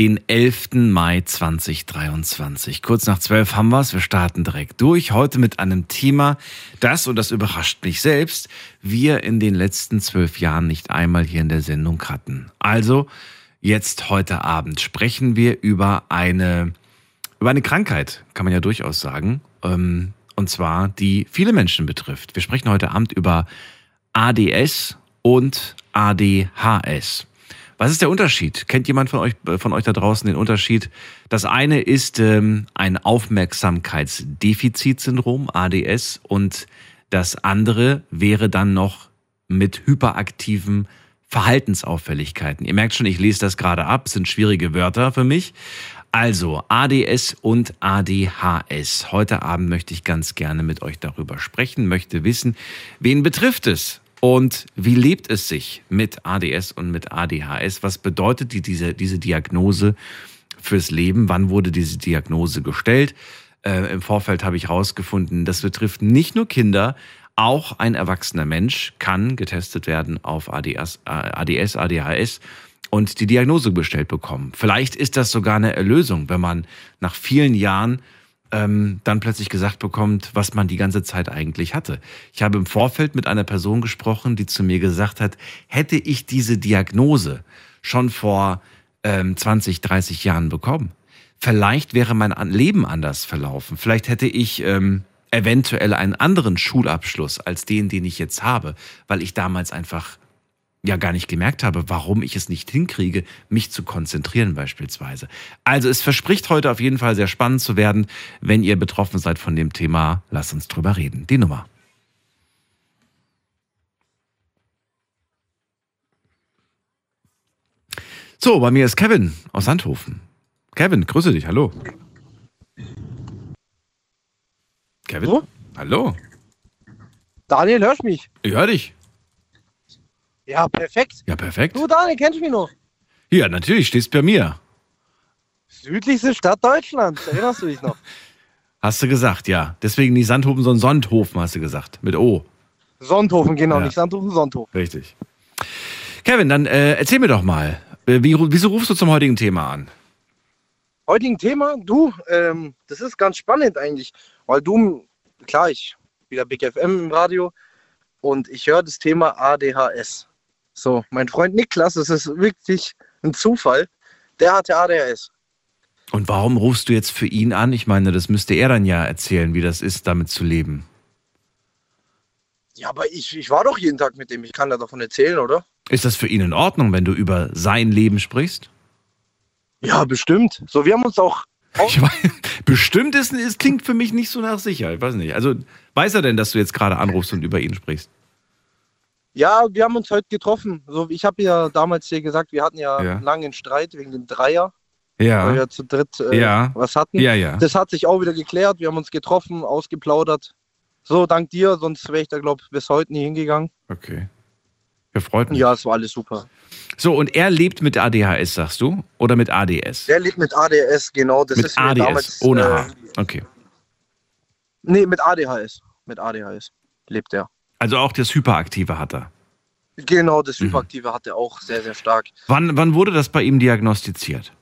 den 11. Mai 2023. Kurz nach 12 haben wir es. Wir starten direkt durch. Heute mit einem Thema, das, und das überrascht mich selbst, wir in den letzten zwölf Jahren nicht einmal hier in der Sendung hatten. Also, jetzt heute Abend sprechen wir über eine, über eine Krankheit, kann man ja durchaus sagen. Ähm, und zwar die viele Menschen betrifft. Wir sprechen heute Abend über ADS und ADHS. Was ist der Unterschied? Kennt jemand von euch, äh, von euch da draußen den Unterschied? Das eine ist ähm, ein Aufmerksamkeitsdefizitsyndrom, ADS, und das andere wäre dann noch mit hyperaktiven Verhaltensauffälligkeiten. Ihr merkt schon, ich lese das gerade ab, sind schwierige Wörter für mich. Also ADS und ADHS. Heute Abend möchte ich ganz gerne mit euch darüber sprechen, möchte wissen, wen betrifft es und wie lebt es sich mit ADS und mit ADHS? Was bedeutet die, diese, diese Diagnose fürs Leben? Wann wurde diese Diagnose gestellt? Äh, Im Vorfeld habe ich herausgefunden, das betrifft nicht nur Kinder, auch ein erwachsener Mensch kann getestet werden auf ADS, ADS ADHS und die Diagnose gestellt bekommen. Vielleicht ist das sogar eine Erlösung, wenn man nach vielen Jahren ähm, dann plötzlich gesagt bekommt, was man die ganze Zeit eigentlich hatte. Ich habe im Vorfeld mit einer Person gesprochen, die zu mir gesagt hat, hätte ich diese Diagnose schon vor ähm, 20, 30 Jahren bekommen, vielleicht wäre mein Leben anders verlaufen. Vielleicht hätte ich ähm, eventuell einen anderen Schulabschluss als den, den ich jetzt habe, weil ich damals einfach ja gar nicht gemerkt habe, warum ich es nicht hinkriege, mich zu konzentrieren beispielsweise. Also es verspricht heute auf jeden Fall sehr spannend zu werden. Wenn ihr betroffen seid von dem Thema, lasst uns drüber reden. Die Nummer. So, bei mir ist Kevin aus Sandhofen. Kevin, grüße dich, hallo. Kevin? So? Hallo. Daniel, hörst mich? Ich höre dich. Ja, perfekt. Ja, perfekt. Du, Daniel, kennst du mich noch? Ja, natürlich, stehst bei mir. Südlichste Stadt Deutschlands, erinnerst du dich noch? Hast du gesagt, ja. Deswegen nicht Sandhofen, sondern Sonthofen, hast du gesagt. Mit O. Sonthofen, genau, Ja. nicht Sandhofen, Sonthofen. Richtig. Kevin, dann äh, erzähl mir doch mal, äh, wie, wieso rufst du zum heutigen Thema an? Heutigen Thema, du, ähm, das ist ganz spannend eigentlich, weil du, klar, ich wieder Big FM im Radio und ich höre das Thema ADHS. So, mein Freund Niklas, das ist wirklich ein Zufall, der hatte ADHS. Und warum rufst du jetzt für ihn an? Ich meine, das müsste er dann ja erzählen, wie das ist, damit zu leben. Ja, aber ich, ich war doch jeden Tag mit dem, ich kann da davon erzählen, oder? Ist das für ihn in Ordnung, wenn du über sein Leben sprichst? Ja, bestimmt. So, wir haben uns auch Ich weiß, bestimmt ist, es klingt für mich nicht so nach sicher. Ich weiß nicht. Also weiß er denn, dass du jetzt gerade anrufst und über ihn sprichst? Ja, wir haben uns heute getroffen. So, ich habe ja damals dir gesagt, wir hatten ja, Ja. einen langen Streit wegen dem Dreier, weil Ja. wir zu dritt äh, Ja. was hatten. Ja, ja. Das hat sich auch wieder geklärt. Wir haben uns getroffen, ausgeplaudert. So, dank dir, sonst wäre ich da, glaube ich, bis heute nie hingegangen. Okay. Ja, freut mich. Ja, es war alles super. So, und er lebt mit ADHS, sagst du? Oder mit ADS? Der lebt mit ADS, genau. Das mit ist ADS, damals. ohne äh, H. Okay. Nee, mit ADHS. Mit ADHS lebt er. Also auch das Hyperaktive hat er. Genau, das Mhm. Hyperaktive hat er auch sehr, sehr stark. Wann, wann wurde das bei ihm diagnostiziert?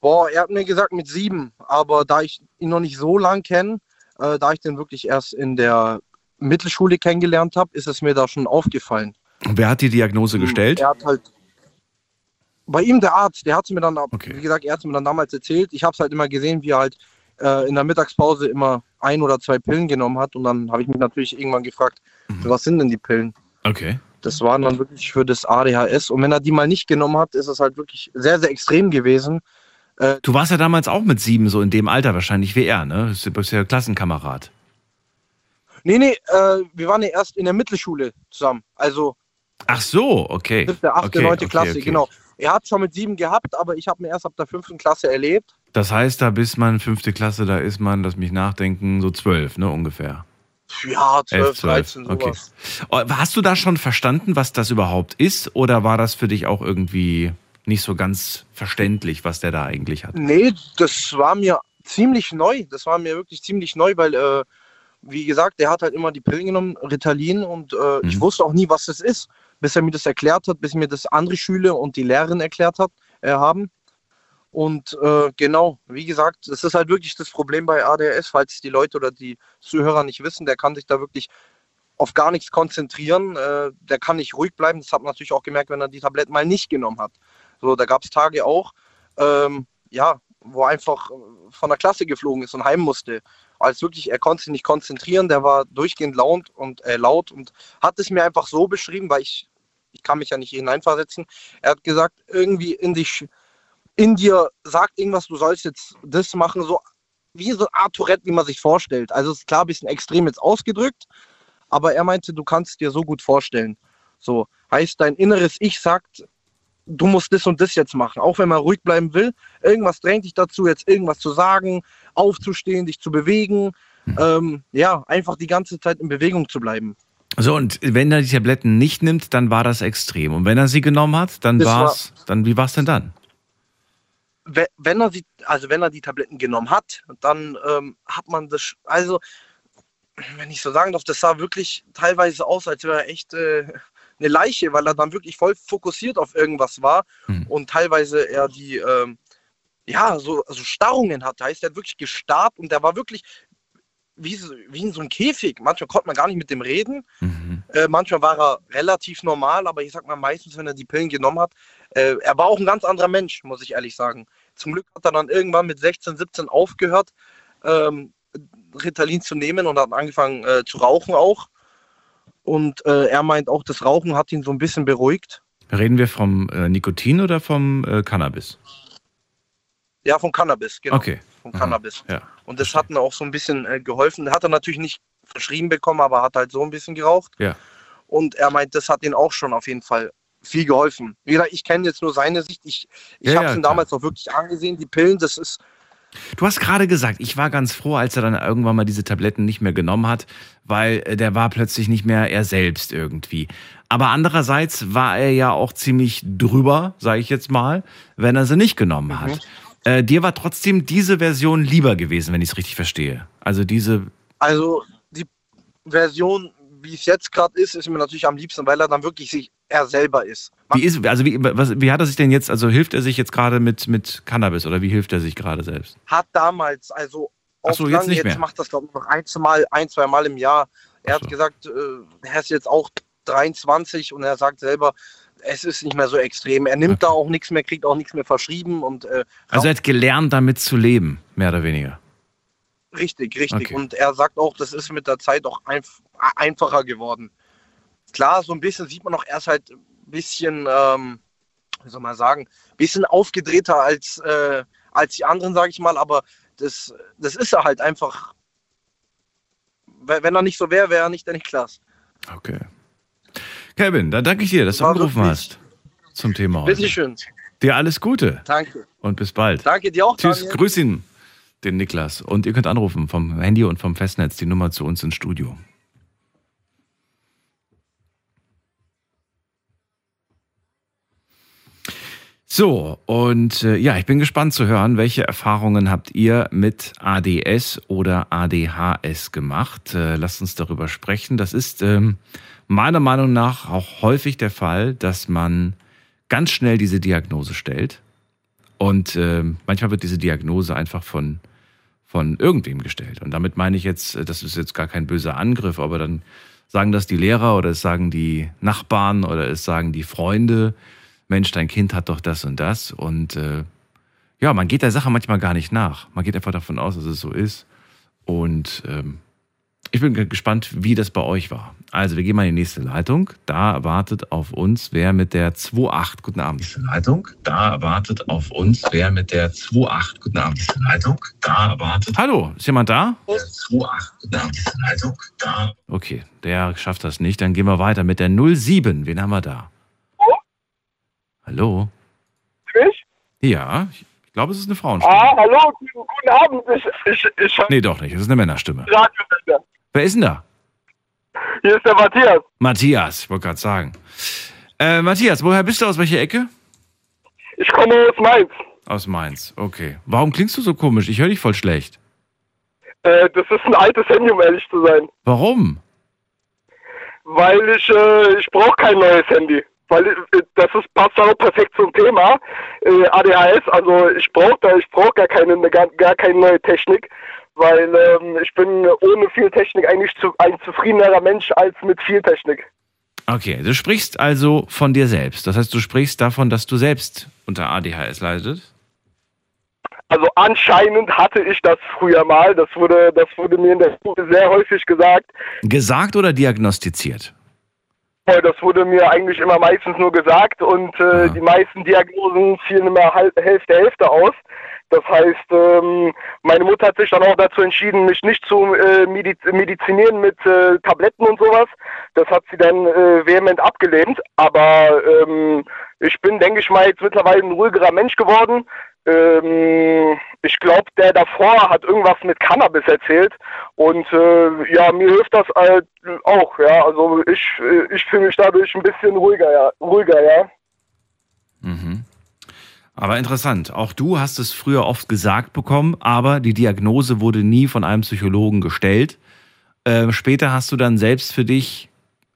Boah, er hat mir gesagt mit sieben, aber da ich ihn noch nicht so lang kenne, äh, da ich den wirklich erst in der Mittelschule kennengelernt habe, ist es mir da schon aufgefallen. Und wer hat die Diagnose gestellt? Er hat halt bei ihm der Arzt, der hat mir dann, Okay. wie gesagt, er hat mir dann damals erzählt. Ich habe es halt immer gesehen, wie er halt äh, in der Mittagspause immer ein oder zwei Pillen genommen hat und dann habe ich mich natürlich irgendwann gefragt, Mhm. was sind denn die Pillen? Okay. Das waren dann wirklich für das ADHS und wenn er die mal nicht genommen hat, ist es halt wirklich sehr, sehr extrem gewesen. Du warst ja damals auch mit sieben, so in dem Alter wahrscheinlich wie er, ne? Du bist ja Klassenkamerad. Nee, nee, äh, wir waren ja erst in der Mittelschule zusammen. Also Ach so, okay. siebte, achte, okay, neunte okay, Klasse, okay. genau. Er hat schon mit sieben gehabt, aber ich habe mir erst ab der fünften Klasse erlebt. Das heißt, da bis man fünfte Klasse, da ist man, lass mich nachdenken, so zwölf, ne, ungefähr. Ja, 12, 11, 12. 13, Okay. sowas. Oh, Hast du da schon verstanden, was das überhaupt ist? Oder war das für dich auch irgendwie nicht so ganz verständlich, was der da eigentlich hat? Nee, das war mir ziemlich neu. Das war mir wirklich ziemlich neu, weil, äh, wie gesagt, der hat halt immer die Pillen genommen, Ritalin, und äh, ich Mhm. wusste auch nie, was das ist, bis er mir das erklärt hat, bis mir das andere Schüler und die Lehrerin erklärt hat, äh, haben. Und äh, genau, wie gesagt, das ist halt wirklich das Problem bei ADHS, falls die Leute oder die Zuhörer nicht wissen, der kann sich da wirklich auf gar nichts konzentrieren, äh, der kann nicht ruhig bleiben. Das hat man natürlich auch gemerkt, wenn er die Tabletten mal nicht genommen hat. So, da gab es Tage auch, ähm, ja, wo er einfach äh, von der Klasse geflogen ist und heim musste. Als wirklich, er konnte sich nicht konzentrieren, der war durchgehend laut und, äh, laut und hat es mir einfach so beschrieben, weil ich, ich kann mich ja nicht hineinversetzen. Er hat gesagt, irgendwie in dich, in dir sagt irgendwas, du sollst jetzt das machen, so wie so eine Art Tourette, wie man sich vorstellt. Also es ist klar ein bisschen extrem jetzt ausgedrückt, aber er meinte, du kannst es dir so gut vorstellen. So heißt, dein inneres Ich sagt, du musst das und das jetzt machen, auch wenn man ruhig bleiben will. Irgendwas drängt dich dazu, jetzt irgendwas zu sagen, aufzustehen, dich zu bewegen. Ähm, ja, einfach die ganze Zeit in Bewegung zu bleiben. So, und wenn er die Tabletten nicht nimmt, dann war das extrem. Und wenn er sie genommen hat, dann Das war war- es, dann, wie war es denn dann? We- Wenn er sie, also wenn er die Tabletten genommen hat, dann ähm, hat man das, also wenn ich so sagen darf, das sah wirklich teilweise aus, als wäre er echt äh, eine Leiche, weil er dann wirklich voll fokussiert auf irgendwas war Mhm. und teilweise er die, ähm, ja, so also Starrungen hatte. Heißt, er hat wirklich gestarrt und der war wirklich wie, wie in so einem Käfig. Manchmal konnte man gar nicht mit dem reden. Mhm. Äh, manchmal war er relativ normal, aber ich sag mal meistens, wenn er die Pillen genommen hat, äh, er war auch ein ganz anderer Mensch, muss ich ehrlich sagen. Zum Glück hat er dann irgendwann mit 16, 17 aufgehört, ähm, Ritalin zu nehmen und hat angefangen äh, zu rauchen auch. Und äh, er meint auch, das Rauchen hat ihn so ein bisschen beruhigt. Reden wir vom äh, Nikotin oder vom äh, Cannabis? Ja, vom Cannabis, genau. Okay. Vom Aha. Cannabis. Ja. Und das hat mir auch so ein bisschen äh, geholfen. Hat er natürlich nicht verschrieben bekommen, aber hat halt so ein bisschen geraucht. Ja. Und er meint, das hat ihn auch schon auf jeden Fall viel geholfen. Wie gesagt, ich kenne jetzt nur seine Sicht. Ich, ich Ja, habe ja, es ihm klar. damals auch wirklich angesehen. Die Pillen, das ist, Du hast gerade gesagt, ich war ganz froh, als er dann irgendwann mal diese Tabletten nicht mehr genommen hat, weil äh, der war plötzlich nicht mehr er selbst irgendwie. Aber andererseits war er ja auch ziemlich drüber, sage ich jetzt mal, wenn er sie nicht genommen hat. Äh, dir war trotzdem diese Version lieber gewesen, wenn ich es richtig verstehe. Also diese, also die Version, wie es jetzt gerade ist, ist mir natürlich am liebsten, weil er dann wirklich sich er selber ist. wie ist, also wie, was, wie hat er sich denn jetzt, also hilft er sich jetzt gerade mit, mit Cannabis oder wie hilft er sich gerade selbst? hat damals, also Ach auf so, jetzt nicht jetzt mehr. macht das glaube ich noch ein, zwei ein, zwei Mal im Jahr. Er so. hat gesagt, äh, er ist jetzt auch 23 und er sagt selber, es ist nicht mehr so extrem. Er nimmt da auch nichts mehr, kriegt auch nichts mehr verschrieben und äh, Also er hat gelernt, damit zu leben, mehr oder weniger. richtig, richtig. Okay. Und er sagt auch, das ist mit der Zeit auch einf einfacher geworden. Klar, so ein bisschen sieht man noch, er ist halt ein bisschen, ähm, wie soll man sagen, ein bisschen aufgedrehter als, äh, als die anderen, sage ich mal, aber das, das ist er halt einfach. Wenn er nicht so wäre, wäre er nicht der Niklas. Okay. Kevin, dann danke ich dir, dass du War angerufen hast zum Thema heute. Bitteschön. Dir alles Gute Danke. und bis bald. Danke dir auch, Tschüss, Daniel. grüß ihn, den Niklas. Und ihr könnt anrufen vom Handy und vom Festnetz die Nummer zu uns ins Studio. So, und äh, ja, ich bin gespannt zu hören, welche Erfahrungen habt ihr mit ADS oder ADHS gemacht? Äh, lasst uns darüber sprechen. Das ist ähm, meiner Meinung nach auch häufig der Fall, dass man ganz schnell diese Diagnose stellt. Und ähm, manchmal wird diese Diagnose einfach von, von irgendwem gestellt. Und damit meine ich jetzt, äh, das ist jetzt gar kein böser Angriff, aber dann sagen das die Lehrer oder es sagen die Nachbarn oder es sagen die Freunde, Mensch, dein Kind hat doch das und das. Und äh, ja, man geht der Sache manchmal gar nicht nach. Man geht einfach davon aus, dass es so ist. Und ähm, ich bin ge- gespannt, wie das bei euch war. Also, wir gehen mal in die nächste Leitung. Da wartet auf uns wer mit der 2.8. Guten Abend. Leitung. Da wartet auf uns wer mit der 2.8. Guten Abend. Leitung. Da wartet. Hallo, ist jemand da? 2.8. Guten Abend. Leitung. Da. Okay, der schafft das nicht. Dann gehen wir weiter mit der 07. Wen haben wir da? Hallo? Mich? Ja, ich glaube, es ist eine Frauenstimme. Ah, hallo, guten, Abend. Ich, ich, ich Nee, doch nicht. Es ist eine Männerstimme. Wer ist denn da? Hier ist der Matthias. Matthias, ich wollte gerade sagen. Äh, Matthias, woher bist du? Aus welcher Ecke? Ich komme aus Mainz. Aus Mainz, okay. Warum klingst du so komisch? Ich höre dich voll schlecht. Äh, das ist ein altes Handy, um ehrlich zu sein. Warum? Weil ich, äh, ich brauche kein neues Handy. Weil äh, das ist, passt auch perfekt zum Thema äh, ADHS. Also ich brauche da, ich brauche gar keine, gar, gar keine neue Technik, weil ähm, ich bin ohne viel Technik eigentlich zu, ein zufriedenerer Mensch als mit viel Technik. Okay, du sprichst also von dir selbst. Das heißt, du sprichst davon, dass du selbst unter ADHS leidest? Also anscheinend hatte ich das früher mal. Das wurde, das wurde mir in der Schule sehr häufig gesagt. Gesagt oder diagnostiziert? Das wurde mir eigentlich immer meistens nur gesagt und äh, die meisten Diagnosen fielen immer Hälfte Hälfte aus. Das heißt, ähm, meine Mutter hat sich dann auch dazu entschieden, mich nicht zu äh, mediz medizinieren mit äh, Tabletten und sowas. Das hat sie dann äh, vehement abgelehnt. Aber ähm, ich bin, denke ich mal, jetzt mittlerweile ein ruhigerer Mensch geworden. Ähm, ich glaube, der davor hat irgendwas mit Cannabis erzählt. Und äh, ja, mir hilft das halt auch, ja. Also ich, äh, ich fühle mich dadurch ein bisschen ruhiger, ja. Ruhiger, ja. Mhm. Aber interessant, auch du hast es früher oft gesagt bekommen, aber die Diagnose wurde nie von einem Psychologen gestellt. Ähm, später hast du dann selbst für dich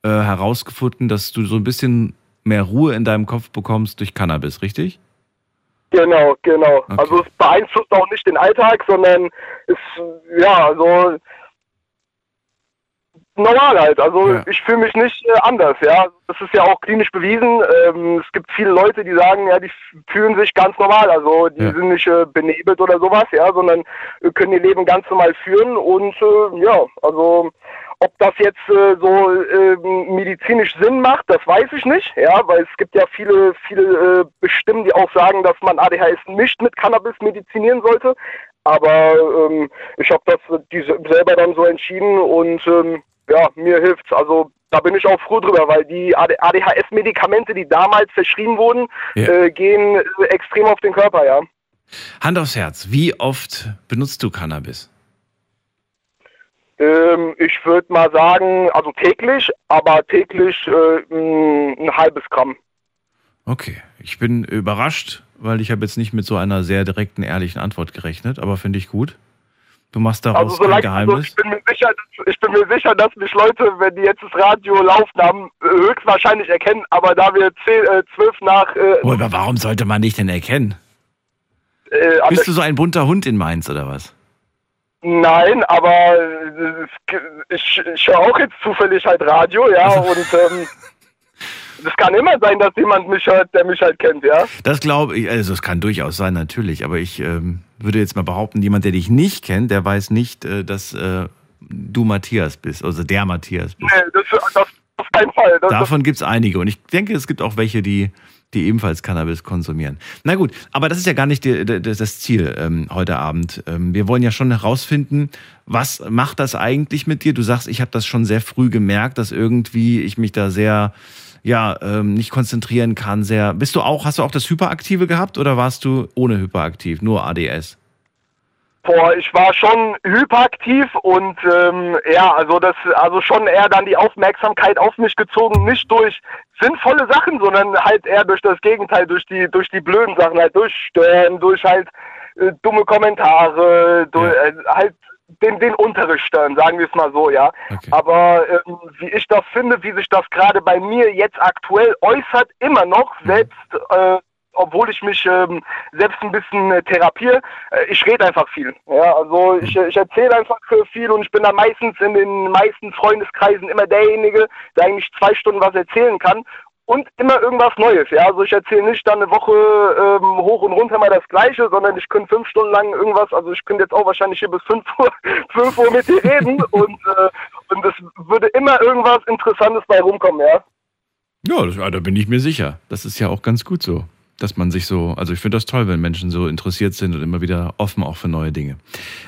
äh, herausgefunden, dass du so ein bisschen mehr Ruhe in deinem Kopf bekommst durch Cannabis, richtig? Genau, genau. Okay. Also es beeinflusst auch nicht den Alltag, sondern es, ja, also normal halt. Also Ja. ich fühle mich nicht äh, anders, ja. Das ist ja auch klinisch bewiesen. Ähm, es gibt viele Leute, die sagen, ja, die fühlen sich ganz normal. Also die Ja. sind nicht äh, benebelt oder sowas, ja, sondern können ihr Leben ganz normal führen. Und äh, ja, also ob das jetzt äh, so äh, medizinisch Sinn macht, das weiß ich nicht, ja, weil es gibt ja viele, viele äh, Stimmen, die auch sagen, dass man ADHS nicht mit Cannabis medizinieren sollte. Aber ähm, ich habe das die selber dann so entschieden und ähm, ja, mir hilft's. Also da bin ich auch froh drüber, weil die ADHS-Medikamente, die damals verschrieben wurden, Ja. äh, gehen äh, extrem auf den Körper, ja. Hand aufs Herz, wie oft benutzt du Cannabis? Ähm, ich würde mal sagen, also täglich, aber täglich äh, ein halbes Gramm. Okay, ich bin überrascht, weil ich habe jetzt nicht mit so einer sehr direkten, ehrlichen Antwort gerechnet, aber finde ich gut. Du machst daraus Also kein also Geheimnis. ich bin mir sicher, dass, ich bin mir sicher, dass mich Leute, wenn die jetzt das Radio laufen haben, äh, höchstwahrscheinlich erkennen. Aber da wir zehn, äh, zwölf nach äh, aber warum sollte man dich denn erkennen? äh, Bist du so ein bunter Hund in Mainz oder was? Nein, aber äh, es- ich, ich höre auch jetzt zufällig halt Radio, ja und ähm, es kann immer sein, dass jemand mich hört, der mich halt kennt, ja. Das glaube ich, also es kann durchaus sein, natürlich, aber ich ähm, würde jetzt mal behaupten, jemand, der dich nicht kennt, der weiß nicht, äh, dass äh, du Matthias bist, also der Matthias bist. Nee, das, das auf keinen Fall. Das, Davon gibt es einige und ich denke, es gibt auch welche, die, die ebenfalls Cannabis konsumieren. Na gut, aber das ist ja gar nicht das Ziel ähm, heute Abend. Ähm, wir wollen ja schon herausfinden, was macht das eigentlich mit dir? Du sagst, ich habe das schon sehr früh gemerkt, dass irgendwie ich mich da sehr ja ähm, nicht konzentrieren kann. Sehr. Bist du auch? Hast du auch das Hyperaktive gehabt oder warst du ohne Hyperaktiv, nur ADS? Boah, ich war schon hyperaktiv und ähm, ja, also das, also schon eher dann die Aufmerksamkeit auf mich gezogen, nicht durch sinnvolle Sachen, sondern halt eher durch das Gegenteil, durch die, durch die blöden Sachen, halt durch Stören, durch halt äh, dumme Kommentare, durch, äh, halt den, den Unterricht stören, sagen wir es mal so, ja. Okay. Aber ähm, wie ich das finde, wie sich das gerade bei mir jetzt aktuell äußert, immer noch, selbst äh, obwohl ich mich ähm, selbst ein bisschen äh, therapiere, äh, ich rede einfach viel. Ja, also ich, äh, ich erzähle einfach äh, viel und ich bin dann meistens in den meisten Freundeskreisen immer derjenige, der eigentlich zwei Stunden was erzählen kann und immer irgendwas Neues. Ja, also ich erzähle nicht dann eine Woche ähm, hoch und runter mal das Gleiche, sondern ich könnte fünf Stunden lang irgendwas. Also ich könnte jetzt auch wahrscheinlich hier bis fünf Uhr, fünf Uhr mit dir reden und äh, und es würde immer irgendwas Interessantes bei rumkommen. Ja. Ja, das, ja, da bin ich mir sicher. Das ist ja auch ganz gut so, dass man sich so, also ich finde das toll, wenn Menschen so interessiert sind und immer wieder offen auch für neue Dinge.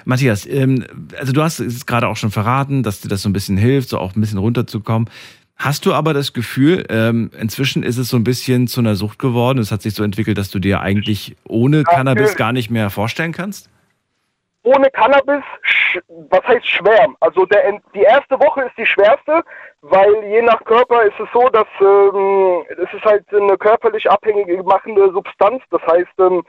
Matthias, ähm, also du hast es gerade auch schon verraten, dass dir das so ein bisschen hilft, so auch ein bisschen runterzukommen. Hast du aber das Gefühl, ähm, inzwischen ist es so ein bisschen zu einer Sucht geworden? Es hat sich so entwickelt, dass du dir eigentlich ohne Cannabis gar nicht mehr vorstellen kannst? Ohne Cannabis, was heißt schwer? Also der, die erste Woche ist die schwerste, weil je nach Körper ist es so, dass ähm, es ist halt eine körperlich abhängige machende Substanz. Das heißt, ähm,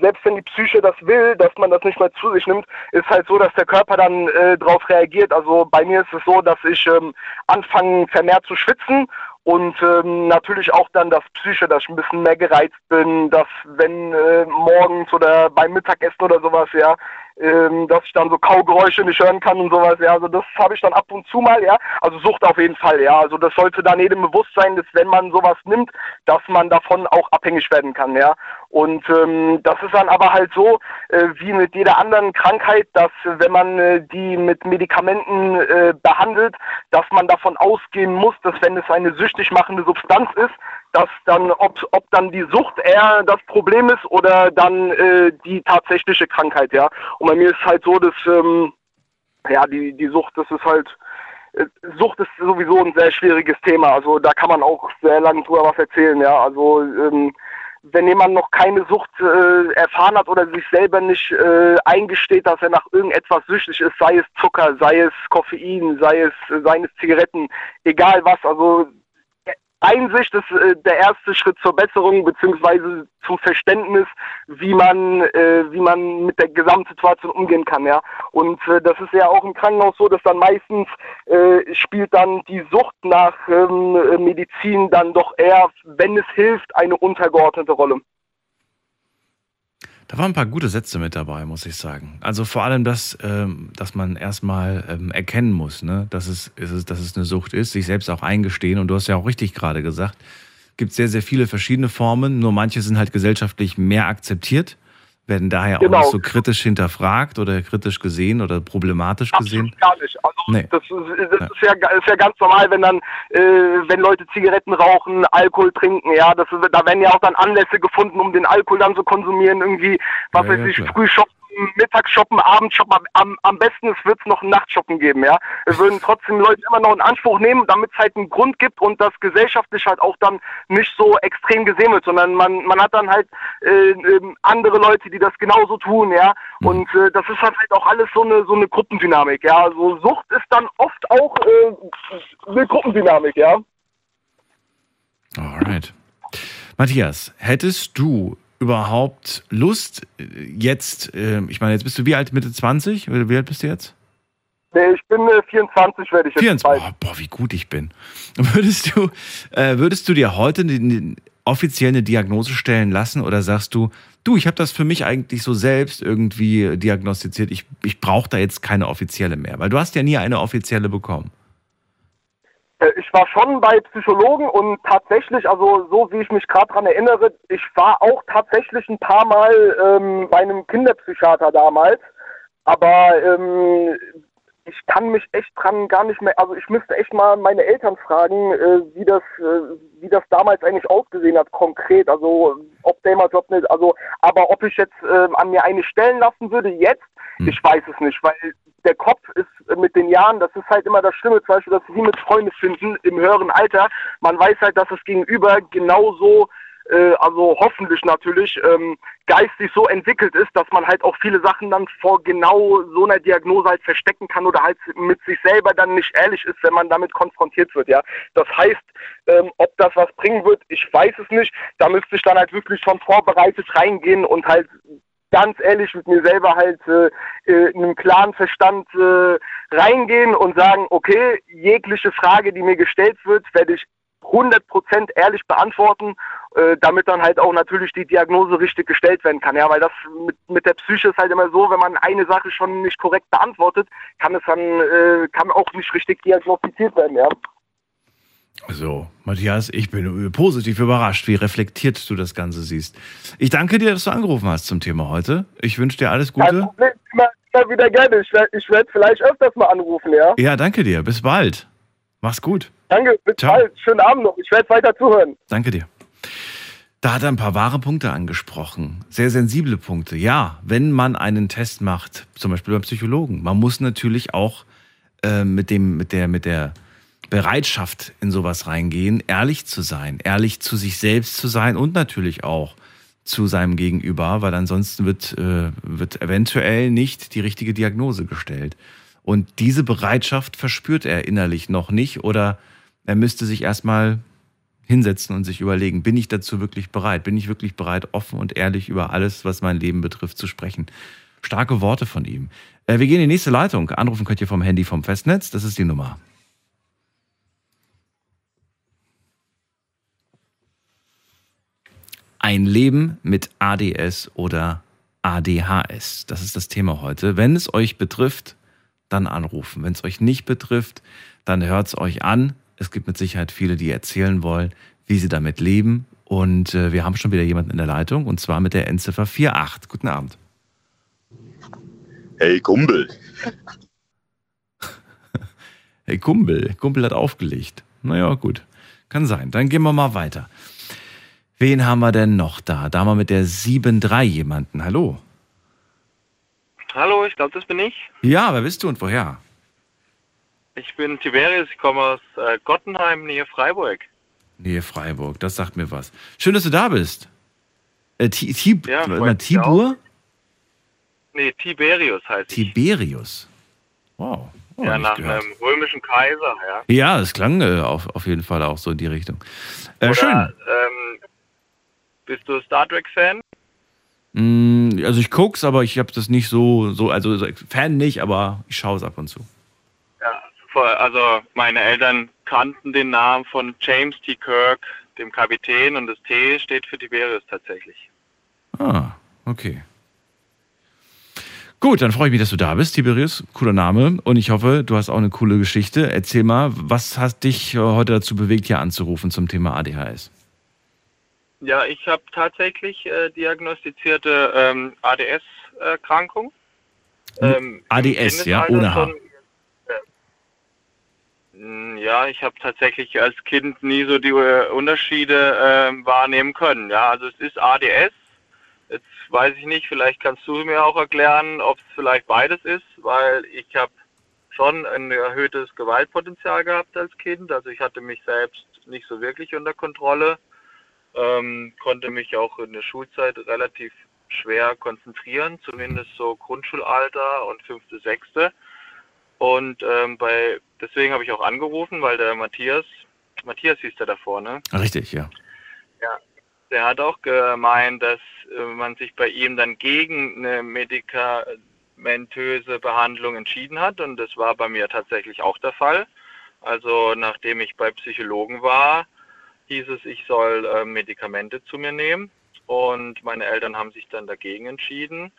selbst wenn die Psyche das will, dass man das nicht mehr zu sich nimmt, ist halt so, dass der Körper dann äh, darauf reagiert. Also bei mir ist es so, dass ich ähm, anfange vermehrt zu schwitzen und ähm, natürlich auch dann das Psyche, dass ich ein bisschen mehr gereizt bin, dass wenn äh, morgens oder beim Mittagessen oder sowas, ja, ähm, dass ich dann so Kaugeräusche nicht hören kann und sowas, ja, also das habe ich dann ab und zu mal, ja, also Sucht auf jeden Fall, ja, also das sollte dann jedem bewusst sein, dass wenn man sowas nimmt, dass man davon auch abhängig werden kann, ja, und ähm, das ist dann aber halt so, äh, wie mit jeder anderen Krankheit, dass äh, wenn man äh, die mit Medikamenten äh, behandelt, dass man davon ausgehen muss, dass wenn es eine süchtig machende Substanz ist, dass dann, ob, ob dann die Sucht eher das Problem ist oder dann äh, die tatsächliche Krankheit, ja. Und bei mir ist halt so, dass ähm, ja die die Sucht, das ist halt äh, Sucht ist sowieso ein sehr schwieriges Thema. Also da kann man auch sehr lange drüber was erzählen, ja. Also ähm, wenn jemand noch keine Sucht äh, erfahren hat oder sich selber nicht äh, eingesteht, dass er nach irgendetwas süchtig ist, sei es Zucker, sei es Koffein, sei es, äh, seien es Zigaretten, egal was, also Einsicht ist äh, der erste Schritt zur Besserung beziehungsweise zum Verständnis, wie man äh, wie man mit der Gesamtsituation umgehen kann, ja. Und äh, das ist ja auch im Krankenhaus so, dass dann meistens äh, spielt dann die Sucht nach ähm, äh, Medizin dann doch eher, wenn es hilft, eine untergeordnete Rolle. Da waren ein paar gute Sätze mit dabei, muss ich sagen. Also vor allem das, ähm, dass man erstmal ähm, erkennen muss, ne? dass, es, ist dass es eine Sucht ist, sich selbst auch eingestehen. Und du hast ja auch richtig gerade gesagt, gibt sehr, sehr viele verschiedene Formen, nur manche sind halt gesellschaftlich mehr akzeptiert, werden daher auch Genau. nicht so kritisch hinterfragt oder kritisch gesehen oder problematisch gesehen. Absolut gar nicht. Also Nee. das, ist, das ist, ja, ist ja ganz normal, wenn dann, äh, wenn Leute Zigaretten rauchen, Alkohol trinken, ja, das ist, da werden ja auch dann Anlässe gefunden, um den Alkohol dann zu konsumieren, irgendwie, was Ja, weiß ja, ich, früh shoppen, mittags shoppen, abends shoppen, am- am, besten es wird noch ein Nachtshoppen geben, ja. Es würden trotzdem Leute immer noch in Anspruch nehmen, damit es halt einen Grund gibt und das gesellschaftlich halt auch dann nicht so extrem gesehen wird, sondern man, man hat dann halt äh, ähm, andere Leute, die das genauso tun, ja. Mhm. Und äh, das ist dann halt auch alles so eine so eine Gruppendynamik, ja. Also Sucht ist dann oft auch äh, eine Gruppendynamik, ja. Alright. Matthias, hättest du überhaupt Lust, äh, jetzt, äh, ich meine, jetzt bist du wie alt, Mitte 20? Oder wie alt bist du jetzt? Nee, ich bin äh, 24, werde ich jetzt 24. bald. Oh, boah, wie gut ich bin. Würdest du, äh, würdest du dir heute offiziell eine Diagnose stellen lassen oder sagst du, du, ich habe das für mich eigentlich so selbst irgendwie diagnostiziert, ich, ich brauche da jetzt keine offizielle mehr, weil du hast ja nie eine offizielle bekommen. Äh, Ich war schon bei Psychologen und tatsächlich, also so wie ich mich gerade dran erinnere, ich war auch tatsächlich ein paar Mal ähm, bei einem Kinderpsychiater damals, aber ähm, ich kann mich echt dran gar nicht mehr, also ich müsste echt mal meine Eltern fragen, äh, wie das, äh, wie das damals eigentlich ausgesehen hat, konkret, also ob damals, ob nicht, also, aber ob ich jetzt äh, an mir eine stellen lassen würde, jetzt, Hm. ich weiß es nicht, weil der Kopf ist äh, mit den Jahren, das ist halt immer das Schlimme, zum Beispiel, dass sie mit Freunde finden im höheren Alter. Man weiß halt, dass das Gegenüber genauso, äh, also hoffentlich natürlich, ähm, geistig so entwickelt ist, dass man halt auch viele Sachen dann vor genau so einer Diagnose halt verstecken kann oder halt mit sich selber dann nicht ehrlich ist, wenn man damit konfrontiert wird, ja. Das heißt, ähm, ob das was bringen wird, ich weiß es nicht. Da müsste ich dann halt wirklich schon vorbereitet reingehen und halt ganz ehrlich mit mir selber halt äh, äh, in einem klaren Verstand äh, reingehen und sagen, okay, jegliche Frage, die mir gestellt wird, werde ich 100% ehrlich beantworten, äh, damit dann halt auch natürlich die Diagnose richtig gestellt werden kann. Ja, weil das mit, mit der Psyche ist halt immer so, wenn man eine Sache schon nicht korrekt beantwortet, kann es dann äh, kann auch nicht richtig diagnostiziert werden. Ja. So, Matthias, ich bin positiv überrascht, wie reflektiert du das Ganze siehst. Ich danke dir, dass du angerufen hast zum Thema heute. Ich wünsche dir alles Kein Gute. Problem, immer, immer wieder gerne. Ich werde werd vielleicht öfters mal anrufen, ja. Ja, danke dir. Bis bald. Mach's gut. Danke, bis Ciao. bald. Schönen Abend noch. Ich werde weiter zuhören. Danke dir. Da hat er ein paar wahre Punkte angesprochen. Sehr sensible Punkte. Ja, wenn man einen Test macht, zum Beispiel beim Psychologen, man muss natürlich auch äh, mit, dem, mit, der, mit der Bereitschaft in sowas reingehen, ehrlich zu sein, ehrlich zu sich selbst zu sein und natürlich auch zu seinem Gegenüber, weil ansonsten wird, äh, wird eventuell nicht die richtige Diagnose gestellt. Und diese Bereitschaft verspürt er innerlich noch nicht oder er müsste sich erstmal hinsetzen und sich überlegen, bin ich dazu wirklich bereit? Bin ich wirklich bereit, offen und ehrlich über alles, was mein Leben betrifft, zu sprechen? Starke Worte von ihm. Äh, wir gehen in die nächste Leitung. Anrufen könnt ihr vom Handy vom Festnetz. Das ist die Nummer. Ein Leben mit ADS oder ADHS. Das ist das Thema heute. Wenn es euch betrifft, dann anrufen. Wenn es euch nicht betrifft, dann hört es euch an. Es gibt mit Sicherheit viele, die erzählen wollen, wie sie damit leben. Und äh, wir haben schon wieder jemanden in der Leitung und zwar mit der Endziffer 48. Guten Abend. Hey Kumpel. hey Kumpel. Kumpel hat aufgelegt. Naja, gut. Kann sein. Dann gehen wir mal weiter. Wen haben wir denn noch da? Da haben wir mit der 7-3 jemanden. Hallo. Hallo, ich glaube, das bin ich. Ja, wer bist du und woher? Ich bin Tiberius, ich komme aus äh, Gottenheim, nähe Freiburg. Nähe Freiburg, das sagt mir was. Schön, dass du da bist. Äh, T T Ja, Tibur? Nee, Tiberius heißt ich. Tiberius. Wow. Oh, Ja, nach gehört. einem römischen Kaiser, ja. Ja, es klang äh, auf, auf jeden Fall auch so in die Richtung. Äh, schön. Oder, ähm, bist du Star Trek-Fan? Mm, also ich guck's, aber ich habe das nicht so, so, also so Fan nicht, aber ich schaue es ab und zu. Ja. Also meine Eltern kannten den Namen von James T. Kirk, dem Kapitän, und das T steht für Tiberius tatsächlich. Ah, okay. Gut, dann freue ich mich, dass du da bist, Tiberius. Cooler Name. Und ich hoffe, du hast auch eine coole Geschichte. Erzähl mal, was hat dich äh, heute dazu bewegt, hier anzurufen zum Thema ADHS? Ja, ich habe tatsächlich äh, diagnostizierte ähm, ADS-Erkrankung. Ähm, ADS, ja, ohne H. Schon, äh, ja, ich habe tatsächlich als Kind nie so die äh, Unterschiede äh, wahrnehmen können. Ja, also es ist ADS. Jetzt weiß ich nicht, vielleicht kannst du mir auch erklären, ob es vielleicht beides ist, weil ich habe schon ein erhöhtes Gewaltpotenzial gehabt als Kind. Also ich hatte mich selbst nicht so wirklich unter Kontrolle, ähm, konnte mich auch in der Schulzeit relativ schwer konzentrieren, zumindest so Grundschulalter und fünfte, sechste. Und ähm, bei deswegen habe ich auch angerufen, weil der Matthias, Matthias hieß der davor, ne? Richtig, ja. Ja, der hat auch gemeint, dass äh, man sich bei ihm dann gegen eine medikamentöse Behandlung entschieden hat und das war bei mir tatsächlich auch der Fall. Also nachdem ich bei Psychologen war, hieß es, ich soll äh, Medikamente zu mir nehmen und meine Eltern haben sich dann dagegen entschieden.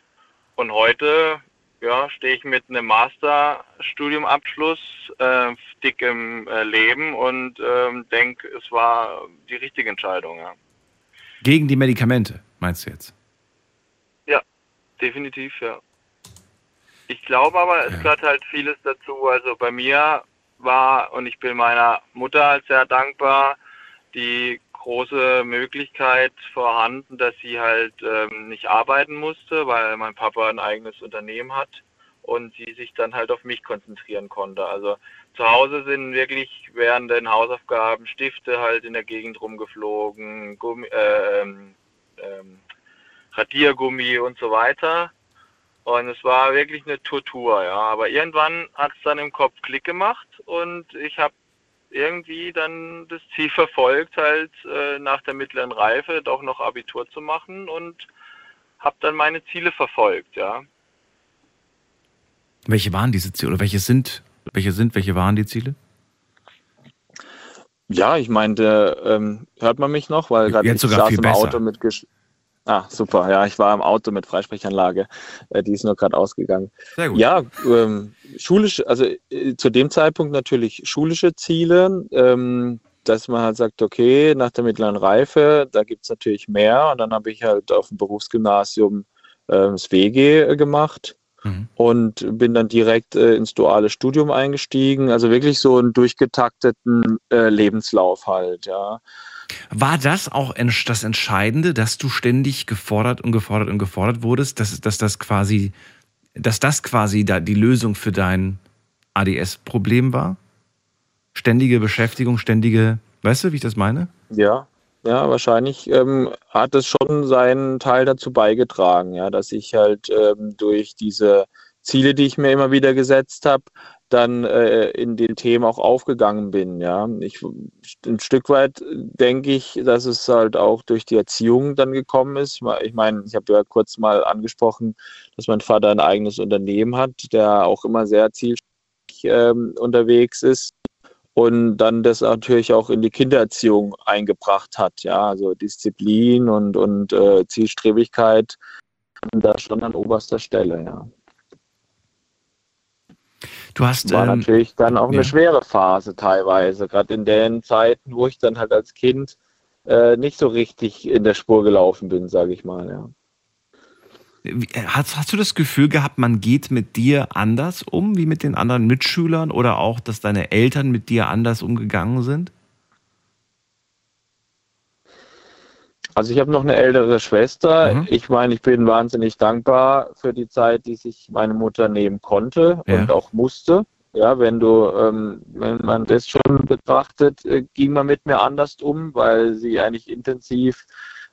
Und heute ja, stehe ich mit einem Masterstudiumabschluss äh, dick im äh, Leben und ähm, denke, es war die richtige Entscheidung. Ja. Gegen die Medikamente, meinst du jetzt? Ja, definitiv, ja. Ich glaube aber, es Ja. gehört halt vieles dazu. Also bei mir war, und ich bin meiner Mutter halt sehr dankbar, die große Möglichkeit vorhanden, dass sie halt ähm, nicht arbeiten musste, weil mein Papa ein eigenes Unternehmen hat und sie sich dann halt auf mich konzentrieren konnte. Also zu Hause sind wirklich während den Hausaufgaben Stifte halt in der Gegend rumgeflogen, Gummi, äh, ähm, ähm, Radiergummi und so weiter. Und es war wirklich eine Tortur, ja. Aber irgendwann hat es dann im Kopf Klick gemacht und ich habe irgendwie dann das Ziel verfolgt, halt äh, nach der mittleren Reife doch noch Abitur zu machen und habe dann meine Ziele verfolgt, ja. Welche waren diese Ziele? Oder welche sind, welche sind, welche waren die Ziele? Ja, ich meinte, ähm, hört man mich noch? Weil gerade ich sogar saß viel im besser. Auto mit Gesch Ah, super. Ja, ich war im Auto mit Freisprechanlage. Äh, die ist nur gerade ausgegangen. Sehr gut. Ja, ähm, schulisch, also äh, zu dem Zeitpunkt natürlich schulische Ziele, ähm, dass man halt sagt, okay, nach der mittleren Reife, da gibt's natürlich mehr. Und dann habe ich halt auf dem Berufsgymnasium ähm, das WG gemacht Mhm. und bin dann direkt äh, ins duale Studium eingestiegen. Also wirklich so einen durchgetakteten äh, Lebenslauf halt, ja. War das auch das Entscheidende, dass du ständig gefordert und gefordert und gefordert wurdest, dass, dass das quasi, dass das quasi da die Lösung für dein ADS-Problem war? Ständige Beschäftigung, ständige, weißt du, wie ich das meine? Ja, Ja, wahrscheinlich ähm, hat es schon seinen Teil dazu beigetragen, ja, dass ich halt ähm, durch diese Ziele, die ich mir immer wieder gesetzt habe, dann äh, in den Themen auch aufgegangen bin. Ja, ich, ein Stück weit denke ich, dass es halt auch durch die Erziehung dann gekommen ist. Ich meine, ich habe ja kurz mal angesprochen, dass mein Vater ein eigenes Unternehmen hat, der auch immer sehr zielstrebig ähm, unterwegs ist und dann das natürlich auch in die Kindererziehung eingebracht hat. Ja, also Disziplin und, und äh, Zielstrebigkeit da schon an oberster Stelle. Ja. Du hast. War ähm, natürlich dann auch ja. eine schwere Phase teilweise, gerade in den Zeiten, wo ich dann halt als Kind äh, nicht so richtig in der Spur gelaufen bin, sage ich mal. Ja. Wie- Hast, hast du das Gefühl gehabt, man geht mit dir anders um, wie mit den anderen Mitschülern oder auch, dass deine Eltern mit dir anders umgegangen sind? Also ich habe noch eine ältere Schwester. Mhm. Ich meine, ich bin wahnsinnig dankbar für die Zeit, die sich meine Mutter nehmen konnte Ja. und auch musste. Ja, wenn du, ähm, wenn man das schon betrachtet, äh, ging man mit mir anders um, weil sie eigentlich intensiv,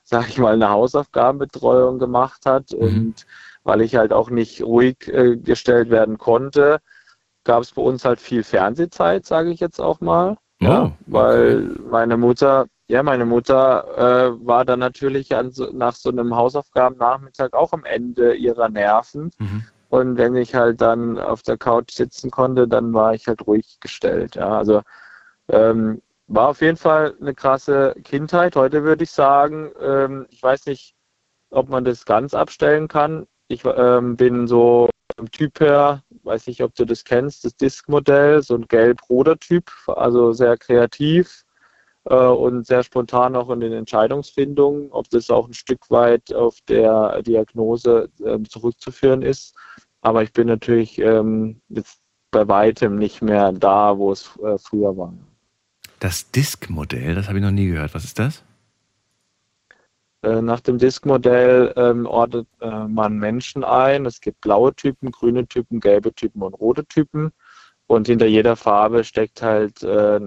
sag ich mal, eine Hausaufgabenbetreuung gemacht hat Mhm. und weil ich halt auch nicht ruhig äh, gestellt werden konnte, gab es bei uns halt viel Fernsehzeit, sage ich jetzt auch mal. Ja, Oh, weil meine Mutter, ja, meine Mutter äh, war dann natürlich so, nach so einem Hausaufgabennachmittag auch am Ende ihrer Nerven. Mhm. Und wenn ich halt dann auf der Couch sitzen konnte, dann war ich halt ruhig gestellt. Ja, also ähm, war auf jeden Fall eine krasse Kindheit. Heute würde ich sagen, ähm, ich weiß nicht, ob man das ganz abstellen kann. Ich ähm, bin so vom Typ her, weiß nicht, ob du das kennst, das Disk-Modell, so ein gelb-roter Typ, also sehr kreativ und sehr spontan auch in den Entscheidungsfindungen, ob das auch ein Stück weit auf der Diagnose ähm, zurückzuführen ist. Aber ich bin natürlich ähm, jetzt bei weitem nicht mehr da, wo es äh, früher war. Das Disk-Modell, das habe ich noch nie gehört. Was ist das? Äh, Nach dem Disk-Modell ähm, ordnet äh, man Menschen ein. Es gibt blaue Typen, grüne Typen, gelbe Typen und rote Typen. Und hinter jeder Farbe steckt halt, äh,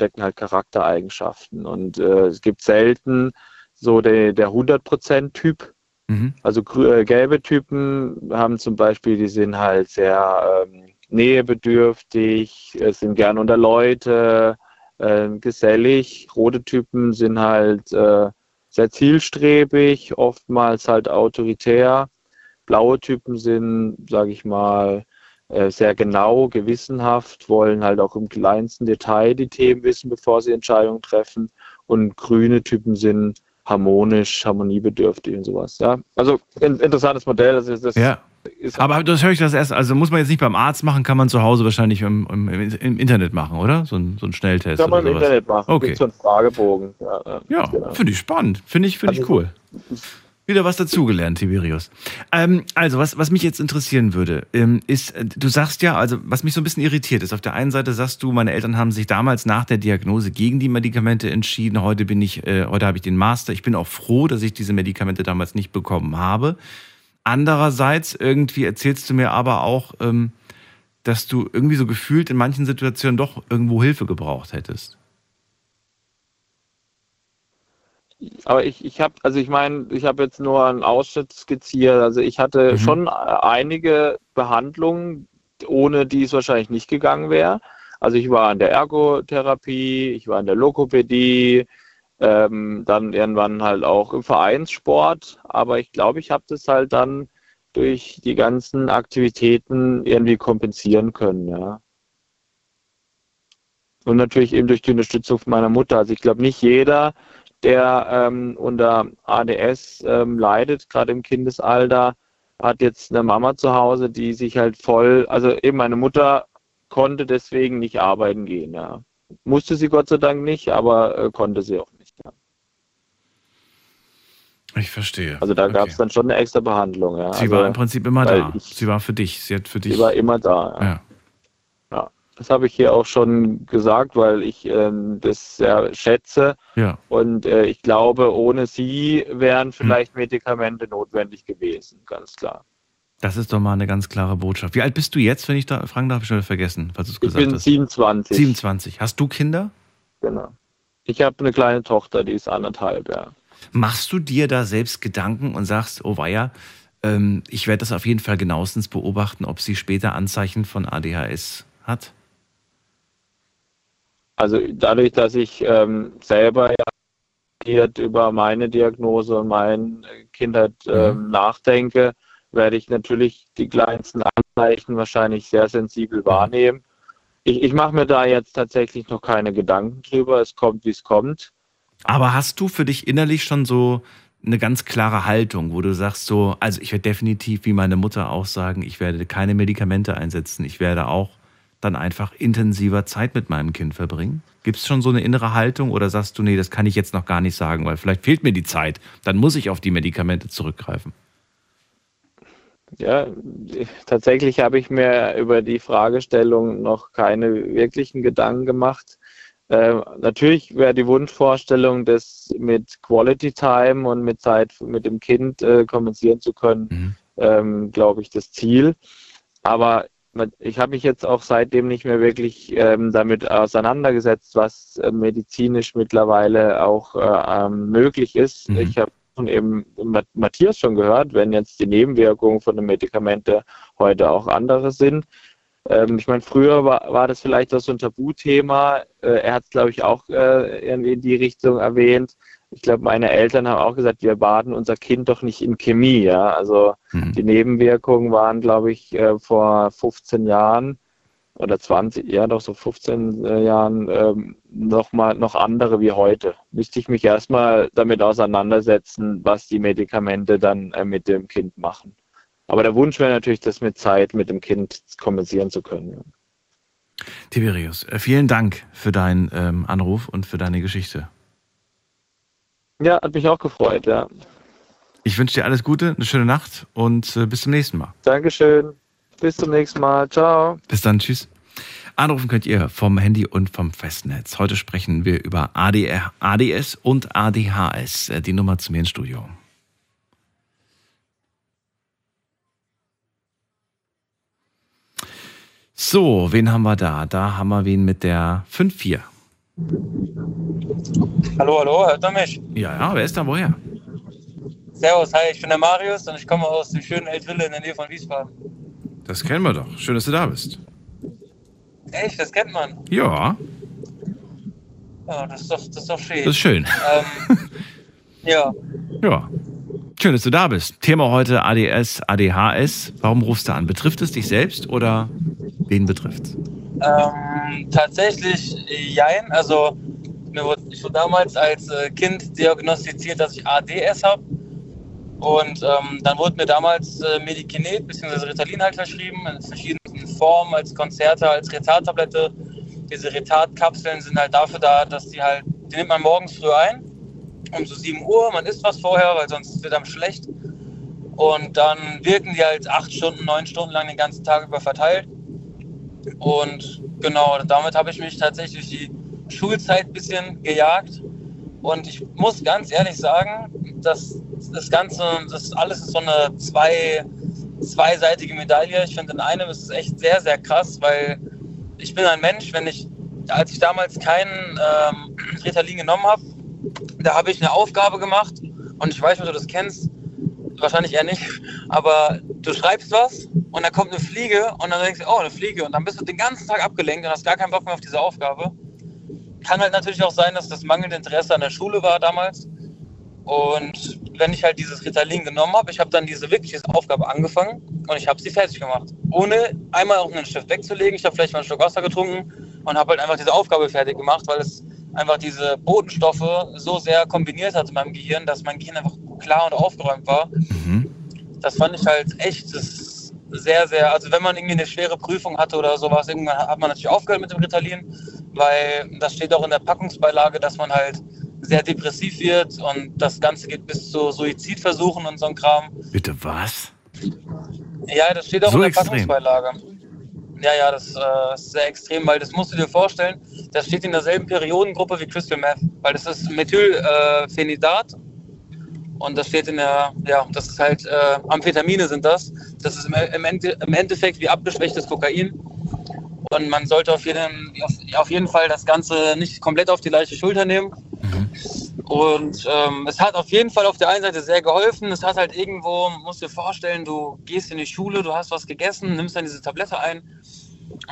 stecken halt Charaktereigenschaften. Und äh, es gibt selten so der, der 100%-Typ. Mhm. Also äh, gelbe Typen haben zum Beispiel, die sind halt sehr ähm, nähebedürftig, äh, sind gern unter Leute, äh, gesellig. Rote Typen sind halt äh, sehr zielstrebig, oftmals halt autoritär. Blaue Typen sind, sage ich mal, sehr genau, gewissenhaft, wollen halt auch im kleinsten Detail die Themen wissen, bevor sie Entscheidungen treffen. Und grüne Typen sind harmonisch, harmoniebedürftig und sowas. Ja, also ein interessantes Modell. Das ist, das Ja. ist Aber das höre ich das erst. Also muss man jetzt nicht beim Arzt machen, kann man zu Hause wahrscheinlich im, im, im Internet machen, oder? So ein, so ein Schnelltest. kann man oder im. Internet machen. Okay. So einen Fragebogen. Ja, ja, genau. finde ich spannend. Finde ich, finde ich Also- cool. Wieder was dazugelernt, Tiberius. Ähm, also, was, was mich jetzt interessieren würde, ähm, ist, äh, du sagst ja, also, was mich so ein bisschen irritiert ist, auf der einen Seite sagst du, meine Eltern haben sich damals nach der Diagnose gegen die Medikamente entschieden. Heute bin ich, äh, heute habe ich den Master. Ich bin auch froh, dass ich diese Medikamente damals nicht bekommen habe. Andererseits, irgendwie erzählst du mir aber auch, ähm, dass du irgendwie so gefühlt in manchen Situationen doch irgendwo Hilfe gebraucht hättest. Aber ich, ich habe, also ich meine, ich habe jetzt nur einen Ausschnitt skizziert. Also ich hatte Mhm. schon äh, einige Behandlungen, ohne die es wahrscheinlich nicht gegangen wäre. Also ich war in der Ergotherapie, ich war in der Lokopädie, ähm, dann irgendwann halt auch im Vereinssport. Aber ich glaube, ich habe das halt dann durch die ganzen Aktivitäten irgendwie kompensieren können, ja. Und natürlich eben durch die Unterstützung von meiner Mutter. Also ich glaube, nicht jeder, der ähm, unter ADS ähm, leidet, gerade im Kindesalter, hat jetzt eine Mama zu Hause, die sich halt voll, also eben meine Mutter konnte deswegen nicht arbeiten gehen, ja. Musste sie Gott sei Dank nicht, aber äh, konnte sie auch nicht. Ja. Ich verstehe. Also da Okay. gab es dann schon eine extra Behandlung, ja. Sie also, war im Prinzip immer da. ich- Sie war für dich. Sie hat für dich. sie war immer da, ja. ja. Das habe ich hier auch schon gesagt, weil ich ähm, das sehr schätze. ja. Und äh, ich glaube, ohne sie Hm. wären vielleicht Medikamente notwendig gewesen, ganz klar. Das ist doch mal eine ganz klare Botschaft. Wie alt bist du jetzt, wenn ich da fragen darf? Ich schon vergessen, falls du es Ich gesagt bin hast. 27. 27. Hast du Kinder? Genau. Ich habe eine kleine Tochter, die ist anderthalb, ja. Machst du dir da selbst Gedanken und sagst, oh weia, ähm, ich werde das auf jeden Fall genauestens beobachten, ob sie später Anzeichen von ADHS hat? Also dadurch, dass ich ähm, selber ja über meine Diagnose und meine Kindheit ähm, mhm. nachdenke, werde ich natürlich die kleinsten Anzeichen wahrscheinlich sehr sensibel wahrnehmen. Ich, ich mache mir da jetzt tatsächlich noch keine Gedanken drüber. Es kommt, wie es kommt. Aber hast du für dich innerlich schon so eine ganz klare Haltung, wo du sagst so, also ich werde definitiv, wie meine Mutter auch sagen, ich werde keine Medikamente einsetzen. Ich werde auch dann einfach intensiver Zeit mit meinem Kind verbringen? Gibt es schon so eine innere Haltung oder sagst du, nee, das kann ich jetzt noch gar nicht sagen, weil vielleicht fehlt mir die Zeit, dann muss ich auf die Medikamente zurückgreifen? Ja, tatsächlich habe ich mir über die Fragestellung noch keine wirklichen Gedanken gemacht. Äh, natürlich wäre die Wunschvorstellung, das mit Quality Time und mit Zeit mit dem Kind äh, kompensieren zu können, mhm. ähm, glaube ich, das Ziel. Aber ich habe mich jetzt auch seitdem nicht mehr wirklich ähm, damit auseinandergesetzt, was äh, medizinisch mittlerweile auch äh, ähm, möglich ist. Mhm. Ich habe eben Matthias schon gehört, wenn jetzt die Nebenwirkungen von den Medikamenten heute auch andere sind. Ähm, ich meine, früher war, war das vielleicht auch so ein Tabuthema. Äh, er hat es, glaube ich, auch äh, in die Richtung erwähnt ich glaube, meine Eltern haben auch gesagt, wir baden unser Kind doch nicht in Chemie. Ja? Also mhm. die Nebenwirkungen waren, glaube ich, äh, vor 15 Jahren oder 20, ja doch so 15 äh, Jahren ähm, noch mal noch andere wie heute. Müsste ich mich erstmal damit auseinandersetzen, was die Medikamente dann äh, mit dem Kind machen. Aber der Wunsch wäre natürlich, das mit Zeit mit dem Kind kompensieren zu können. Ja. Tiberius, äh, vielen Dank für deinen ähm, Anruf und für deine Geschichte. Ja, hat mich auch gefreut, ja. Ich wünsche dir alles Gute, eine schöne Nacht und äh, bis zum nächsten Mal. Dankeschön. Bis zum nächsten Mal. Ciao. Bis dann. Tschüss. Anrufen könnt ihr vom Handy und vom Festnetz. Heute sprechen wir über ADR, ADS und ADHS. Äh, die Nummer zu mir ins Studio. So, wen haben wir da? Da haben wir wen mit der 5-4. Hallo, hallo, hört ihr mich? Ja, ja, wer ist da woher? Servus, hi, ich bin der Marius und ich komme aus dem schönen Eltville in der Nähe von Wiesbaden. Das kennen wir doch. Schön, dass du da bist. Echt, das kennt man? Ja. Ja, das ist doch, das ist doch schön. Das ist schön. Ähm, ja. Ja. Schön, dass du da bist. Thema heute ADS, ADHS. Warum rufst du an? Betrifft es dich selbst oder wen betrifft es? Ähm, tatsächlich, jein. Also, mir wurde, ich wurde damals als äh, Kind diagnostiziert, dass ich ADS habe. Und ähm, dann wurde mir damals äh, Medikinet bzw. Ritalin halt verschrieben, in verschiedenen Formen, als Konzerte, als Retardtablette. Diese Retardkapseln sind halt dafür da, dass die halt, die nimmt man morgens früh ein, um so 7 Uhr, man isst was vorher, weil sonst wird einem schlecht. Und dann wirken die halt acht Stunden, neun Stunden lang den ganzen Tag über verteilt. Und genau, damit habe ich mich tatsächlich die Schulzeit ein bisschen gejagt. Und ich muss ganz ehrlich sagen, dass das Ganze, das alles ist so eine zwei, zweiseitige Medaille. Ich finde, in einem ist es echt sehr, sehr krass, weil ich bin ein Mensch, wenn ich, als ich damals keinen ähm, Ritalin genommen habe, da habe ich eine Aufgabe gemacht und ich weiß nicht, ob du das kennst, wahrscheinlich eher nicht, aber du schreibst was und dann kommt eine Fliege und dann denkst du, oh, eine Fliege und dann bist du den ganzen Tag abgelenkt und hast gar keinen Bock mehr auf diese Aufgabe. Kann halt natürlich auch sein, dass das mangelnde Interesse an der Schule war damals. Und wenn ich halt dieses Ritalin genommen habe, ich habe dann diese wirkliche Aufgabe angefangen und ich habe sie fertig gemacht. Ohne einmal auch einen Stift wegzulegen. Ich habe vielleicht mal einen Schluck Wasser getrunken und habe halt einfach diese Aufgabe fertig gemacht, weil es einfach diese Botenstoffe so sehr kombiniert hat in meinem Gehirn, dass mein Gehirn einfach klar und aufgeräumt war. Mhm. Das fand ich halt echt das sehr, sehr, also wenn man irgendwie eine schwere Prüfung hatte oder sowas, irgendwann hat man natürlich aufgehört mit dem Ritalin, weil das steht auch in der Packungsbeilage, dass man halt sehr depressiv wird und das Ganze geht bis zu Suizidversuchen und so ein Kram. Bitte was? Ja, das steht auch so in der extrem. Packungsbeilage. Ja, ja, das äh, ist sehr extrem, weil das musst du dir vorstellen, das steht in derselben Periodengruppe wie Crystal Meth, weil das ist Methylphenidat und das steht in der, ja, das ist halt, äh, Amphetamine sind das. Das ist im, im, Endeffekt wie abgeschwächtes Kokain. Und man sollte auf jeden, auf, jeden Fall das Ganze nicht komplett auf die leichte Schulter nehmen. Und ähm, es hat auf jeden Fall auf der einen Seite sehr geholfen. Es hat halt irgendwo, musst dir vorstellen, du gehst in die Schule, du hast was gegessen, nimmst dann diese Tablette ein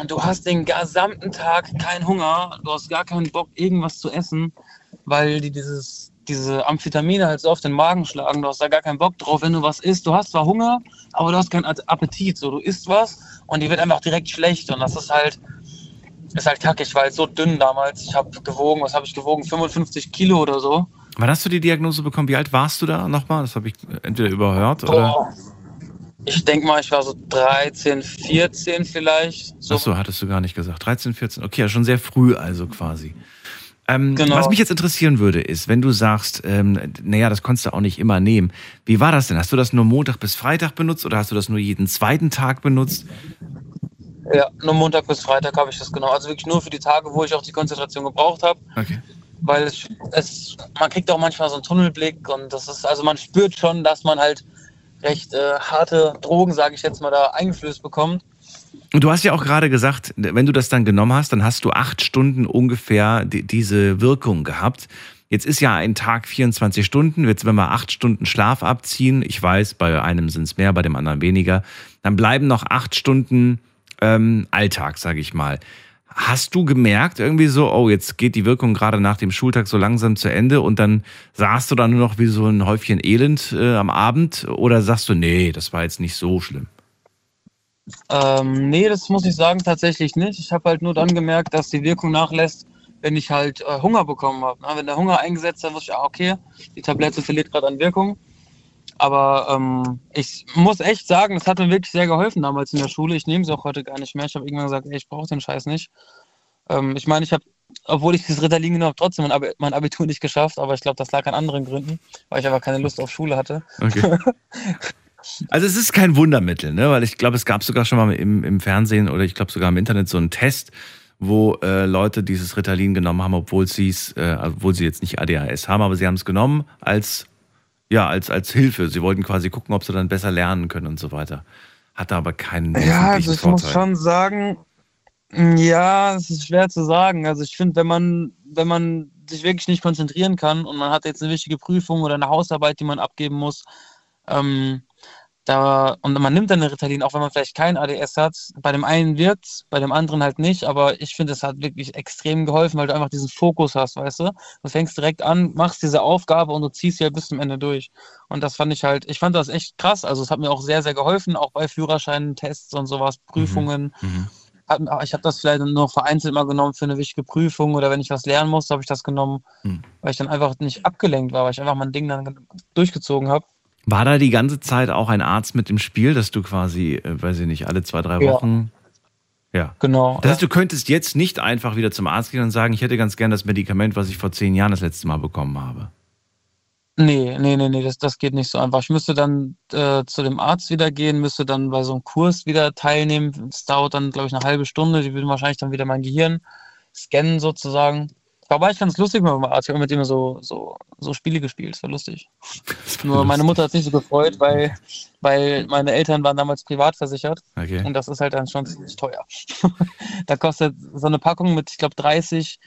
und du hast den gesamten Tag keinen Hunger, du hast gar keinen Bock, irgendwas zu essen, weil die dieses, diese Amphetamine halt so auf den Magen schlagen. Du hast da gar keinen Bock drauf, wenn du was isst. Du hast zwar Hunger, aber du hast keinen Appetit. So, du isst was und die wird einfach direkt schlecht. Und das ist halt, ist halt kacke. Ich war halt so dünn damals. Ich habe gewogen, was habe ich gewogen? 55 Kilo oder so. Wann hast du die Diagnose bekommen? Wie alt warst du da nochmal? Das habe ich entweder überhört oder. Boah. Ich denke mal, ich war so 13, 14 vielleicht. So. Ach so, hattest du gar nicht gesagt. 13, 14. Okay, ja, schon sehr früh also quasi. Ähm, Genau. Was mich jetzt interessieren würde, ist, wenn du sagst, ähm, naja, das konntest du auch nicht immer nehmen. Wie war das denn? Hast du das nur Montag bis Freitag benutzt oder hast du das nur jeden zweiten Tag benutzt? Ja, nur Montag bis Freitag habe ich das genau. Also wirklich nur für die Tage, wo ich auch die Konzentration gebraucht habe. Okay. Weil es, es, man kriegt auch manchmal so einen Tunnelblick und das ist, also man spürt schon, dass man halt recht äh, harte Drogen, sage ich jetzt mal, da eingeflößt bekommt. Und du hast ja auch gerade gesagt, wenn du das dann genommen hast, dann hast du acht Stunden ungefähr die, diese Wirkung gehabt. Jetzt ist ja ein Tag 24 Stunden. Jetzt, wenn wir acht Stunden Schlaf abziehen, ich weiß, bei einem sind es mehr, bei dem anderen weniger, dann bleiben noch acht Stunden ähm, Alltag, sage ich mal. Hast du gemerkt irgendwie so, oh, jetzt geht die Wirkung gerade nach dem Schultag so langsam zu Ende und dann saßt du dann nur noch wie so ein Häufchen Elend äh, am Abend oder sagst du, nee, das war jetzt nicht so schlimm? Ähm, nee, das muss ich sagen, tatsächlich nicht. Ich habe halt nur dann gemerkt, dass die Wirkung nachlässt, wenn ich halt äh, Hunger bekommen habe. Wenn der Hunger eingesetzt hat, wusste ich, ah, okay, die Tablette verliert gerade an Wirkung. Aber ähm, ich muss echt sagen, das hat mir wirklich sehr geholfen damals in der Schule. Ich nehme sie auch heute gar nicht mehr. Ich habe irgendwann gesagt, ey, ich brauche den Scheiß nicht. Ähm, ich meine, ich habe, obwohl ich dieses Ritalin genommen habe, trotzdem mein Abitur nicht geschafft. Aber ich glaube, das lag an anderen Gründen, weil ich einfach keine Lust auf Schule hatte. Okay. Also es ist kein Wundermittel, ne? weil ich glaube, es gab sogar schon mal im, im Fernsehen oder ich glaube sogar im Internet so einen Test, wo äh, Leute dieses Ritalin genommen haben, obwohl sie es, äh, obwohl sie jetzt nicht ADHS haben, aber sie haben es genommen als ja als als Hilfe. Sie wollten quasi gucken, ob sie dann besser lernen können und so weiter. Hatte aber keinen Ja, also ich muss Vorteil. schon sagen, ja, es ist schwer zu sagen. Also ich finde, wenn man, wenn man sich wirklich nicht konzentrieren kann und man hat jetzt eine wichtige Prüfung oder eine Hausarbeit, die man abgeben muss, ähm, da, und man nimmt dann eine Ritalin, auch wenn man vielleicht kein ADS hat. Bei dem einen wirkt bei dem anderen halt nicht, aber ich finde, es hat wirklich extrem geholfen, weil du einfach diesen Fokus hast, weißt du? Du fängst direkt an, machst diese Aufgabe und du ziehst sie ja bis zum Ende durch. Und das fand ich halt, ich fand das echt krass. Also es hat mir auch sehr, sehr geholfen, auch bei Führerscheinen, Tests und sowas, Prüfungen. Mhm. Hat, ich habe das vielleicht nur vereinzelt mal genommen für eine wichtige Prüfung oder wenn ich was lernen musste, habe ich das genommen, Mhm. weil ich dann einfach nicht abgelenkt war, weil ich einfach mein Ding dann ge- durchgezogen habe. War da die ganze Zeit auch ein Arzt mit im Spiel, dass du quasi, äh, weiß ich nicht, alle zwei, drei Ja. Wochen. Ja. Genau. Das heißt, du könntest jetzt nicht einfach wieder zum Arzt gehen und sagen, ich hätte ganz gern das Medikament, was ich vor zehn Jahren das letzte Mal bekommen habe. Nee, nee, nee, nee, das, das geht nicht so einfach. Ich müsste dann äh, zu dem Arzt wieder gehen, müsste dann bei so einem Kurs wieder teilnehmen. Das dauert dann, glaube ich, eine halbe Stunde. Die würden wahrscheinlich dann wieder mein Gehirn scannen sozusagen. Aber echt ganz lustig mit meinem Arzt. Ich habe mit ihm so, so, so Spiele gespielt. Das war lustig. Nur meine Mutter hat sich nicht so gefreut, weil, weil meine Eltern waren damals privat versichert. Okay. Und das ist halt dann schon ziemlich teuer. da kostet so eine Packung mit, ich glaube, 30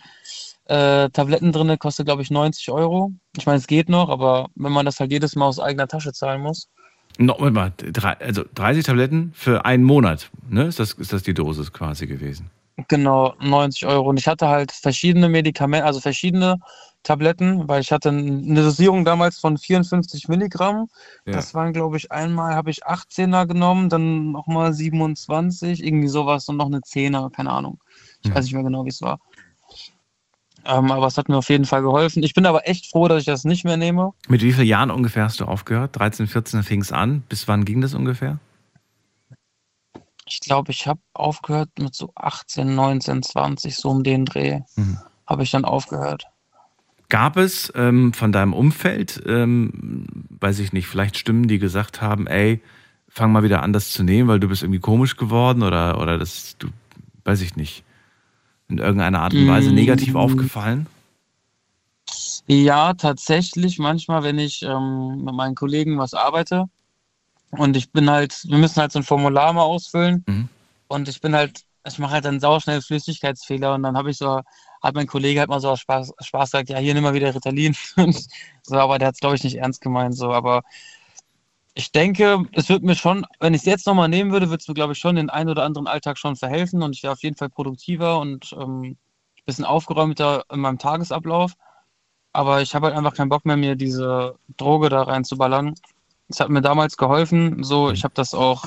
äh, Tabletten drin, kostet, glaube ich, 90 Euro. Ich meine, es geht noch, aber wenn man das halt jedes Mal aus eigener Tasche zahlen muss. No, Moment mal, drei, also 30 Tabletten für einen Monat, ne? Ist das, ist das die Dosis quasi gewesen? Genau, 90 Euro. Und ich hatte halt verschiedene Medikamente, also verschiedene Tabletten, weil ich hatte eine Dosierung damals von 54 Milligramm. Ja. Das waren, glaube ich, einmal habe ich 18er genommen, dann nochmal 27, irgendwie sowas und noch eine 10er, keine Ahnung. Ich Ja. weiß nicht mehr genau, wie es war. Ähm, aber es hat mir auf jeden Fall geholfen. Ich bin aber echt froh, dass ich das nicht mehr nehme. Mit wie vielen Jahren ungefähr hast du aufgehört? 13, 14 fing es an. Bis wann ging das ungefähr? Ich glaube, ich habe aufgehört mit so 18, 19, 20, so um den Dreh. Mhm. Habe ich dann aufgehört. Gab es ähm, von deinem Umfeld, ähm, weiß ich nicht, vielleicht Stimmen, die gesagt haben, ey, fang mal wieder an, das zu nehmen, weil du bist irgendwie komisch geworden oder, oder das, du, weiß ich nicht, in irgendeiner Art und Weise Mm. negativ aufgefallen? Ja, tatsächlich manchmal, wenn ich ähm, mit meinen Kollegen was arbeite und ich bin halt, wir müssen halt so ein Formular mal ausfüllen Mhm. und ich bin halt ich mache halt dann sauschnell Flüssigkeitsfehler und dann habe ich so, hat mein Kollege halt mal so aus Spaß, Spaß gesagt, ja, hier nimm mal wieder Ritalin. so, aber der hat es, glaube ich, nicht ernst gemeint. So, aber ich denke, es wird mir schon, wenn ich es jetzt nochmal nehmen würde, würde es mir, glaube ich, schon den einen oder anderen Alltag schon verhelfen und ich wäre auf jeden Fall produktiver und ähm, ein bisschen aufgeräumter in meinem Tagesablauf. Aber ich habe halt einfach keinen Bock mehr, mir diese Droge da reinzuballern. Es hat mir damals geholfen. So, ich habe das auch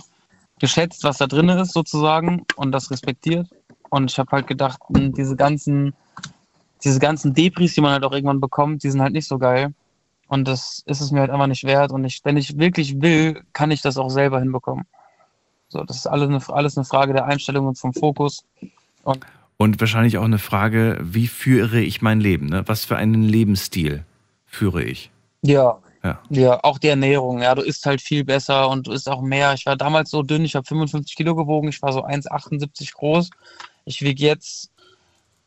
geschätzt, was da drin ist, sozusagen, und das respektiert. Und ich habe halt gedacht, hm, diese ganzen, diese ganzen Depris, die man halt auch irgendwann bekommt, die sind halt nicht so geil. Und das ist es mir halt einfach nicht wert. Und ich, wenn ich wirklich will, kann ich das auch selber hinbekommen. So, das ist alles eine, alles eine Frage der Einstellung und vom Fokus. Und und wahrscheinlich auch eine Frage, wie führe ich mein Leben? Ne? Was für einen Lebensstil führe ich? Ja. Ja. Ja, auch die Ernährung. Ja, du isst halt viel besser und du isst auch mehr. Ich war damals so dünn, ich habe 55 Kilo gewogen, ich war so 1,78 groß. Ich wiege jetzt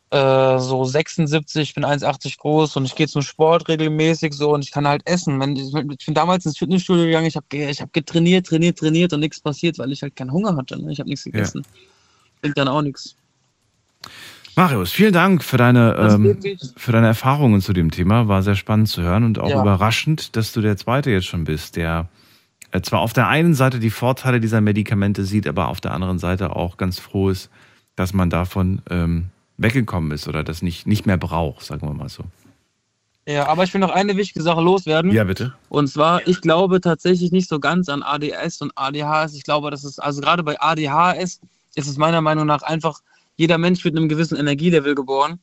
äh, so 76, ich bin 1,80 groß und ich gehe zum Sport regelmäßig so und ich kann halt essen. Wenn, ich, ich bin damals ins Fitnessstudio gegangen, ich habe ich hab getrainiert, trainiert, trainiert und nichts passiert, weil ich halt keinen Hunger hatte. Ne? Ich habe nichts gegessen. Ja. Bringt dann auch nichts. Marius, vielen Dank für deine, ähm, für deine Erfahrungen zu dem Thema. War sehr spannend zu hören und auch ja. überraschend, dass du der Zweite jetzt schon bist, der äh, zwar auf der einen Seite die Vorteile dieser Medikamente sieht, aber auf der anderen Seite auch ganz froh ist, dass man davon ähm, weggekommen ist oder das nicht, nicht mehr braucht, sagen wir mal so. Ja, aber ich will noch eine wichtige Sache loswerden. Ja, bitte. Und zwar, ich glaube tatsächlich nicht so ganz an ADS und ADHS. Ich glaube, das ist, also gerade bei ADHS ist es meiner Meinung nach einfach jeder Mensch wird in einem gewissen Energielevel geboren.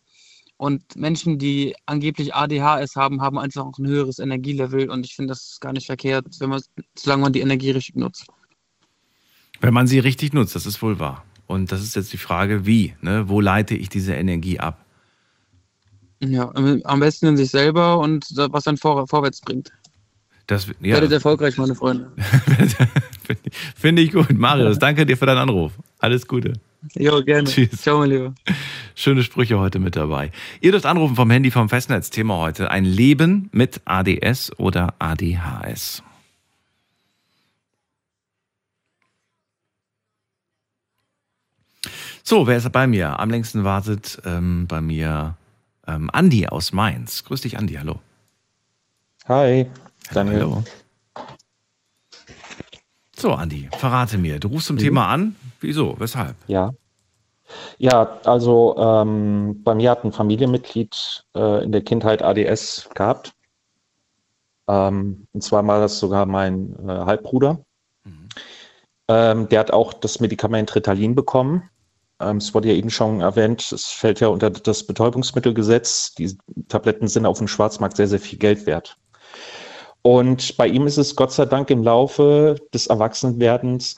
Und Menschen, die angeblich ADHS haben, haben einfach auch ein höheres Energielevel. Und ich finde, das gar nicht verkehrt, wenn man, solange man die Energie richtig nutzt. Wenn man sie richtig nutzt, das ist wohl wahr. Und das ist jetzt die Frage, wie? Ne? Wo leite ich diese Energie ab? Ja, am besten in sich selber und was dann vor, vorwärts bringt. Das, ja. Werdet erfolgreich, meine Freunde. Finde ich gut. Marius, danke dir für deinen Anruf. Alles Gute. Jo, gerne. Tschüss. Ciao, mein Lieber. Schöne Sprüche heute mit dabei. Ihr dürft anrufen vom Handy vom Festnetz. Thema heute: Ein Leben mit ADS oder ADHS. So, wer ist bei mir? Am längsten wartet ähm, bei mir ähm, Andi aus Mainz. Grüß dich, Andi. Hallo. Hi. Daniel. Hallo. So, Andi, verrate mir. Du rufst zum mhm. Thema an. Wieso? Weshalb? Ja. Ja, also ähm, bei mir hat ein Familienmitglied äh, in der Kindheit ADS gehabt. Ähm, und zwar war das sogar mein äh, Halbbruder. Mhm. Ähm, der hat auch das Medikament Ritalin bekommen. Ähm, es wurde ja eben schon erwähnt, es fällt ja unter das Betäubungsmittelgesetz. Die Tabletten sind auf dem Schwarzmarkt sehr, sehr viel Geld wert. Und bei ihm ist es Gott sei Dank im Laufe des Erwachsenwerdens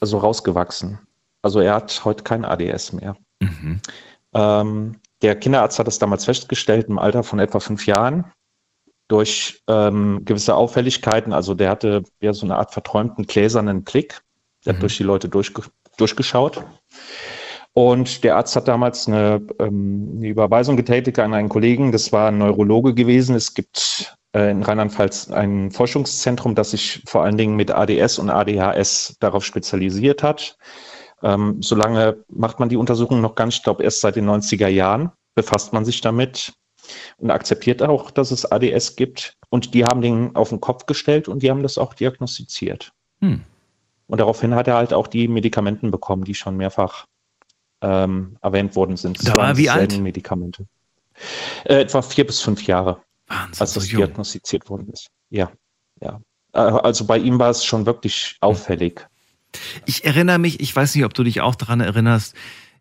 also rausgewachsen. Also er hat heute kein ADS mehr. Mhm. Ähm, der Kinderarzt hat das damals festgestellt im Alter von etwa fünf Jahren durch ähm, gewisse Auffälligkeiten. Also der hatte ja so eine Art verträumten gläsernen Blick. Der mhm. hat durch die Leute durchge durchgeschaut. Und der Arzt hat damals eine, ähm, eine Überweisung getätigt an einen Kollegen. Das war ein Neurologe gewesen. Es gibt in Rheinland-Pfalz ein Forschungszentrum, das sich vor allen Dingen mit ADS und ADHS darauf spezialisiert hat. Ähm, solange macht man die Untersuchung noch ganz, ich glaube erst seit den 90er Jahren befasst man sich damit und akzeptiert auch, dass es ADS gibt. Und die haben den auf den Kopf gestellt und die haben das auch diagnostiziert. Hm. Und daraufhin hat er halt auch die Medikamenten bekommen, die schon mehrfach ähm, erwähnt worden sind. Da war wie alt? Medikamente. Äh, etwa vier bis fünf Jahre. Wahnsinn, als das so diagnostiziert worden ist. Ja, ja. Äh, also bei ihm war es schon wirklich auffällig. Ich erinnere mich, ich weiß nicht, ob du dich auch daran erinnerst,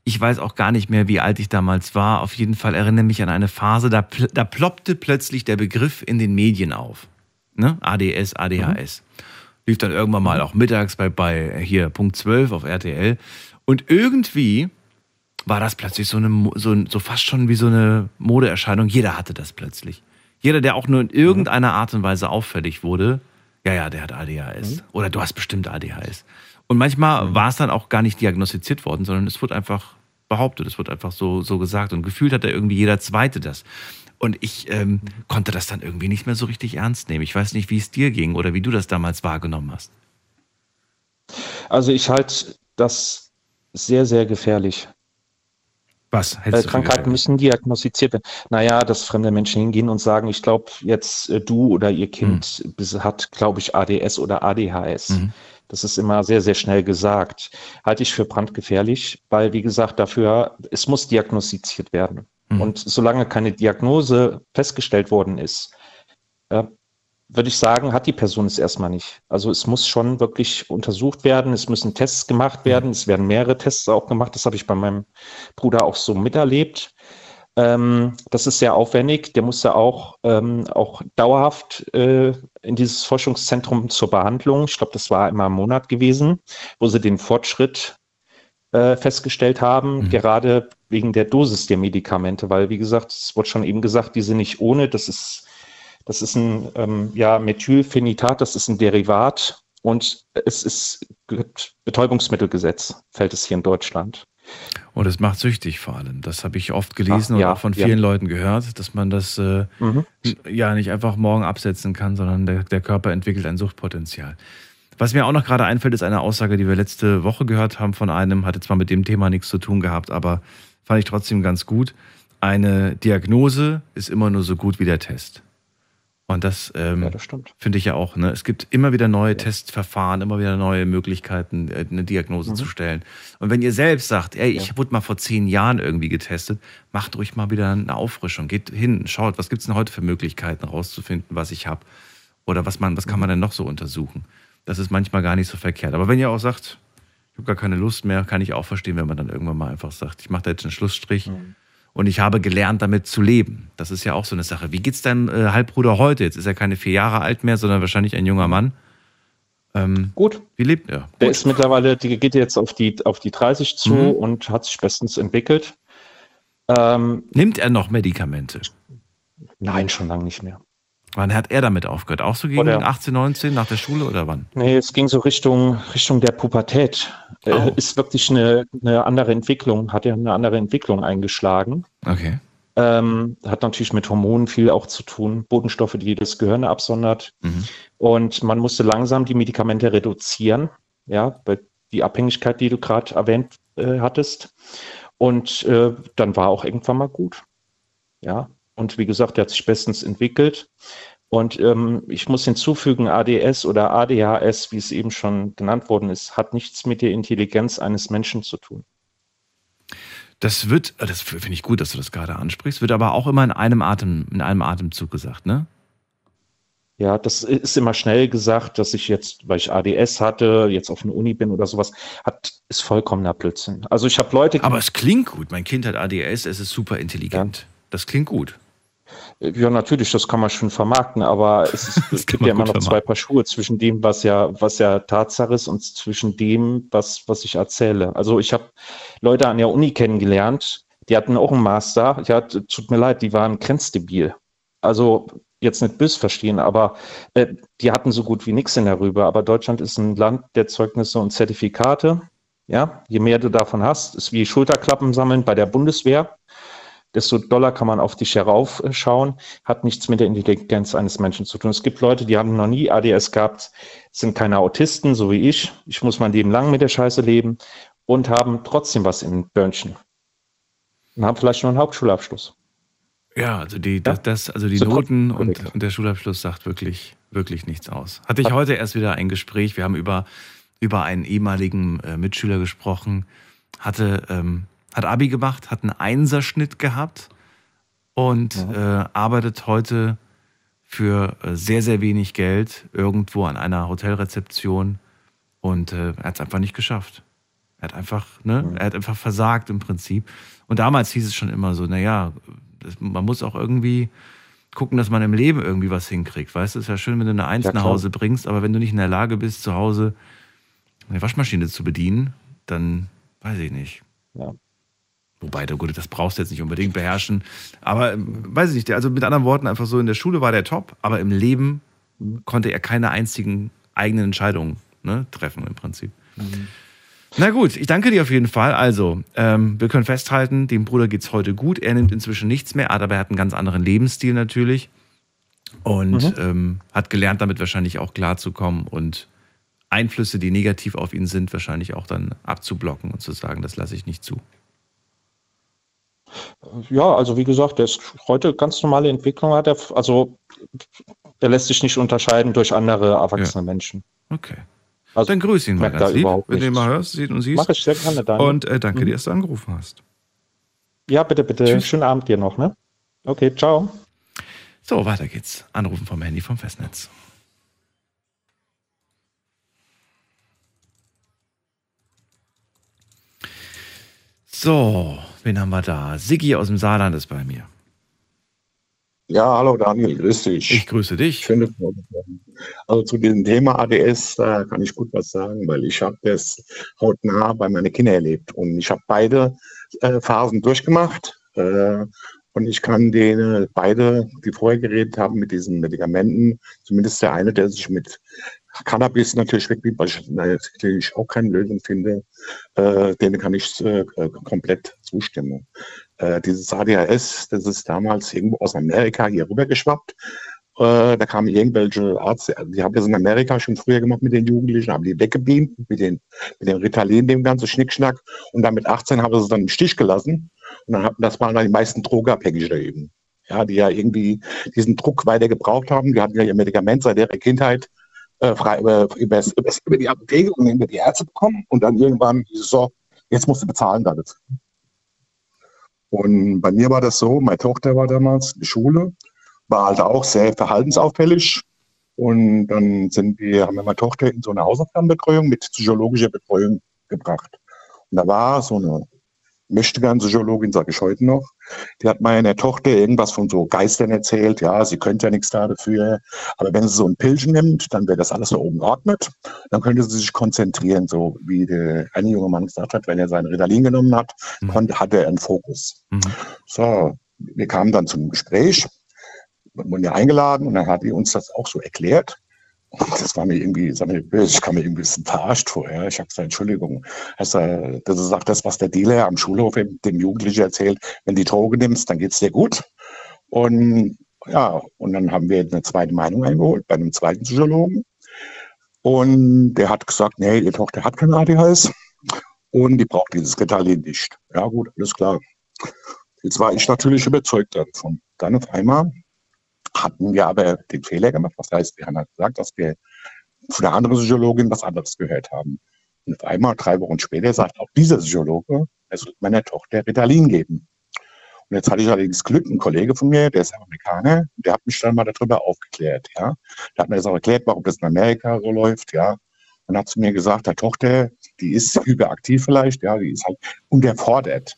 ich weiß auch gar nicht mehr, wie alt ich damals war. Auf jeden Fall erinnere mich an eine Phase, da, da ploppte plötzlich der Begriff in den Medien auf. Ne? ADS, ADHS. Mhm. Lief dann irgendwann mal auch mittags bei, bei hier Punkt 12 auf RTL. Und irgendwie war das plötzlich so eine, so, so fast schon wie so eine Modeerscheinung. Jeder hatte das plötzlich. Jeder, der auch nur in irgendeiner Art und Weise auffällig wurde, ja, ja, der hat ADHS. Mhm. Oder du hast bestimmt ADHS. Und manchmal mhm. war es dann auch gar nicht diagnostiziert worden, sondern es wurde einfach behauptet, es wurde einfach so, so gesagt. Und gefühlt hat da irgendwie jeder Zweite das. Und ich ähm, mhm. konnte das dann irgendwie nicht mehr so richtig ernst nehmen. Ich weiß nicht, wie es dir ging oder wie du das damals wahrgenommen hast. Also ich halte das sehr, sehr gefährlich. Was? Äh, Krankheiten müssen diagnostiziert werden. Naja, dass fremde Menschen hingehen und sagen, ich glaube, jetzt äh, du oder ihr Kind mhm. hat, glaube ich, ADS oder ADHS. Mhm. Das ist immer sehr, sehr schnell gesagt. Halte ich für brandgefährlich, weil, wie gesagt, dafür, es muss diagnostiziert werden. Mhm. Und solange keine Diagnose festgestellt worden ist, äh, würde ich sagen, hat die Person es erstmal nicht. Also es muss schon wirklich untersucht werden, es müssen Tests gemacht werden, es werden mehrere Tests auch gemacht. Das habe ich bei meinem Bruder auch so miterlebt. Ähm, das ist sehr aufwendig. Der musste auch, ähm, auch dauerhaft äh, in dieses Forschungszentrum zur Behandlung. Ich glaube, das war immer im Monat gewesen, wo sie den Fortschritt äh, festgestellt haben, mhm. gerade wegen der Dosis der Medikamente, weil, wie gesagt, es wurde schon eben gesagt, die sind nicht ohne, das ist das ist ein ähm, ja, Methylphenitat, das ist ein Derivat und es ist Betäubungsmittelgesetz, fällt es hier in Deutschland. Und es macht süchtig vor allem. Das habe ich oft gelesen Ach, ja, und auch von vielen ja. Leuten gehört, dass man das äh, mhm. ja nicht einfach morgen absetzen kann, sondern der, der Körper entwickelt ein Suchtpotenzial. Was mir auch noch gerade einfällt, ist eine Aussage, die wir letzte Woche gehört haben von einem, hatte zwar mit dem Thema nichts zu tun gehabt, aber fand ich trotzdem ganz gut. Eine Diagnose ist immer nur so gut wie der Test. Und das, ähm, ja, das finde ich ja auch. Ne? Es gibt immer wieder neue ja. Testverfahren, immer wieder neue Möglichkeiten, äh, eine Diagnose mhm. zu stellen. Und wenn ihr selbst sagt, ey, ich ja. wurde mal vor zehn Jahren irgendwie getestet, macht ruhig mal wieder eine Auffrischung. Geht hin, schaut, was gibt es denn heute für Möglichkeiten, rauszufinden, was ich habe. Oder was, man, was kann man denn noch so untersuchen. Das ist manchmal gar nicht so verkehrt. Aber wenn ihr auch sagt, ich habe gar keine Lust mehr, kann ich auch verstehen, wenn man dann irgendwann mal einfach sagt, ich mache da jetzt einen Schlussstrich. Mhm und ich habe gelernt, damit zu leben. Das ist ja auch so eine Sache. Wie geht's deinem äh, Halbbruder heute? Jetzt ist er keine vier Jahre alt mehr, sondern wahrscheinlich ein junger Mann. Ähm, Gut. Wie lebt er? Der ist mittlerweile, die geht jetzt auf die, auf die 30 zu mhm. und hat sich bestens entwickelt. Ähm, Nimmt er noch Medikamente? Nein, schon lange nicht mehr. Wann hat er damit aufgehört? Auch so gegen oder, 18, 19 nach der Schule oder wann? Nee, es ging so Richtung, Richtung der Pubertät. Oh. Ist wirklich eine, eine andere Entwicklung, hat ja eine andere Entwicklung eingeschlagen. Okay. Ähm, hat natürlich mit Hormonen viel auch zu tun, Botenstoffe, die das Gehirn absondert. Mhm. Und man musste langsam die Medikamente reduzieren, ja, die Abhängigkeit, die du gerade erwähnt äh, hattest. Und äh, dann war auch irgendwann mal gut. Ja, und wie gesagt, der hat sich bestens entwickelt. Und ähm, ich muss hinzufügen, ADS oder ADHS, wie es eben schon genannt worden ist, hat nichts mit der Intelligenz eines Menschen zu tun. Das wird, das finde ich gut, dass du das gerade ansprichst, wird aber auch immer in einem Atem, in einem Atemzug gesagt, ne? Ja, das ist immer schnell gesagt, dass ich jetzt, weil ich ADS hatte, jetzt auf einer Uni bin oder sowas, hat, ist vollkommener Blödsinn. Also ich habe Leute. Aber es klingt gut. Mein Kind hat ADS, es ist super intelligent. Ja. Das klingt gut. Ja, natürlich, das kann man schon vermarkten, aber es, es gibt ja immer noch vermarkten. zwei Paar Schuhe zwischen dem, was ja, was ja Tatsache ist und zwischen dem, was, was ich erzähle. Also ich habe Leute an der Uni kennengelernt, die hatten auch einen Master. Ja, tut mir leid, die waren grenzdebil. Also jetzt nicht bös verstehen, aber äh, die hatten so gut wie nichts in der Rübe. Aber Deutschland ist ein Land der Zeugnisse und Zertifikate. Ja, je mehr du davon hast, ist wie Schulterklappen sammeln bei der Bundeswehr desto doller kann man auf dich heraufschauen, hat nichts mit der Intelligenz eines Menschen zu tun. Es gibt Leute, die haben noch nie ADS gehabt, sind keine Autisten, so wie ich. Ich muss mein Leben lang mit der Scheiße leben und haben trotzdem was im Börnchen. Und haben vielleicht noch einen Hauptschulabschluss. Ja, also die, das, das also die so Noten und, und, der Schulabschluss sagt wirklich, wirklich nichts aus. Hatte ich heute erst wieder ein Gespräch. Wir haben über, über einen ehemaligen äh, Mitschüler gesprochen, hatte ähm, hat Abi gemacht, hat einen Einserschnitt gehabt und ja. äh, arbeitet heute für äh, sehr, sehr wenig Geld irgendwo an einer Hotelrezeption und äh, er hat es einfach nicht geschafft. Er hat einfach, ne, ja. er hat einfach versagt im Prinzip. Und damals hieß es schon immer so, naja, man muss auch irgendwie gucken, dass man im Leben irgendwie was hinkriegt. Weißt du, es ist ja schön, wenn du eine Eins ja, nach Hause bringst, aber wenn du nicht in der Lage bist, zu Hause eine Waschmaschine zu bedienen, dann weiß ich nicht. Ja. Wobei, gut, das brauchst du jetzt nicht unbedingt beherrschen. Aber ähm, weiß ich nicht, also mit anderen Worten, einfach so in der Schule war der top, aber im Leben konnte er keine einzigen eigenen Entscheidungen ne, treffen im Prinzip. Mhm. Na gut, ich danke dir auf jeden Fall. Also, ähm, wir können festhalten, dem Bruder geht es heute gut. Er nimmt inzwischen nichts mehr, aber er hat einen ganz anderen Lebensstil natürlich. Und mhm. ähm, hat gelernt, damit wahrscheinlich auch klarzukommen und Einflüsse, die negativ auf ihn sind, wahrscheinlich auch dann abzublocken und zu sagen, das lasse ich nicht zu. Ja, also wie gesagt, der ist heute ganz normale Entwicklung hat er, also der lässt sich nicht unterscheiden durch andere erwachsene Ja. Menschen. Okay. Also Dann grüß ihn mal ganz lieb, wenn du ihn mal hörst, siehst und siehst. Mach ich sehr gerne, Daniel. Und äh, danke Mhm. dir, dass du angerufen hast. Ja, bitte, bitte. Tschüss. Schönen Abend dir noch, ne? Okay, ciao. So, weiter geht's. Anrufen vom Handy vom Festnetz. So, wen haben wir da? Siggi aus dem Saarland ist bei mir. Ja, hallo Daniel, grüß dich. Ich grüße dich. Schöne Also zu diesem Thema ADS da kann ich gut was sagen, weil ich habe das hautnah bei meinen Kindern erlebt und ich habe beide äh, Phasen durchgemacht äh, und ich kann denen beide, die vorher geredet haben mit diesen Medikamenten, zumindest der eine, der sich mit Cannabis natürlich wirklich, weil ich natürlich auch keine Lösung finde, äh, denen kann ich äh, komplett zustimmen. Äh, dieses ADHS, das ist damals irgendwo aus Amerika hier rüber geschwappt. Äh, da kamen irgendwelche Ärzte, die haben das in Amerika schon früher gemacht mit den Jugendlichen, haben die weggebeamt mit den, mit dem Ritalin, dem ganzen Schnickschnack. Und dann mit 18 haben sie es dann im Stich gelassen. Und dann hatten, das waren dann die meisten Drogenabhängige da eben. Ja, die ja irgendwie diesen Druck weiter gebraucht haben. Die hatten ja ihr Medikament seit ihrer Kindheit äh, frei, über, über, über, die Apotheke und über die Ärzte bekommen. Und dann irgendwann so, jetzt musst du bezahlen damit. Und bei mir war das so, meine Tochter war damals in der Schule, war halt auch sehr verhaltensauffällig. Und dann sind wir, haben wir meine Tochter in so eine Hausaufgabenbetreuung mit psychologischer Betreuung gebracht. Und da war so eine möchte gern Psychologin, sage ich heute noch, die hat meiner Tochter irgendwas von so Geistern erzählt, ja, sie könnte ja nichts da dafür, aber wenn sie so ein Pilchen nimmt, dann wäre das alles da oben geordnet, dann könnte sie sich konzentrieren, so wie der eine junge Mann gesagt hat, wenn er seinen Ritalin genommen hat, Mhm. konnte, hatte er einen Fokus. So, wir kamen dann zum Gespräch, wurden ja eingeladen und dann hat die uns das auch so erklärt. Das war mir irgendwie, ich kam mir irgendwie ein bisschen verarscht vor. Ja. Ich habe gesagt, Entschuldigung, das ist auch das, was der Dealer am Schulhof dem Jugendlichen erzählt. Wenn du die Droge nimmst, dann geht's dir gut. Und ja, und dann haben wir eine zweite Meinung eingeholt bei einem zweiten Psychologen. Und der hat gesagt, nee, ihre Tochter hat kein ADHS und die braucht dieses Ritalin nicht. Ja gut, alles klar. Jetzt war ich natürlich überzeugt davon. Dann auf einmal hatten wir aber den Fehler gemacht. Was heißt, wir haben halt gesagt, dass wir von der anderen Psychologin was anderes gehört haben. Und auf einmal, drei Wochen später, sagt auch dieser Psychologe, er soll meiner Tochter Ritalin geben. Und jetzt hatte ich allerdings Glück, ein Kollege von mir, der ist Amerikaner, der hat mich dann mal darüber aufgeklärt, ja. Der hat mir das auch erklärt, warum das in Amerika so läuft, ja. Und hat zu mir gesagt, der Tochter, die ist überaktiv vielleicht, ja, die ist halt unterfordert.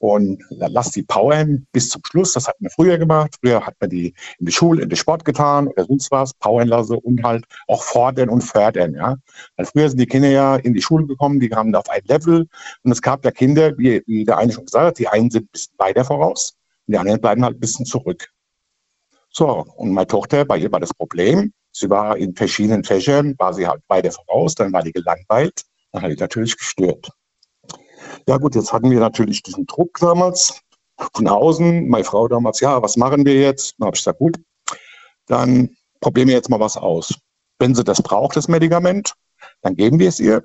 Und lass die powern bis zum Schluss. Das hat man früher gemacht. Früher hat man die in die Schule, in den Sport getan oder sonst was, powern lassen und halt auch fordern und fördern, ja. Weil früher sind die Kinder ja in die Schule gekommen, die kamen auf ein Level. Und es gab ja Kinder, wie, wie der eine schon gesagt hat, die einen sind ein bisschen weiter voraus und die anderen bleiben halt ein bisschen zurück. So, und meine Tochter, bei ihr war das Problem, sie war in verschiedenen Fächern, war sie halt weiter voraus, dann war die gelangweilt, dann hat die natürlich gestört. Ja gut, jetzt hatten wir natürlich diesen Druck damals von außen. Meine Frau damals, ja, was machen wir jetzt? Dann habe ich gesagt, gut, dann probieren wir jetzt mal was aus. Wenn sie das braucht, das Medikament, dann geben wir es ihr.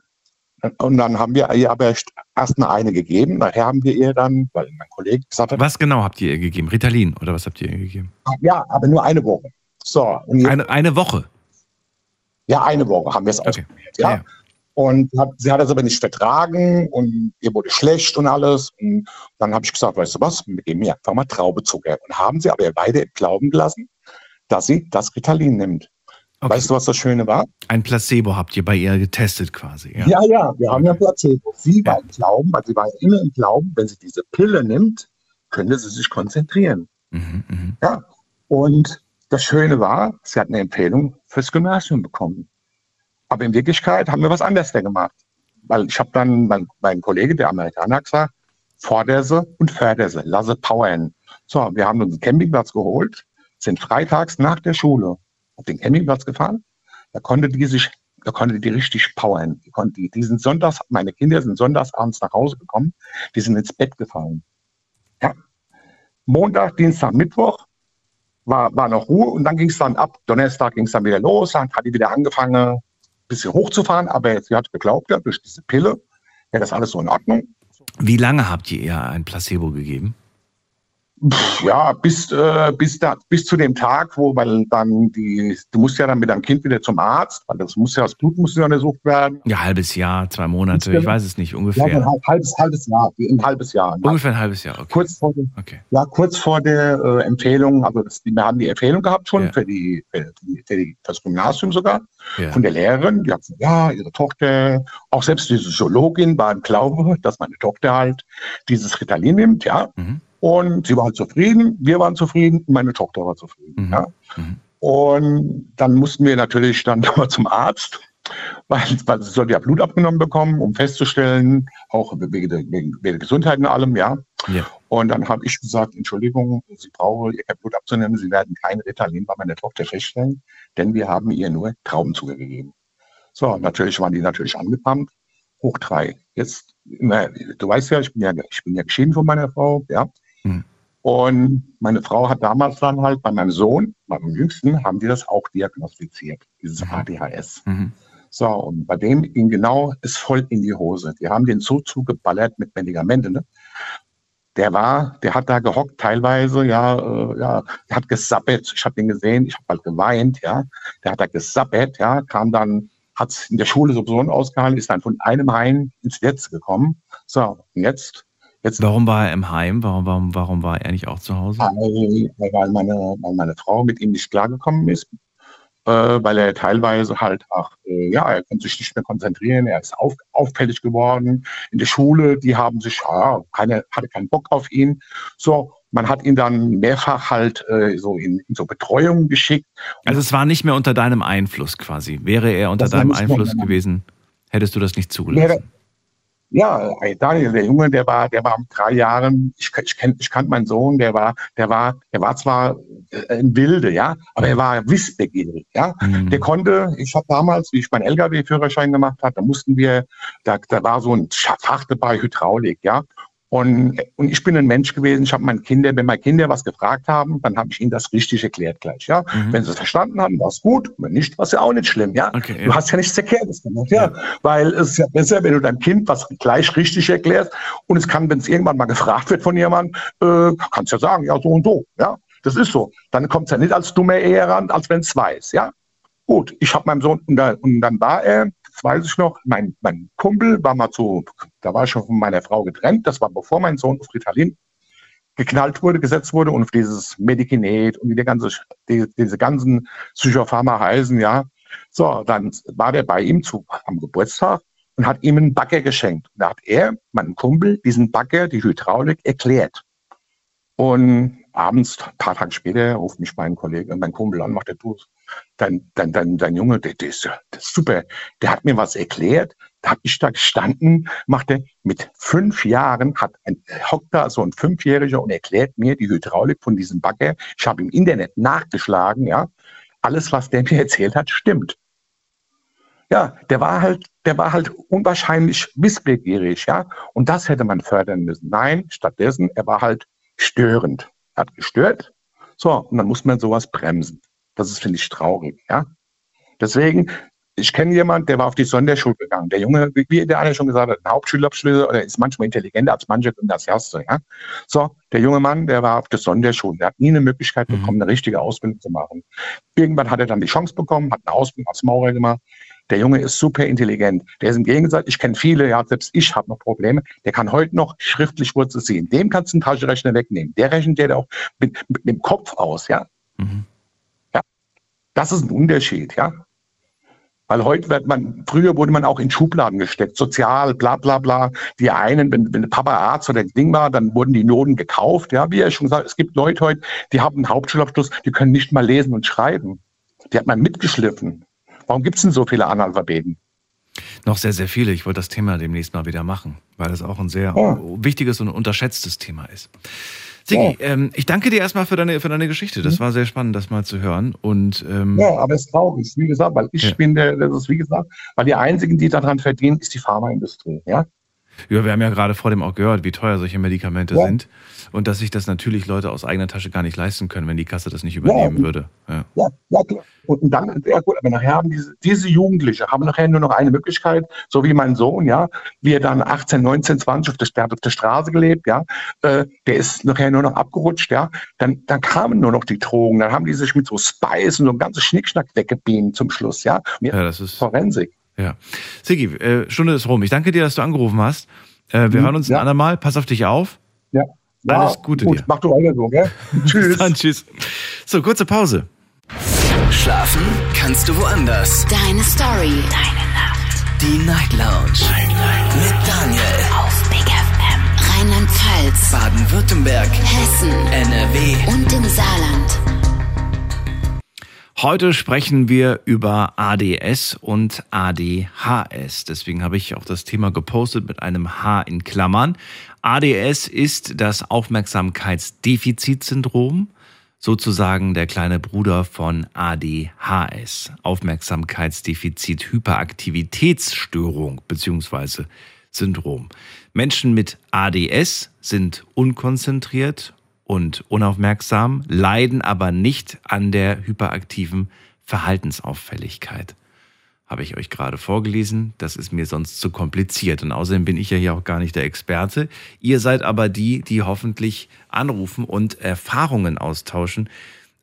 Und dann haben wir ihr aber erst mal eine gegeben. Nachher haben wir ihr dann, weil mein Kollege gesagt hat, Was genau habt ihr ihr gegeben? Ritalin oder was habt ihr ihr gegeben? ja, aber nur eine Woche. So, Eine, eine Woche. ja, eine Woche haben wir es ausprobiert. Ja. Ja. Und hat, sie hat es aber nicht vertragen und ihr wurde schlecht und alles. Und dann habe ich gesagt, weißt du was, wir geben ihr einfach mal Traubezucker. Und haben sie aber beide im Glauben gelassen, dass sie das Ritalin nimmt. Okay. Weißt du, was das Schöne war? Ein Placebo habt ihr bei ihr getestet quasi. Ja. Ja, ja, wir haben ja Placebo. Sie war im Glauben, weil sie war immer im Glauben, wenn sie diese Pille nimmt, könnte sie sich konzentrieren. Mhm, mhm. Ja. Und das Schöne war, sie hat eine Empfehlung fürs Gymnasium bekommen. Aber in Wirklichkeit haben wir was anderes gemacht. Weil ich habe dann, mein, mein Kollege, der Amerikaner, gesagt, forder sie und förder sie, lasse powern. So, wir haben uns einen Campingplatz geholt, sind freitags nach der Schule auf den Campingplatz gefahren. Da konnte die sich, da konnte die richtig powern. Die, konnte, die, die sind sonntags, meine Kinder sind sonntags abends nach Hause gekommen, die sind ins Bett gefallen. Ja. Montag, Dienstag, Mittwoch war, war noch Ruhe und dann ging es dann ab. Donnerstag ging es dann wieder los, dann hat die wieder angefangen, bisschen hochzufahren, aber sie hat geglaubt, ja, durch diese Pille wäre das alles so in Ordnung. Wie lange habt ihr ihr ein Placebo gegeben? Ja, bis, äh, bis, da, bis zu dem Tag, wo, weil dann die, du musst ja dann mit deinem Kind wieder zum Arzt, weil das muss ja, das Blut muss ja untersucht werden. Ja, halbes Jahr, zwei Monate, ich weiß es nicht, ungefähr. Ja, ein halbes, halbes Jahr, ein halbes Jahr. Ungefähr ein halbes Jahr, okay. Kurz vor, der, okay. ja, kurz vor der äh, Empfehlung, also das, wir haben die Empfehlung gehabt schon ja. für, die, für, die, für die, das Gymnasium sogar, ja. von der Lehrerin, die hat gesagt, ja, ihre Tochter, auch selbst diese Zoologin war im Glaube, dass meine Tochter halt dieses Ritalin nimmt, ja. Mhm. Und sie war halt zufrieden, wir waren zufrieden, meine Tochter war zufrieden. Mhm. Ja. Mhm. Und dann mussten wir natürlich dann mal zum Arzt, weil, weil sie sollte ja Blut abgenommen bekommen, um festzustellen, auch wegen der, wegen der Gesundheit und allem, ja. ja. Und dann habe ich gesagt, Entschuldigung, Sie brauchen Ihr Blut abzunehmen, Sie werden kein Ritalin bei meiner Tochter feststellen, denn wir haben ihr nur Trauben zugegeben. So, natürlich waren die natürlich angepannt, hoch drei. Jetzt, na, du weißt ja, ich bin ja, ich bin ja geschieden von meiner Frau, ja. Mhm. Und meine Frau hat damals dann halt bei meinem Sohn, meinem Jüngsten, haben die das auch diagnostiziert, dieses mhm. ADHS. Mhm. So, und bei dem ging genau es voll in die Hose. Die haben den so zugeballert mit Medikamenten. Ne? Der war, der hat da gehockt teilweise, ja, äh, ja, der hat gesappet. Ich habe den gesehen, ich habe halt geweint, ja. Der hat da gesappet, ja, kam dann, hat in der Schule sowieso ausgehalten, ist dann von einem Heim ins Letzte gekommen. So, und jetzt Jetzt, warum war er im Heim? Warum, warum, warum war er nicht auch zu Hause? Weil meine, weil meine Frau mit ihm nicht klargekommen ist, äh, weil er teilweise halt auch, äh, ja, er konnte sich nicht mehr konzentrieren, er ist auf, auffällig geworden. In der Schule, die haben sich, ja, keine, hatte keinen Bock auf ihn. So, man hat ihn dann mehrfach halt äh, so in, in so Betreuung geschickt. Also es war nicht mehr unter deinem Einfluss quasi. Wäre er unter deinem Einfluss gewesen, hättest du das nicht zugelassen? Wäre, ja, Daniel, der Junge, der war, der war drei Jahren, ich, ich, kenn, ich kannte meinen Sohn, der war, der war, der war zwar äh, ein Wilde, ja, aber er war wissbegierig, ja. Mhm. Der konnte, ich habe damals, wie ich meinen LKW-Führerschein gemacht habe, da mussten wir, da, da war so ein Fach dabei, Hydraulik, ja. Und, und ich bin ein Mensch gewesen, ich habe meine Kinder, wenn meine Kinder was gefragt haben, dann habe ich ihnen das richtig erklärt gleich. Ja? Mhm. Wenn sie es verstanden haben, war es gut, wenn nicht, war es ja auch nicht schlimm. Ja? Okay, ja. Du hast ja nichts Verkehrtes gemacht, ja? ja. Weil es ist ja besser, wenn du deinem Kind was gleich richtig erklärst und es kann, wenn es irgendwann mal gefragt wird von jemandem, äh, kannst ja sagen, ja, so und so. Ja? Das ist so. Dann kommt es ja nicht als dummer Ehe ran, als wenn es weiß. Ja? Gut, ich habe meinem Sohn, und, da, und dann war er, weiß ich noch, mein, mein Kumpel war mal zu, da war ich schon von meiner Frau getrennt, das war bevor mein Sohn auf Ritalin geknallt wurde, gesetzt wurde und auf dieses Medikinet und die ganze, die, diese ganzen Psychopharma heißen, ja. So, dann war der bei ihm zu, am Geburtstag und hat ihm einen Bagger geschenkt. Da hat er, mein Kumpel, diesen Bagger, die Hydraulik erklärt. Und abends, ein paar Tage später, ruft mich mein Kollege, mein Kumpel an, macht der, du, dein, dein, dein, dein Junge, der, der, ist, ist super, der hat mir was erklärt, da habe ich da gestanden, machte mit fünf Jahren, hat ein, hockt da so ein Fünfjähriger und erklärt mir die Hydraulik von diesem Bagger. Ich habe im Internet nachgeschlagen, ja. Alles, was der mir erzählt hat, stimmt. Ja, der war halt, der war halt unwahrscheinlich wissbegierig, ja. Und das hätte man fördern müssen. Nein, stattdessen, er war halt störend. Hat gestört. So, und dann muss man sowas bremsen. Das ist, finde ich, traurig, ja. Deswegen, ich kenne jemanden, der war auf die Sonderschule gegangen. Der Junge, wie der eine schon gesagt hat, ein Hauptschulabschluss oder ist manchmal intelligenter als manche Gymnasiaste, ja. So, der junge Mann, der war auf der Sonderschule. Der hat nie eine Möglichkeit mhm. bekommen, eine richtige Ausbildung zu machen. Irgendwann hat er dann die Chance bekommen, hat eine Ausbildung als Maurer gemacht. Der Junge ist super intelligent. Der ist im Gegensatz, ich kenne viele, ja, selbst ich habe noch Probleme. Der kann heute noch schriftlich Wurzel ziehen. Dem kannst du einen Taschenrechner wegnehmen. Der rechnet der auch mit, mit dem Kopf aus, ja. Mhm. Das ist ein Unterschied, ja. Weil heute wird man, früher wurde man auch in Schubladen gesteckt, sozial, bla bla bla. Die einen, wenn, wenn Papa Arzt oder Ding war, dann wurden die Noten gekauft. Ja, wie er schon gesagt, es gibt Leute heute, die haben einen Hauptschulabschluss, die können nicht mal lesen und schreiben. Die hat man mitgeschliffen. Warum gibt es denn so viele Analphabeten? Noch sehr, sehr viele. Ich wollte das Thema demnächst mal wieder machen, weil das auch ein sehr ja. wichtiges und unterschätztes Thema ist. Sigi, ja. ähm, ich danke dir erstmal für deine, für deine Geschichte. Das mhm. war sehr spannend, das mal zu hören. Und, ähm, ja, aber es ist traurig, wie gesagt, weil ich ja. bin der, das ist wie gesagt, weil die einzigen, die daran verdienen, ist die Pharmaindustrie, ja. Ja, wir haben ja gerade vor dem auch gehört, wie teuer solche Medikamente Ja. sind und dass sich das natürlich Leute aus eigener Tasche gar nicht leisten können, wenn die Kasse das nicht übernehmen Ja. würde. Ja. Ja, ja klar. Und dann, ja gut, aber nachher haben diese, diese Jugendliche haben nachher nur noch eine Möglichkeit, so wie mein Sohn, ja, wie er dann 18, 19, 20 auf der, der auf der Straße gelebt, ja, äh, der ist nachher nur noch abgerutscht, ja, dann, dann kamen nur noch die Drogen, dann haben die sich mit so Spice und so einem ganzen Schnickschnack weggebeamt zum Schluss, ja. Und jetzt Ja, das ist. Forensik. Ja. Sigi, äh, Stunde ist rum. Ich danke dir, dass du angerufen hast. Äh, wir Mhm, hören uns ein ja. andermal. Pass auf dich auf. Ja. Alles Ja, Gute gut, dir. Mach du weiter so, gell? Tschüss. Dann tschüss. So, kurze Pause. Schlafen kannst du woanders. Deine Story. Deine Nacht. Die Night Lounge. Night, Night. Mit Daniel. Auf Big FM. Rheinland-Pfalz. Baden-Württemberg. Hessen. NRW. Und im Saarland. Heute sprechen wir über ADS und ADHS. Deswegen habe ich auch das Thema gepostet mit einem H in Klammern. ADS ist das Aufmerksamkeitsdefizitsyndrom, sozusagen der kleine Bruder von ADHS, Aufmerksamkeitsdefizit-Hyperaktivitätsstörung bzw. Syndrom. Menschen mit ADS sind unkonzentriert und unaufmerksam, leiden aber nicht an der hyperaktiven Verhaltensauffälligkeit. Habe ich euch gerade vorgelesen. Das ist mir sonst zu kompliziert. Und außerdem bin ich ja hier auch gar nicht der Experte. Ihr seid aber die, die hoffentlich anrufen und Erfahrungen austauschen,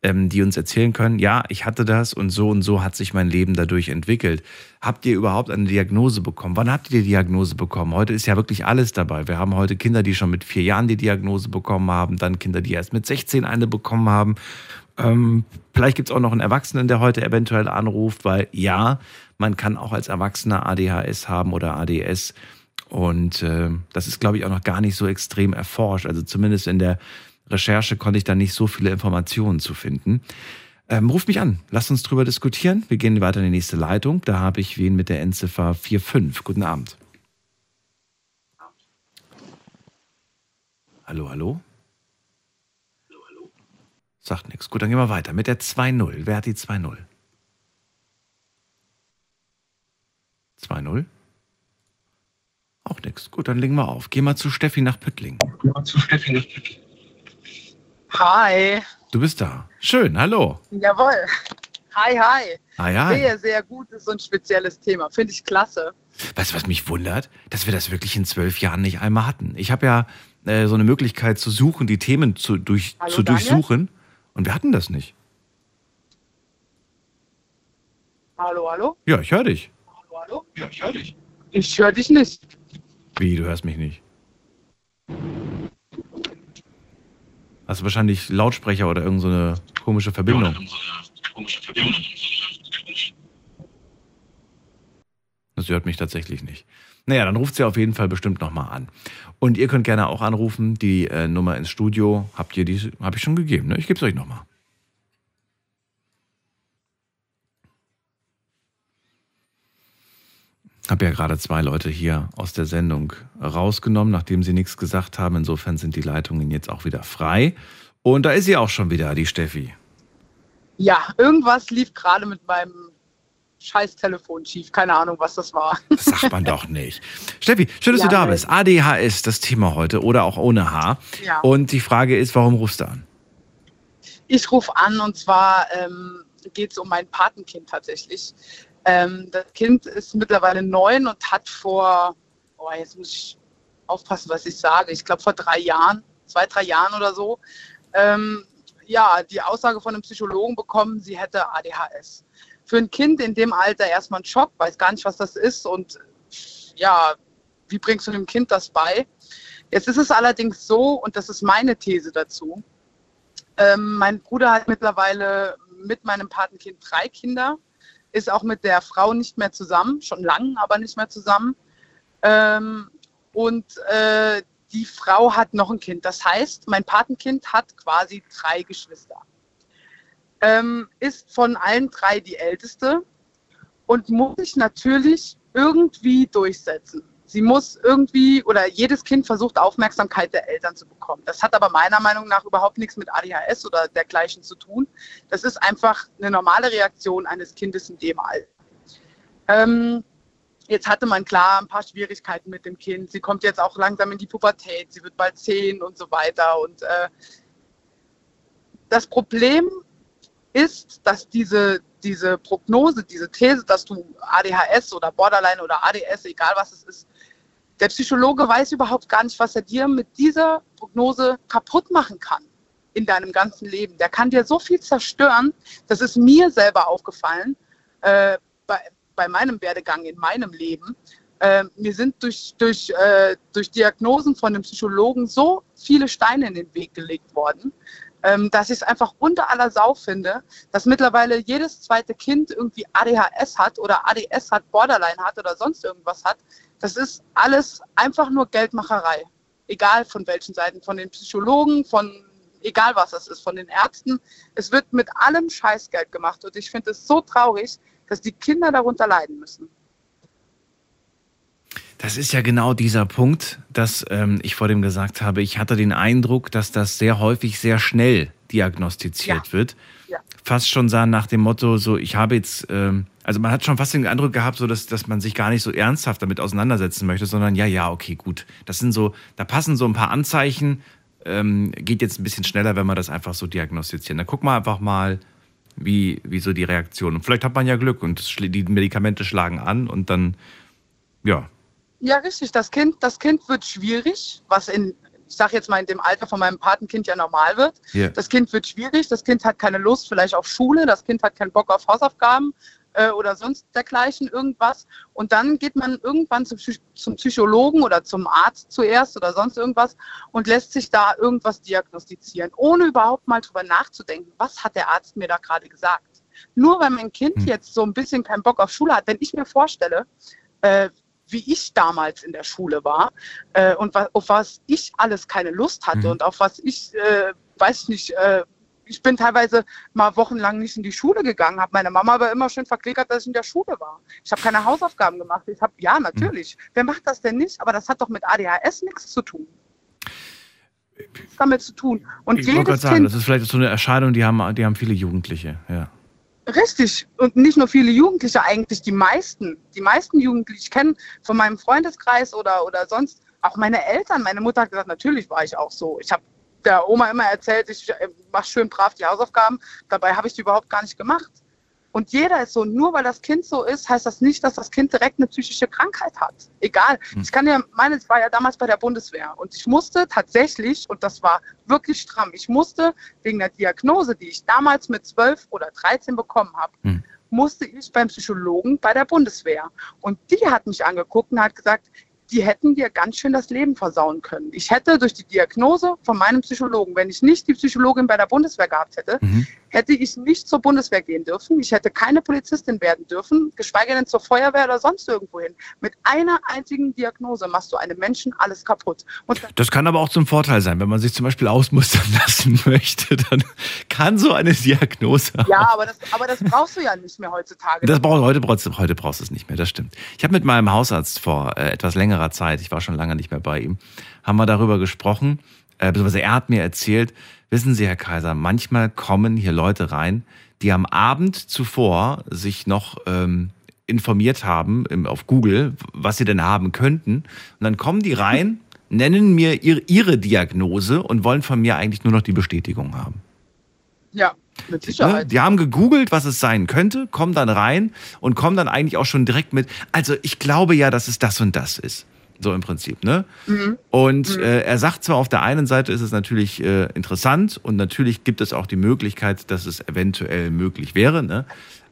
ähm, die uns erzählen können, ja, ich hatte das und so und so hat sich mein Leben dadurch entwickelt. Habt ihr überhaupt eine Diagnose bekommen? Wann habt ihr die Diagnose bekommen? Heute ist ja wirklich alles dabei. Wir haben heute Kinder, die schon mit vier Jahren die Diagnose bekommen haben, dann Kinder, die erst mit 16 eine bekommen haben. Ähm, vielleicht gibt es auch noch einen Erwachsenen, der heute eventuell anruft, weil ja, man kann auch als Erwachsener ADHS haben oder ADS. Und äh, das ist, glaube ich, auch noch gar nicht so extrem erforscht. Also zumindest in der Recherche konnte ich da nicht so viele Informationen zu finden. Ähm, ruft mich an, lasst uns drüber diskutieren. Wir gehen weiter in die nächste Leitung. Da habe ich wen mit der Endziffer 45. Guten Abend. Hallo, hallo? Sagt nichts. Gut, dann gehen wir weiter mit der 2-0. Wer hat die 2-0? 2-0? Auch nichts. Gut, dann legen wir auf. Geh mal zu Steffi nach Püttling. Hi. Du bist da. Schön, hallo. Jawohl. Hi, hi. Hi, hi. Sehr, sehr gutes und spezielles Thema. Finde ich klasse. Weißt du, was mich wundert? Dass wir das wirklich in zwölf Jahren nicht einmal hatten. Ich habe ja äh, so eine Möglichkeit zu suchen, die Themen zu, durch, Hallo, zu Daniel? durchsuchen. Und wir hatten das nicht. Hallo, hallo? Ja, ich höre dich. Hallo, hallo? Ja, ich höre dich. Ich höre dich nicht. Wie, du hörst mich nicht? Hast du wahrscheinlich Lautsprecher oder irgend so eine komische Verbindung? Das hört mich tatsächlich nicht. Naja, dann ruft sie auf jeden Fall bestimmt nochmal an. Und ihr könnt gerne auch anrufen. Die äh, Nummer ins Studio habt ihr die, habe ich schon gegeben. Ne? Ich gebe es euch nochmal. Habe ja gerade zwei Leute hier aus der Sendung rausgenommen, nachdem sie nichts gesagt haben. Insofern sind die Leitungen jetzt auch wieder frei. Und da ist sie auch schon wieder, die Steffi. Ja, irgendwas lief gerade mit meinem scheiß Telefon schief. Keine Ahnung, was das war. Das sagt man doch nicht. Steffi, schön, dass Ja, du da weil- bist. ADHS, das Thema heute oder auch ohne H. Ja. Und die Frage ist, warum rufst du an? Ich rufe an und zwar ähm, geht es um mein Patenkind tatsächlich. Ähm, das Kind ist mittlerweile neun und hat vor, oh, jetzt muss ich aufpassen, was ich sage, ich glaube vor drei Jahren, zwei, drei Jahren oder so, ähm, ja, die Aussage von einem Psychologen bekommen, sie hätte ADHS. Für ein Kind in dem Alter erstmal ein Schock, weiß gar nicht, was das ist und ja, wie bringst du dem Kind das bei? Jetzt ist es allerdings so, und das ist meine These dazu, ähm, mein Bruder hat mittlerweile mit meinem Patenkind drei Kinder, ist auch mit der Frau nicht mehr zusammen, schon lang, aber nicht mehr zusammen. Ähm, und äh, die Frau hat noch ein Kind. Das heißt, mein Patenkind hat quasi drei Geschwister. Ähm, ist von allen drei die älteste und muss sich natürlich irgendwie durchsetzen. Sie muss irgendwie oder jedes Kind versucht Aufmerksamkeit der Eltern zu bekommen. Das hat aber meiner Meinung nach überhaupt nichts mit ADHS oder dergleichen zu tun. Das ist einfach eine normale Reaktion eines Kindes in dem Alter. Ähm, Jetzt hatte man klar ein paar Schwierigkeiten mit dem Kind. Sie kommt jetzt auch langsam in die Pubertät. Sie wird bald zehn und so weiter. Und äh, das Problem ist, dass diese, diese Prognose, diese These, dass du ADHS oder Borderline oder ADS, egal was es ist, der Psychologe weiß überhaupt gar nicht, was er dir mit dieser Prognose kaputt machen kann in deinem ganzen Leben. Der kann dir so viel zerstören. Das ist mir selber aufgefallen. Äh, bei, bei meinem Werdegang in meinem Leben. Äh, mir sind durch, durch, äh, durch Diagnosen von dem Psychologen so viele Steine in den Weg gelegt worden, ähm, dass ich es einfach unter aller Sau finde, dass mittlerweile jedes zweite Kind irgendwie ADHS hat oder ADS hat, Borderline hat oder sonst irgendwas hat. Das ist alles einfach nur Geldmacherei. Egal von welchen Seiten, von den Psychologen, von egal was es ist, von den Ärzten. Es wird mit allem Scheißgeld gemacht und ich finde es so traurig, dass die Kinder darunter leiden müssen. Das ist ja genau dieser Punkt, dass ähm, ich vor dem gesagt habe, ich hatte den Eindruck, dass das sehr häufig sehr schnell diagnostiziert ja. wird. Ja. Fast schon sah nach dem Motto, so ich habe jetzt, ähm, also man hat schon fast den Eindruck gehabt, so dass, dass man sich gar nicht so ernsthaft damit auseinandersetzen möchte, sondern ja, ja, okay, gut. Das sind so, da passen so ein paar Anzeichen, ähm, geht jetzt ein bisschen schneller, wenn wir das einfach so diagnostizieren. Dann guck mal einfach mal, wie, wie so die Reaktion. Und vielleicht hat man ja Glück und die Medikamente schlagen an und dann, ja. Ja, richtig. Das Kind, das Kind wird schwierig, was in, ich sage jetzt mal, in dem Alter von meinem Patenkind ja normal wird. Yeah. Das Kind wird schwierig, das Kind hat keine Lust vielleicht auf Schule, das Kind hat keinen Bock auf Hausaufgaben, äh, oder sonst dergleichen irgendwas. Und dann geht man irgendwann zum, zum Psychologen oder zum Arzt zuerst oder sonst irgendwas und lässt sich da irgendwas diagnostizieren, ohne überhaupt mal drüber nachzudenken, was hat der Arzt mir da gerade gesagt. Nur weil mein Kind hm. jetzt so ein bisschen keinen Bock auf Schule hat, wenn ich mir vorstelle, äh, wie ich damals in der Schule war äh, und auf was ich alles keine Lust hatte mhm. und auf was ich, äh, weiß ich nicht, äh, ich bin teilweise mal wochenlang nicht in die Schule gegangen, habe meine Mama aber immer schön verklickert, dass ich in der Schule war. Ich habe keine Hausaufgaben gemacht. Ich habe, ja, natürlich. Mhm. Wer macht das denn nicht? Aber das hat doch mit ADHS nichts zu tun. Nichts damit zu tun. Und ich wollte gerade sagen, das ist vielleicht so eine Erscheinung, die haben, die haben viele Jugendliche, ja. Richtig. Und nicht nur viele Jugendliche, eigentlich die meisten. Die meisten Jugendlichen, ich kenne von meinem Freundeskreis oder, oder sonst auch meine Eltern. Meine Mutter hat gesagt, natürlich war ich auch so. Ich habe der Oma immer erzählt, ich äh, mache schön brav die Hausaufgaben. Dabei habe ich die überhaupt gar nicht gemacht. Und jeder ist so, nur weil das Kind so ist, heißt das nicht, dass das Kind direkt eine psychische Krankheit hat. Egal. Hm. Ich kann ja, meine war ja damals bei der Bundeswehr und ich musste tatsächlich, und das war wirklich stramm, ich musste wegen der Diagnose, die ich damals mit 12 oder 13 bekommen habe, hm. musste ich beim Psychologen bei der Bundeswehr. Und die hat mich angeguckt und hat gesagt, die hätten dir ganz schön das Leben versauen können. Ich hätte durch die Diagnose von meinem Psychologen, wenn ich nicht die Psychologin bei der Bundeswehr gehabt hätte, mhm. Hätte ich nicht zur Bundeswehr gehen dürfen. Ich hätte keine Polizistin werden dürfen, geschweige denn zur Feuerwehr oder sonst irgendwo hin. Mit einer einzigen Diagnose machst du einem Menschen alles kaputt. das kann aber auch zum Vorteil sein, wenn man sich zum Beispiel ausmustern lassen möchte, dann kann so eine Diagnose. Ja, aber das, aber das brauchst du ja nicht mehr heutzutage. Das brauchst, heute, heute brauchst du es nicht mehr, das stimmt. Ich habe mit meinem Hausarzt vor äh, etwas längerer längerer Zeit, ich war schon lange nicht mehr bei ihm, haben wir darüber gesprochen, äh, beziehungsweise er hat mir erzählt, wissen Sie, Herr Kaiser, manchmal kommen hier Leute rein, die am Abend zuvor sich noch ähm, informiert haben im, auf Google, was sie denn haben könnten. Und dann kommen die rein, nennen mir ihre, ihre Diagnose und wollen von mir eigentlich nur noch die Bestätigung haben. Ja, mit Sicherheit. Die haben gegoogelt, was es sein könnte, kommen dann rein und kommen dann eigentlich auch schon direkt mit, also ich glaube ja, dass es das und das ist. So im Prinzip, ne? Mhm. Und mhm. Äh, er sagt zwar, auf der einen Seite ist es natürlich äh, interessant und natürlich gibt es auch die Möglichkeit, dass es eventuell möglich wäre, ne?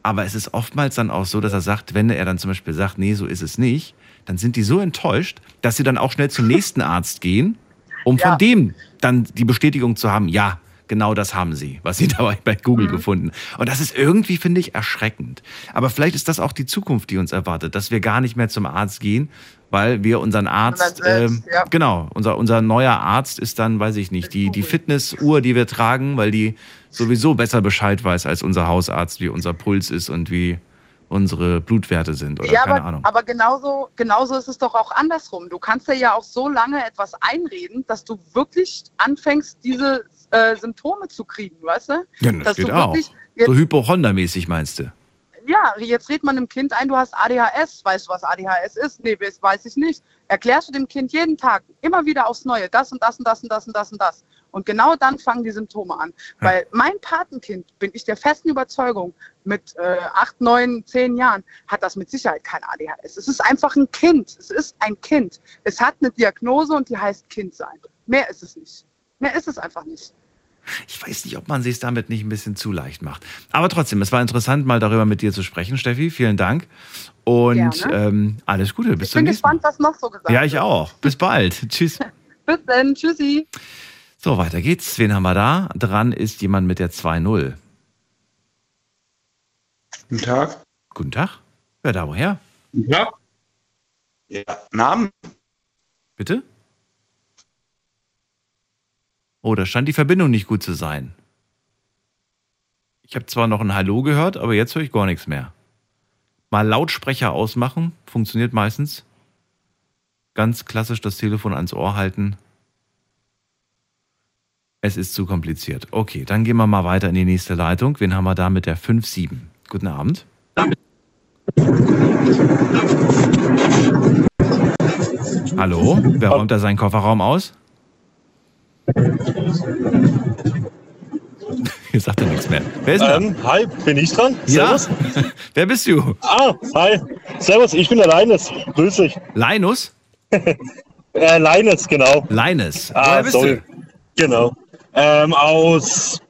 Aber es ist oftmals dann auch so, dass er sagt, wenn er dann zum Beispiel sagt, nee, so ist es nicht, dann sind die so enttäuscht, dass sie dann auch schnell zum nächsten Arzt gehen, um ja. von dem dann die Bestätigung zu haben, ja, genau das haben sie, was sie dabei bei Google mhm. gefunden. Und das ist irgendwie, finde ich, erschreckend. Aber vielleicht ist das auch die Zukunft, die uns erwartet, dass wir gar nicht mehr zum Arzt gehen, weil wir unseren Arzt, selbst, äh, ja. genau, unser, unser neuer Arzt ist dann, weiß ich nicht, die, die Fitnessuhr, die wir tragen, weil die sowieso besser Bescheid weiß als unser Hausarzt, wie unser Puls ist und wie unsere Blutwerte sind oder ja, keine aber, Ahnung. Aber genauso, genauso ist es doch auch andersrum. Du kannst dir ja auch so lange etwas einreden, dass du wirklich anfängst, diese äh, Symptome zu kriegen, weißt du? Ja, das dass geht auch. so Hypochondermäßig meinst du? Ja, jetzt redet man dem Kind ein, du hast ADHS. Weißt du, was ADHS ist? Nee, das weiß ich nicht. Erklärst du dem Kind jeden Tag immer wieder aufs Neue, das und das und das und das und das und das. Und genau dann fangen die Symptome an. Weil mein Patenkind, bin ich der festen Überzeugung, mit äh, acht, neun, zehn Jahren hat das mit Sicherheit kein ADHS. Es ist einfach ein Kind. Es ist ein Kind. Es hat eine Diagnose und die heißt Kind sein. Mehr ist es nicht. Mehr ist es einfach nicht. Ich weiß nicht, ob man sich damit nicht ein bisschen zu leicht macht. Aber trotzdem, es war interessant, mal darüber mit dir zu sprechen, Steffi. Vielen Dank. Und ähm, alles Gute. Bis Ich zum bin gespannt, was noch so gesagt Ja, ich wird. auch. Bis bald. Tschüss. Bis dann. Tschüssi. So, weiter geht's. Wen haben wir da? Dran ist jemand mit der 2-0. Guten Tag. Guten Tag. Wer da woher? Guten Tag. Ja, Namen? Bitte? Oh, da scheint die Verbindung nicht gut zu sein. Ich habe zwar noch ein Hallo gehört, aber jetzt höre ich gar nichts mehr. Mal Lautsprecher ausmachen, funktioniert meistens. Ganz klassisch das Telefon ans Ohr halten. Es ist zu kompliziert. Okay, dann gehen wir mal weiter in die nächste Leitung. Wen haben wir da mit der 5-7? Guten Abend. Hallo, wer räumt da seinen Kofferraum aus? Hier sagt er nichts mehr. Wer ist ähm, Hi, bin ich dran? Ja. Servus. Wer bist du? Ah, hi. Servus, ich bin der Leines. Grüß dich. Linus? äh, Leines, genau. Leines. Ah, Woher bist sorry. Genau. Ähm, aus,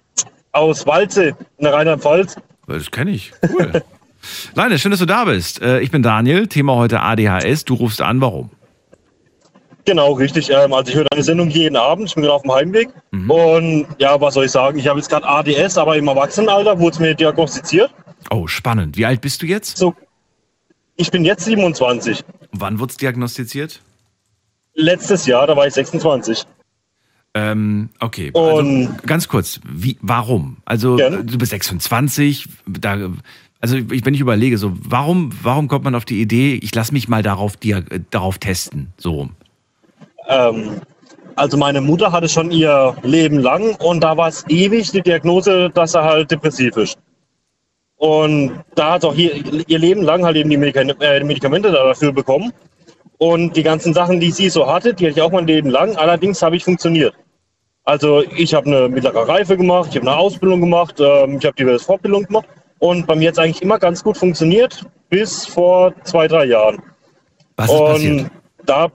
aus Walze, in der Rheinland-Pfalz. Das kenne ich. Cool. Leines, schön, dass du da bist. Äh, Ich bin Daniel, Thema heute ADHS. Du rufst an, warum? Genau, richtig. Ähm, also ich höre deine Sendung jeden Abend. Ich bin gerade auf dem Heimweg. Mhm. Und ja, was soll ich sagen? Ich habe jetzt gerade ADS, aber im Erwachsenenalter wurde es mir diagnostiziert. Oh, spannend. Wie alt bist du jetzt? So, ich bin jetzt 27. Wann wurde es diagnostiziert? Letztes Jahr, da war ich 26. Ähm, okay, also ganz kurz, wie, warum? Also du bist 26, da, also ich, wenn ich überlege, so warum, warum kommt man auf die Idee, ich lasse mich mal darauf, äh, darauf testen, so rum? Ähm, also meine Mutter hatte schon ihr Leben lang und da war es ewig die Diagnose, dass er halt depressiv ist. Und da hat auch hier, ihr Leben lang halt eben die Medikamente, äh, dafür bekommen. Und die ganzen Sachen, die sie so hatte, die hatte ich auch mein Leben lang. Allerdings habe ich funktioniert. Also ich habe eine mittlere Reife gemacht, ich habe eine Ausbildung gemacht, ähm, ich habe diverse Fortbildungen gemacht. Und bei mir hat es eigentlich immer ganz gut funktioniert, bis vor zwei, drei Jahren. Was ist und passiert? da,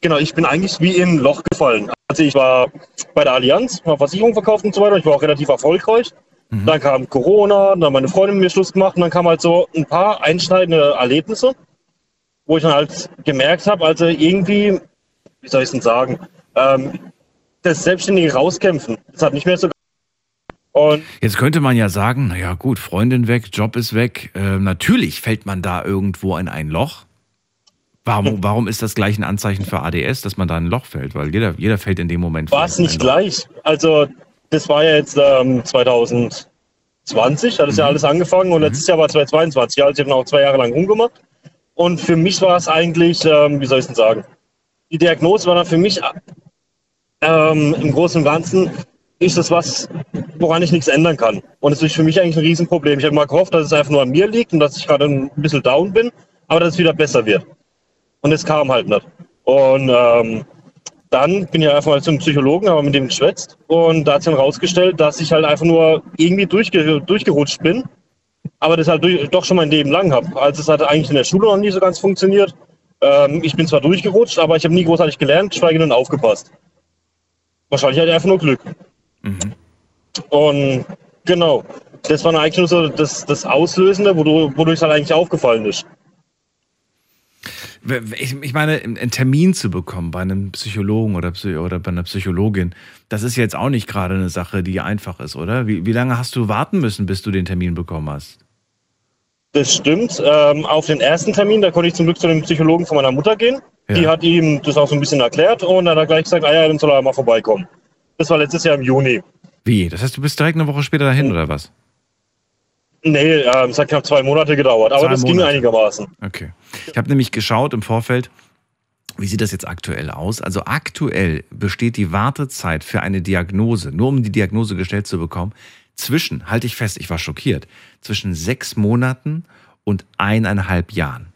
genau, ich bin eigentlich wie in ein Loch gefallen. Also ich war bei der Allianz, habe Versicherung verkauft und so weiter. Ich war auch relativ erfolgreich. Dann kam Corona, dann hat meine Freundin mit mir Schluss gemacht und dann kam halt so ein paar einschneidende Erlebnisse, wo ich dann halt gemerkt habe, also irgendwie, wie soll ich es denn sagen, ähm, das selbstständige Rauskämpfen, das hat nicht mehr so und Jetzt könnte man ja sagen, naja gut, Freundin weg, Job ist weg. Äh, natürlich fällt man da irgendwo in ein Loch. Warum, warum ist das gleich ein Anzeichen für ADS, dass man da in ein Loch fällt? Weil jeder, jeder fällt in dem Moment. War es nicht gleich? Also, das war ja jetzt ähm, 2020, hat es ja alles angefangen und letztes Jahr war 2022, also ich habe noch zwei Jahre lang rumgemacht. Und für mich war es eigentlich, ähm, wie soll ich es denn sagen? Die Diagnose war dann für mich ähm, im Großen und Ganzen, ist das was, woran ich nichts ändern kann. Und es ist für mich eigentlich ein Riesenproblem. Ich habe mal gehofft, dass es einfach nur an mir liegt und dass ich gerade ein bisschen down bin, aber dass es wieder besser wird. Und es kam halt nicht. Und ähm, dann bin ich einfach mal zum Psychologen, habe mit dem geschwätzt und da hat sich dann rausgestellt, dass ich halt einfach nur irgendwie durchge durchgerutscht bin, aber das halt durch, doch schon mein Leben lang habe. Also es hat eigentlich in der Schule noch nie so ganz funktioniert. Ähm, ich bin zwar durchgerutscht, aber ich habe nie großartig gelernt, geschweige denn aufgepasst. Wahrscheinlich ich einfach nur Glück. Und genau, das war eigentlich nur so das, das Auslösende, wodurch wodurch es halt eigentlich aufgefallen ist. Ich, meine, einen Termin zu bekommen bei einem Psychologen oder, oder bei einer Psychologin, das ist jetzt auch nicht gerade eine Sache, die einfach ist, oder? Wie, wie lange hast du warten müssen, bis du den Termin bekommen hast? Das stimmt. Ähm, auf den ersten Termin, da konnte ich zum Glück zu dem Psychologen von meiner Mutter gehen. Die hat ihm das auch so ein bisschen erklärt und dann hat er gleich gesagt, ah ja, dann soll er mal vorbeikommen. Das war letztes Jahr im Juni. Wie? Das heißt, du bist direkt eine Woche später dahin, oder was? Nee, ähm, es hat knapp zwei Monate gedauert, aber Zwei das ging Monate. einigermaßen. Okay. Ich habe nämlich geschaut im Vorfeld, wie sieht das jetzt aktuell aus? Also aktuell besteht die Wartezeit für eine Diagnose, nur um die Diagnose gestellt zu bekommen, zwischen, halte ich fest, ich war schockiert, zwischen sechs Monaten und eineinhalb Jahren.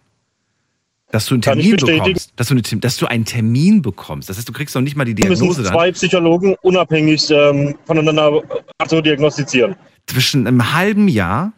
Dass du einen Termin bekommst, dass du, eine, dass du einen Termin bekommst. Das heißt, du kriegst noch nicht mal die Wir müssen Diagnose dann. zwei Psychologen unabhängig ähm, voneinander äh, so diagnostizieren. zwischen einem halben Jahr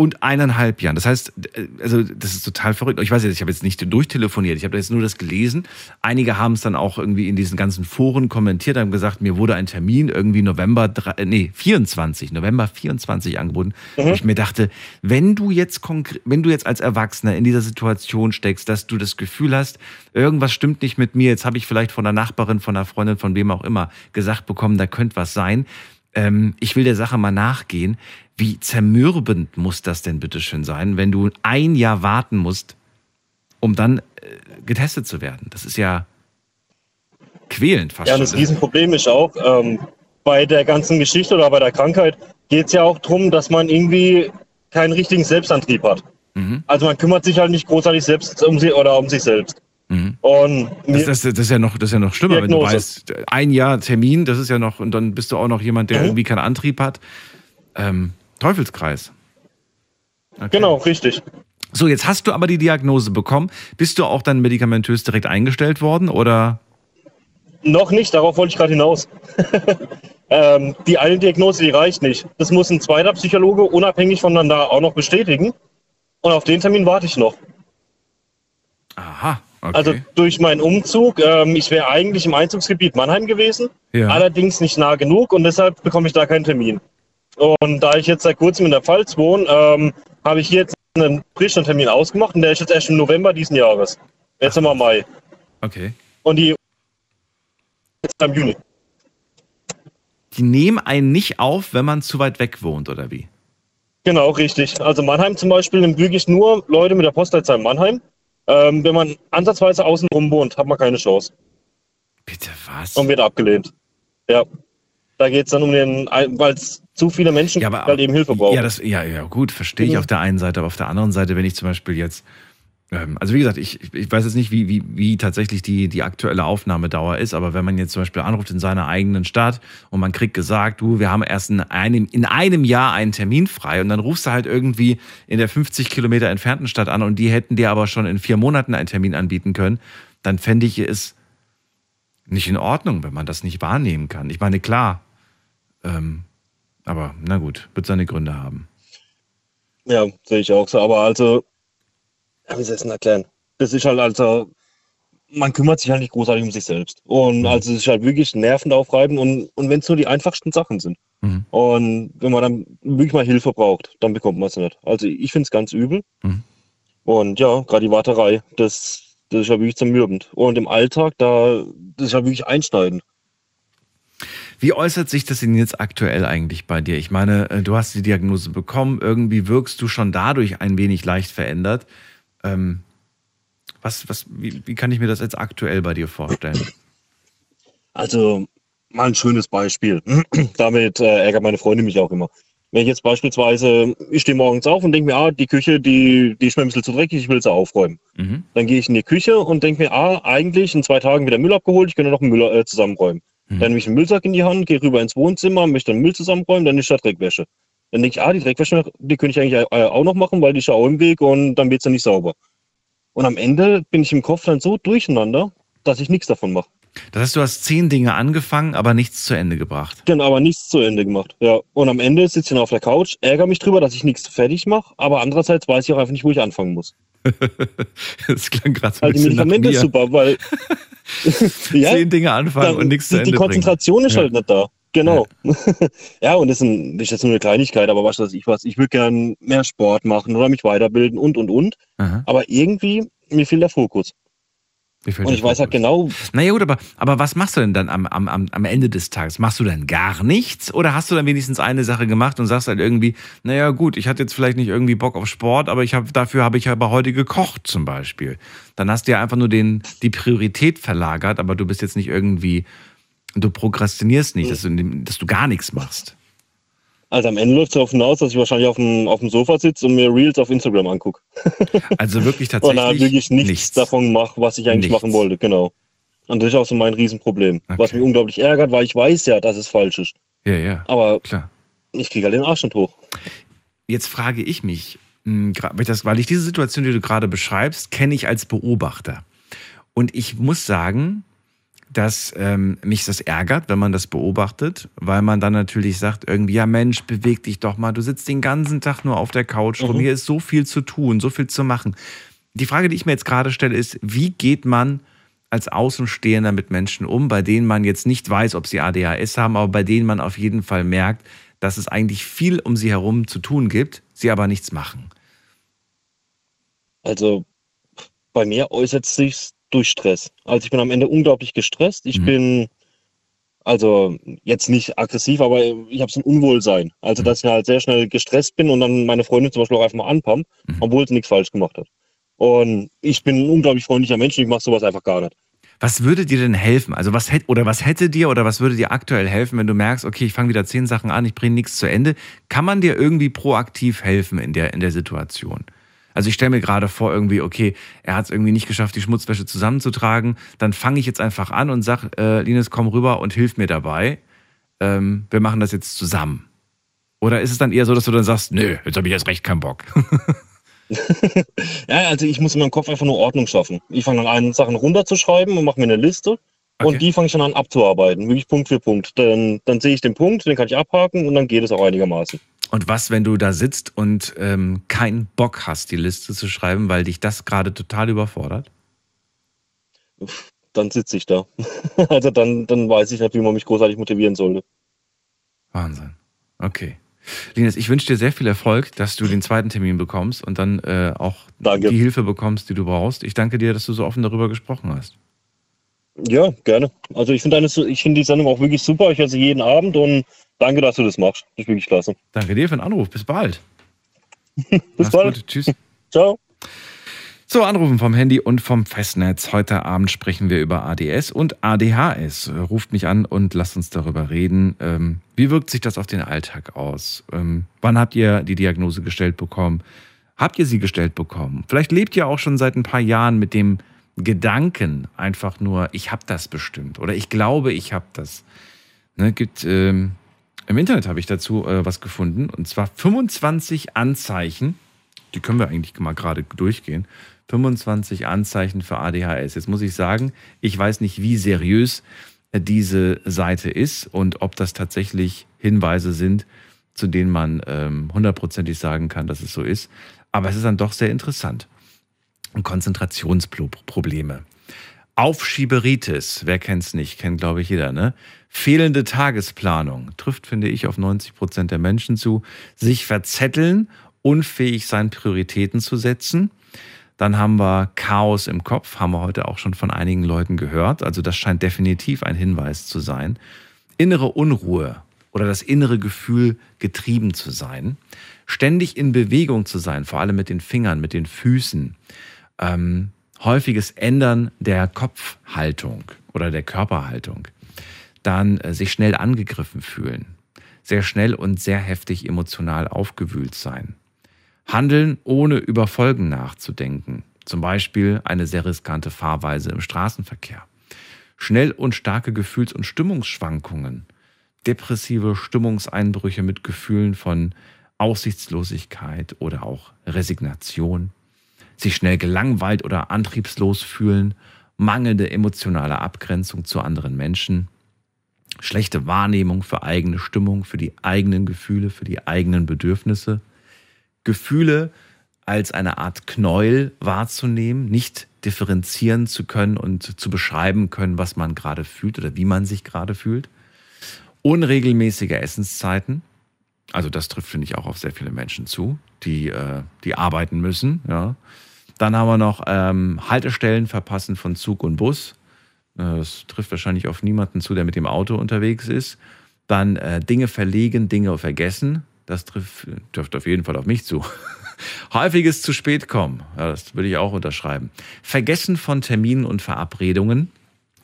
und eineinhalb Jahren. Das heißt, äh, also das ist total verrückt. Ich weiß jetzt, ich habe jetzt nicht durchtelefoniert, ich habe jetzt nur das gelesen. Einige haben es dann auch irgendwie in diesen ganzen Foren kommentiert, haben gesagt, mir wurde ein Termin irgendwie November, drei- äh, nee, 24, November 24 angeboten. Mhm. Wo ich mir dachte, wenn du jetzt konkret, wenn du jetzt als Erwachsener in dieser Situation steckst, dass du das Gefühl hast, irgendwas stimmt nicht mit mir, jetzt habe ich vielleicht von einer Nachbarin, von einer Freundin, von wem auch immer gesagt bekommen, da könnte was sein. Ähm, ich will der Sache mal nachgehen. Wie zermürbend muss das denn bitte schön sein, wenn du ein Jahr warten musst, um dann äh, getestet zu werden? Das ist ja quälend fast Ja, und das Riesenproblem ist auch, ähm, bei der ganzen Geschichte oder bei der Krankheit geht es ja auch darum, dass man irgendwie keinen richtigen Selbstantrieb hat. Mhm. Also man kümmert sich halt nicht großartig selbst um sie oder um sich selbst. Mhm. Und Das, das, das, ist ja noch, das ist ja noch schlimmer, wenn du Diagnose. weißt, ein Jahr Termin, das ist ja noch, und dann bist du auch noch jemand, der Mhm. irgendwie keinen Antrieb hat. Ähm, Teufelskreis. Genau, richtig. So, jetzt hast du aber die Diagnose bekommen. Bist du auch dann medikamentös direkt eingestellt worden oder? Noch nicht, darauf wollte ich gerade hinaus. ähm, die eine Diagnose, die reicht nicht. Das muss ein zweiter Psychologe unabhängig voneinander auch noch bestätigen. Und auf den Termin warte ich noch. Aha, okay. Also durch meinen Umzug, ähm, ich wäre eigentlich im Einzugsgebiet Mannheim gewesen, Ja. allerdings nicht nah genug und deshalb bekomme ich da keinen Termin. Und da ich jetzt seit kurzem in der Pfalz wohne, ähm, habe ich hier jetzt einen frischen Termin ausgemacht und der ist jetzt erst im November diesen Jahres. Jetzt haben wir Mai. Okay. Und die jetzt am Juni. Die nehmen einen nicht auf, wenn man zu weit weg wohnt, oder wie? Genau, richtig. Also Mannheim zum Beispiel nimmt wirklich nur Leute mit der Postleitzahl Mannheim. Ähm, wenn man ansatzweise außen rum wohnt, hat man keine Chance. Bitte was? Und wird abgelehnt. Ja. Da geht es dann um den, weil es zu viele Menschen halt eben Hilfe brauchen. Ja, das, ja, ja, gut, verstehe ich Mhm. auf der einen Seite, aber auf der anderen Seite, wenn ich zum Beispiel jetzt, ähm, also wie gesagt, ich, ich weiß jetzt nicht, wie, wie, wie tatsächlich die, die aktuelle Aufnahmedauer ist, aber wenn man jetzt zum Beispiel anruft in seiner eigenen Stadt und man kriegt gesagt, du, wir haben erst in einem, in einem Jahr einen Termin frei und dann rufst du halt irgendwie in der 50 Kilometer entfernten Stadt an und die hätten dir aber schon in vier Monaten einen Termin anbieten können, dann fände ich es nicht in Ordnung, wenn man das nicht wahrnehmen kann. Ich meine, klar, ähm, aber na gut, wird seine Gründe haben. Ja, sehe ich auch so. Aber also, ja, wie soll ich es denn erklären? Das ist halt also, man kümmert sich halt nicht großartig um sich selbst. Und also es ist halt wirklich nervend aufreibend und, und wenn es nur die einfachsten Sachen sind. Mhm. Und wenn man dann wirklich mal Hilfe braucht, dann bekommt man es nicht. Also ich finde es ganz übel. Mhm. Und ja, gerade die Warterei, das, das ist ja wirklich zermürbend. Und im Alltag, da, das ist ja wirklich einschneidend. Wie äußert sich das denn jetzt aktuell eigentlich bei dir? Ich meine, äh, du hast die Diagnose bekommen, irgendwie wirkst du schon dadurch ein wenig leicht verändert. Ähm, was, was, wie, wie kann ich mir das jetzt aktuell bei dir vorstellen? Also, mal ein schönes Beispiel. Damit äh, ärgert meine Freundin mich auch immer. Wenn ich jetzt beispielsweise, ich stehe morgens auf und denke mir, ah, die Küche, die, die ist mir ein bisschen zu dreckig, ich will sie aufräumen. Mhm. Dann gehe ich in die Küche und denke mir, ah, eigentlich in zwei Tagen wieder Müll abgeholt, ich könnte noch einen Müll äh, zusammenräumen. Dann nehme ich einen Müllsack in die Hand, gehe rüber ins Wohnzimmer, möchte den Müll zusammenräumen, dann ist da Dreckwäsche. Dann denke ich, ah, die Dreckwäsche, die könnte ich eigentlich äh, auch noch machen, weil die ist ja auch im Weg und dann wird sie nicht sauber. Und am Ende bin ich im Kopf dann so durcheinander, dass ich nichts davon mache. Das heißt, du hast zehn Dinge angefangen, aber nichts zu Ende gebracht. Genau, aber nichts zu Ende gemacht. Ja. Und am Ende sitze ich dann auf der Couch, ärgere mich drüber, dass ich nichts fertig mache, aber andererseits weiß ich auch einfach nicht, wo ich anfangen muss. Das klang gerade so ein Also die Medikamente ist super, weil Zehn Dinge anfangen und nichts zu die, Ende Die Konzentration bringen. ist halt nicht da. Genau. Ja, und das ist, ein, das ist jetzt nur eine Kleinigkeit, aber was weiß ich was, ich würde gern mehr Sport machen oder mich weiterbilden und und und. Aha. Aber irgendwie, mir fehlt der Fokus. Fehlt Und ich weiß halt genau, Naja gut, aber, aber was machst du denn dann am, am, am am Ende des Tages? Machst du dann gar nichts oder hast du dann wenigstens eine Sache gemacht und sagst halt irgendwie, naja gut, ich hatte jetzt vielleicht nicht irgendwie Bock auf Sport, aber ich hab, dafür habe ich aber heute gekocht zum Beispiel. Dann hast du ja einfach nur den, die Priorität verlagert, aber du bist jetzt nicht irgendwie, du prokrastinierst nicht, dass du, dass du gar nichts machst. Also am Ende läuft es darauf hinaus, dass ich wahrscheinlich auf dem, auf dem Sofa sitze und mir Reels auf Instagram angucke. Also wirklich Und da tatsächlich wirklich nichts, davon mache, was ich eigentlich Nichts. machen wollte, genau. Und das ist auch so mein Riesenproblem. Was mich unglaublich ärgert, weil ich weiß ja, dass es falsch ist. Ja, ja. Aber Klar. ich kriege halt den Arsch nicht hoch. Jetzt frage ich mich, das- weil ich diese Situation, die du gerade beschreibst, kenne ich als Beobachter. Und ich muss sagen, dass ähm, mich das ärgert, wenn man das beobachtet, weil man dann natürlich sagt, irgendwie, ja Mensch, beweg dich doch mal, du sitzt den ganzen Tag nur auf der Couch rum, Mhm. hier ist so viel zu tun, so viel zu machen. Die Frage, die ich mir jetzt gerade stelle, ist, wie geht man als Außenstehender mit Menschen um, bei denen man jetzt nicht weiß, ob sie ADHS haben, aber bei denen man auf jeden Fall merkt, dass es eigentlich viel um sie herum zu tun gibt, sie aber nichts machen. Also bei mir äußert sich durch Stress. Also ich bin am Ende unglaublich gestresst. Mhm. Ich bin also jetzt nicht aggressiv, aber ich habe so ein Unwohlsein. Mhm. Also dass ich halt sehr schnell gestresst bin und dann meine Freundin zum Beispiel auch einfach mal anpumpt, Mhm. obwohl sie nichts falsch gemacht hat. Und ich bin ein unglaublich freundlicher Mensch und ich mache sowas einfach gar nicht. Was würde dir denn helfen? Also was hätte oder was hätte dir oder was würde dir aktuell helfen, wenn du merkst, okay, ich fange wieder zehn Sachen an, ich bringe nichts zu Ende? Kann man dir irgendwie proaktiv helfen in der, in der Situation? Also ich stelle mir gerade vor, irgendwie, okay, er hat es irgendwie nicht geschafft, die Schmutzwäsche zusammenzutragen. Dann fange ich jetzt einfach an und sag, äh, Linus, komm rüber und hilf mir dabei. Ähm, wir machen das jetzt zusammen. Oder ist es dann eher so, dass du dann sagst, nö, jetzt habe ich erst recht keinen Bock. Ja, also ich muss in meinem Kopf einfach nur Ordnung schaffen. Ich fange dann an, Sachen runterzuschreiben und mache mir eine Liste. Und die fange ich dann an abzuarbeiten, wirklich Punkt für Punkt. Dann, dann sehe ich den Punkt, den kann ich abhaken und dann geht es auch einigermaßen. Und was, wenn du da sitzt und ähm, keinen Bock hast, die Liste zu schreiben, weil dich das gerade total überfordert? Dann sitze ich da. Also dann, dann weiß ich nicht, wie man mich großartig motivieren sollte. Wahnsinn. Okay. Linus, ich wünsche dir sehr viel Erfolg, dass du den zweiten Termin bekommst und dann äh, auch die Hilfe bekommst, die du brauchst. Ich danke dir, dass du so offen darüber gesprochen hast. Ja, gerne. Also ich finde finde die Sendung auch wirklich super. Ich höre sie jeden Abend und danke, dass du das machst. Das ist wirklich klasse. Danke dir für den Anruf. Bis bald. Bis Mach's bald. Gut. Tschüss. Ciao. So, Anrufen vom Handy und vom Festnetz. Heute Abend sprechen wir über ADS und ADHS. Ruft mich an und lasst uns darüber reden. Ähm, wie wirkt sich das auf den Alltag aus? Ähm, wann habt ihr die Diagnose gestellt bekommen? Habt ihr sie gestellt bekommen? Vielleicht lebt ihr auch schon seit ein paar Jahren mit dem Gedanken einfach nur, ich habe das bestimmt oder ich glaube, ich habe das. Ne, gibt, ähm, Im Internet habe ich dazu äh, was gefunden und zwar 25 Anzeichen, die können wir eigentlich mal gerade durchgehen. 25 Anzeichen für ADHS. Jetzt muss ich sagen, ich weiß nicht, wie seriös äh, diese Seite ist und ob das tatsächlich Hinweise sind, zu denen man ähm, hundertprozentig sagen kann, dass es so ist. Aber es ist dann doch sehr interessant. Und Konzentrationsprobleme. Aufschieberitis, wer kennt's nicht, kennt glaube ich jeder, ne? Fehlende Tagesplanung trifft, finde ich, auf 90 Prozent der Menschen zu. Sich verzetteln, unfähig sein, Prioritäten zu setzen. Dann haben wir Chaos im Kopf, haben wir heute auch schon von einigen Leuten gehört. Also das scheint definitiv ein Hinweis zu sein. Innere Unruhe oder das innere Gefühl, getrieben zu sein. Ständig in Bewegung zu sein, vor allem mit den Fingern, mit den Füßen. Ähm, häufiges Ändern der Kopfhaltung oder der Körperhaltung. Dann äh, sich schnell angegriffen fühlen. Sehr schnell und sehr heftig emotional aufgewühlt sein. Handeln, ohne über Folgen nachzudenken. Zum Beispiel eine sehr riskante Fahrweise im Straßenverkehr. Schnell und starke Gefühls- und Stimmungsschwankungen. Depressive Stimmungseinbrüche mit Gefühlen von Aussichtslosigkeit oder auch Resignation. Sich schnell gelangweilt oder antriebslos fühlen. Mangelnde emotionale Abgrenzung zu anderen Menschen. Schlechte Wahrnehmung für eigene Stimmung, für die eigenen Gefühle, für die eigenen Bedürfnisse. Gefühle als eine Art Knäuel wahrzunehmen, nicht differenzieren zu können und zu beschreiben können, was man gerade fühlt oder wie man sich gerade fühlt. Unregelmäßige Essenszeiten. Also das trifft, finde ich, auch auf sehr viele Menschen zu, die, äh, die arbeiten müssen. Ja. Dann haben wir noch ähm, Haltestellen verpassen von Zug und Bus. Äh, Das trifft wahrscheinlich auf niemanden zu, der mit dem Auto unterwegs ist. Dann äh, Dinge verlegen, Dinge vergessen. Das trifft, trifft auf jeden Fall auf mich zu. Häufiges zu spät kommen. Ja, das würde ich auch unterschreiben. Vergessen von Terminen und Verabredungen.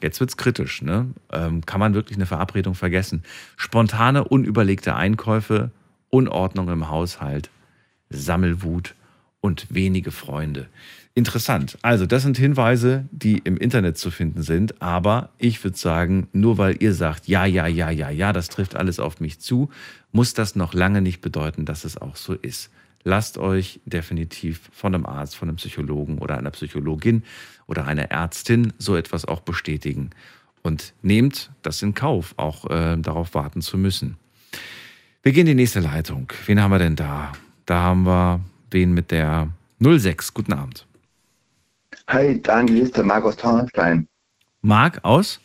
Jetzt wird's kritisch. Ne? Ähm, kann man wirklich eine Verabredung vergessen? Spontane, unüberlegte Einkäufe, Unordnung im Haushalt, Sammelwut und wenige Freunde. Interessant. Also, das sind Hinweise, die im Internet zu finden sind. Aber ich würde sagen, nur weil ihr sagt, ja, ja, ja, ja, ja, das trifft alles auf mich zu, muss das noch lange nicht bedeuten, dass es auch so ist. Lasst euch definitiv von einem Arzt, von einem Psychologen oder einer Psychologin oder einer Ärztin so etwas auch bestätigen. Und nehmt das in Kauf, auch äh, darauf warten zu müssen. Wir gehen in die nächste Leitung. Wen haben wir denn da? Da haben wir wen mit der 06. Guten Abend. Hi, Daniel, ist der Marc aus Taunusstein. Marc aus?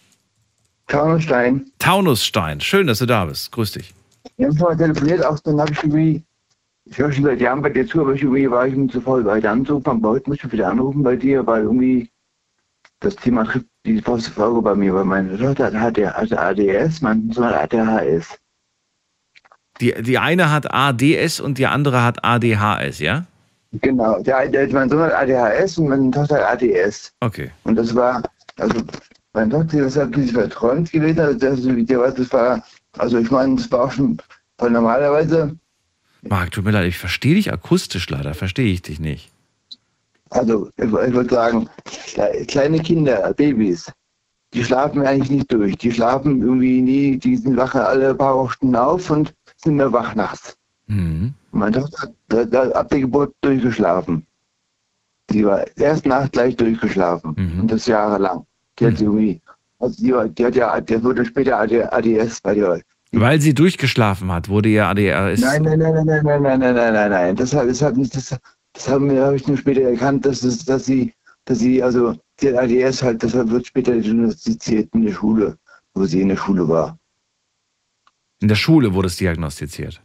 Taunusstein. Taunusstein. Schön, dass du da bist. Grüß dich. Wir haben schon mal telefoniert, auch dann habe ich irgendwie, ich höre schon seit Jahren bei dir zu, aber ich irgendwie war ich mir zu voll bei dir anzurufen, aber heute muss ich wieder anrufen bei dir, weil irgendwie das Thema trifft die Folge bei mir, weil meine Tochter hat also ADS, mein Sohn hat ADHS. Die, die eine hat ADS und die andere hat ADHS, ja? Genau, der, der, mein Sohn hat ADHS und meine Tochter hat ADS. Okay. Und das war, also meine Tochter ist ein bisschen verträumt gewesen, also das, das war, also ich meine, das war auch schon, weil normalerweise. Marc, tut mir leid, ich verstehe dich akustisch leider, verstehe ich dich nicht. Also, ich, ich würde sagen, kleine Kinder, Babys, die schlafen eigentlich nicht durch. Die schlafen irgendwie nie, die sind wachen alle paar Stunden auf und sind mehr wach nachts. Mhm. Meine Tochter hat ab der Geburt durchgeschlafen. Die war erst Nacht gleich durchgeschlafen. Mhm. Und das jahrelang. Die hat irgendwie, also die, war, die hat ja, der wurde später ADS bei dir. Weil sie durchgeschlafen hat, wurde ihr ADHS. Nein, nein, nein, nein, nein, nein, nein, nein, nein, nein, nein. Das, das, hat das, das haben wir, habe ich nur später erkannt, dass, das, dass sie, dass sie, also die hat ADS halt, das wird später diagnostiziert in der Schule, wo sie in der Schule war. In der Schule wurde es diagnostiziert.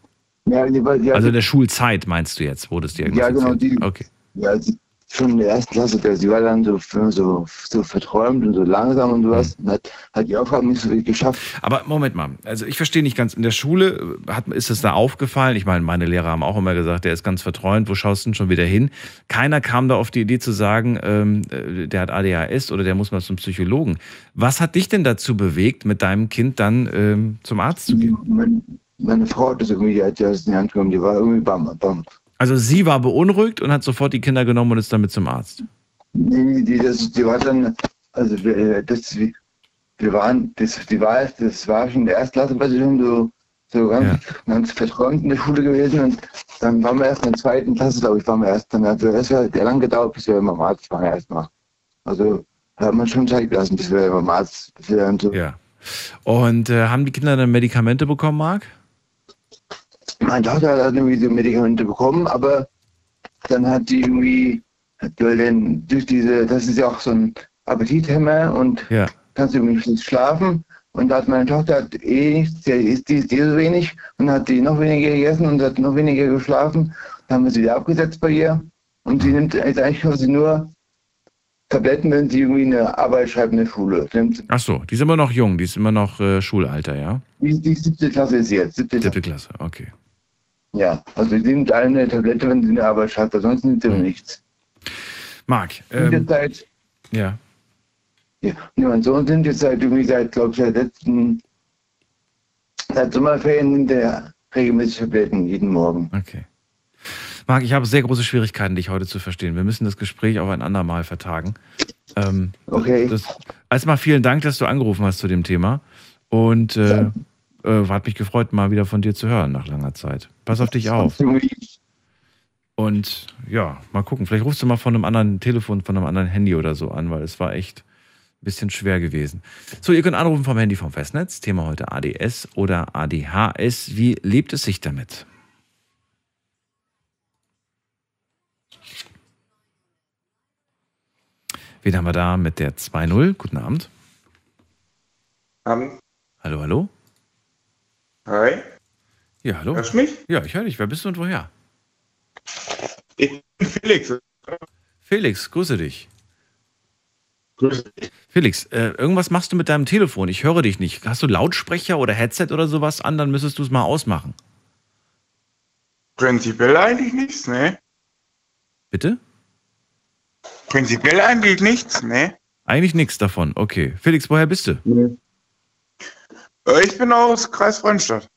Ja, die, die, also in der Schulzeit meinst du jetzt, wurde es diagnostiziert? Ja, genau. Die, okay. Ja, sie, schon in der ersten Klasse, der, sie war dann so, so, so verträumt und so langsam und sowas und hat, hat die Aufgaben nicht so viel geschafft. Aber Moment mal, also ich verstehe nicht ganz, in der Schule hat, ist es da aufgefallen? Ich meine, meine Lehrer haben auch immer gesagt, der ist ganz verträumt, wo schaust du denn schon wieder hin? Keiner kam da auf die Idee zu sagen, ähm, der hat ADHS oder der muss mal zum Psychologen. Was hat dich denn dazu bewegt, mit deinem Kind dann ähm, zum Arzt zu gehen? Meine, meine Frau hat das irgendwie, die hat das in die Hand genommen, die war irgendwie bam, bam. Also sie war beunruhigt und hat sofort die Kinder genommen und ist damit zum Arzt. Nee, die, das, die war dann, also wir, das, wir waren, das, die war, das war schon in der Erstklasse, weil sie schon so, so ganz, ja. ganz verträumt in der Schule gewesen und dann waren wir erst in der zweiten Klasse, glaube ich, waren wir erst, dann hat es ja lang gedauert, bis wir beim Arzt waren erstmal. Also hat man schon Zeit gelassen, bis wir beim Arzt, bis wir dann so. Ja. Und äh, haben die Kinder dann Medikamente bekommen, Marc? Meine Tochter hat irgendwie so Medikamente bekommen, aber dann hat die irgendwie, weil denn durch diese, das ist ja auch so ein Appetithemmer und ja. kannst du irgendwie nicht schlafen. Und da hat meine Tochter hat eh nichts, die ist, die ist eh so wenig und hat die noch weniger gegessen und hat noch weniger geschlafen. Dann haben wir sie wieder abgesetzt bei ihr. Und sie nimmt jetzt eigentlich quasi nur Tabletten, wenn sie irgendwie eine Arbeit schreibt in der Schule. Ach so, die ist immer noch jung, die ist immer noch äh, Schulalter, ja? Die, die siebte Klasse ist sie jetzt. Siebte, siebte Klasse, okay. Ja, also sie nimmt eine Tablette, wenn sie eine Arbeit schreibt, ansonsten nimmt sie mhm. nichts. Marc, ähm, jetzt seit, ja. ja. Mein Sohn sind jetzt seit irgendwie seit, glaube ich, seit letzten seit Sommerferien nimmt er regelmäßig Tabletten jeden Morgen. Okay. Marc, ich habe sehr große Schwierigkeiten, dich heute zu verstehen. Wir müssen das Gespräch auf ein andermal vertagen. Ähm, okay. Das, erstmal vielen Dank, dass du angerufen hast zu dem Thema. Und äh, ja. Äh, hat mich gefreut, mal wieder von dir zu hören nach langer Zeit. Pass auf dich auf. Und ja, mal gucken. Vielleicht rufst du mal von einem anderen Telefon, von einem anderen Handy oder so an, weil es war echt ein bisschen schwer gewesen. So, ihr könnt anrufen vom Handy vom Festnetz. Thema heute ADS oder ADHS. Wie lebt es sich damit? Wen haben wir da mit der 2.0? Guten Abend. Abend. Hallo, hallo. Hi. Ja, hallo. Hörst du mich? Ja, ich höre dich. Wer bist du und woher? Ich bin Felix. Felix, grüße dich. Grüße dich. Felix, äh, irgendwas machst du mit deinem Telefon. Ich höre dich nicht. Hast du Lautsprecher oder Headset oder sowas an? Dann müsstest du es mal ausmachen. Prinzipiell eigentlich nichts, ne? Bitte? Prinzipiell eigentlich nichts, ne? Eigentlich nichts davon. Okay. Felix, woher bist du? Nee. Ich bin aus Kreis Freudenstadt.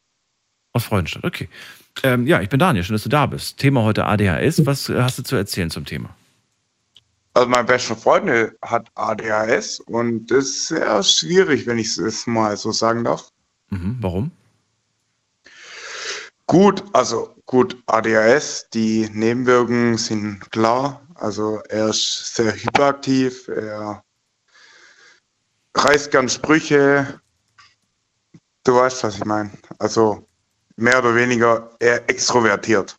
Aus Freudenstadt, okay. Ähm, ja, ich bin Daniel, schön, dass du da bist. Thema heute ADHS. Was hast du zu erzählen zum Thema? Also mein bester Freund hat ADHS und das ist sehr schwierig, wenn ich es mal so sagen darf. Mhm, warum? Gut, also gut, ADHS, die Nebenwirkungen sind klar. Also er ist sehr hyperaktiv, er reißt gern Sprüche. Du weißt, was ich meine. Also mehr oder weniger eher extrovertiert.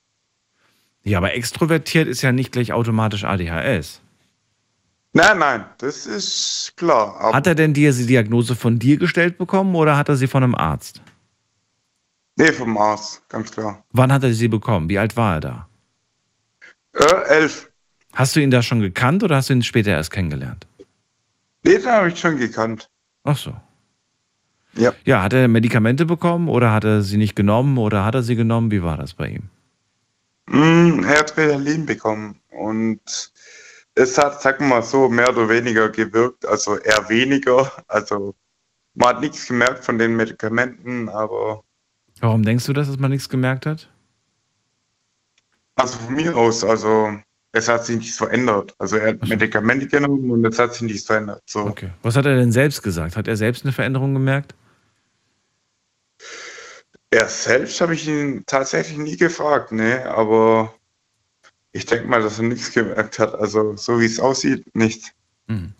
Ja, aber extrovertiert ist ja nicht gleich automatisch ADHS. Nein, nein, das ist klar. Aber Hat er denn diese Diagnose von dir gestellt bekommen oder hat er sie von einem Arzt? nee, vom Arzt, ganz klar. Wann hat er sie bekommen? Wie alt war er da? Äh, elf. Hast du ihn da schon gekannt oder hast du ihn später erst kennengelernt? Nee, den habe ich schon gekannt. Ach so. Ja. Ja, hat er Medikamente bekommen oder hat er sie nicht genommen oder hat er sie genommen? Wie war das bei ihm? Mm, er hat Ritalin bekommen und es hat, sagen wir mal so, mehr oder weniger gewirkt, also eher weniger. Also man hat nichts gemerkt von den Medikamenten, aber Warum denkst du, dass man nichts gemerkt hat? also von mir aus, also es hat sich nichts verändert. Also er hat Medikamente genommen und es hat sich nichts verändert. So. Okay. Was hat er denn selbst gesagt? Hat er selbst eine Veränderung gemerkt? Er selbst habe ich ihn tatsächlich nie gefragt, ne, aber ich denke mal, dass er nichts gemerkt hat. Also so wie es aussieht, nicht. Mhm.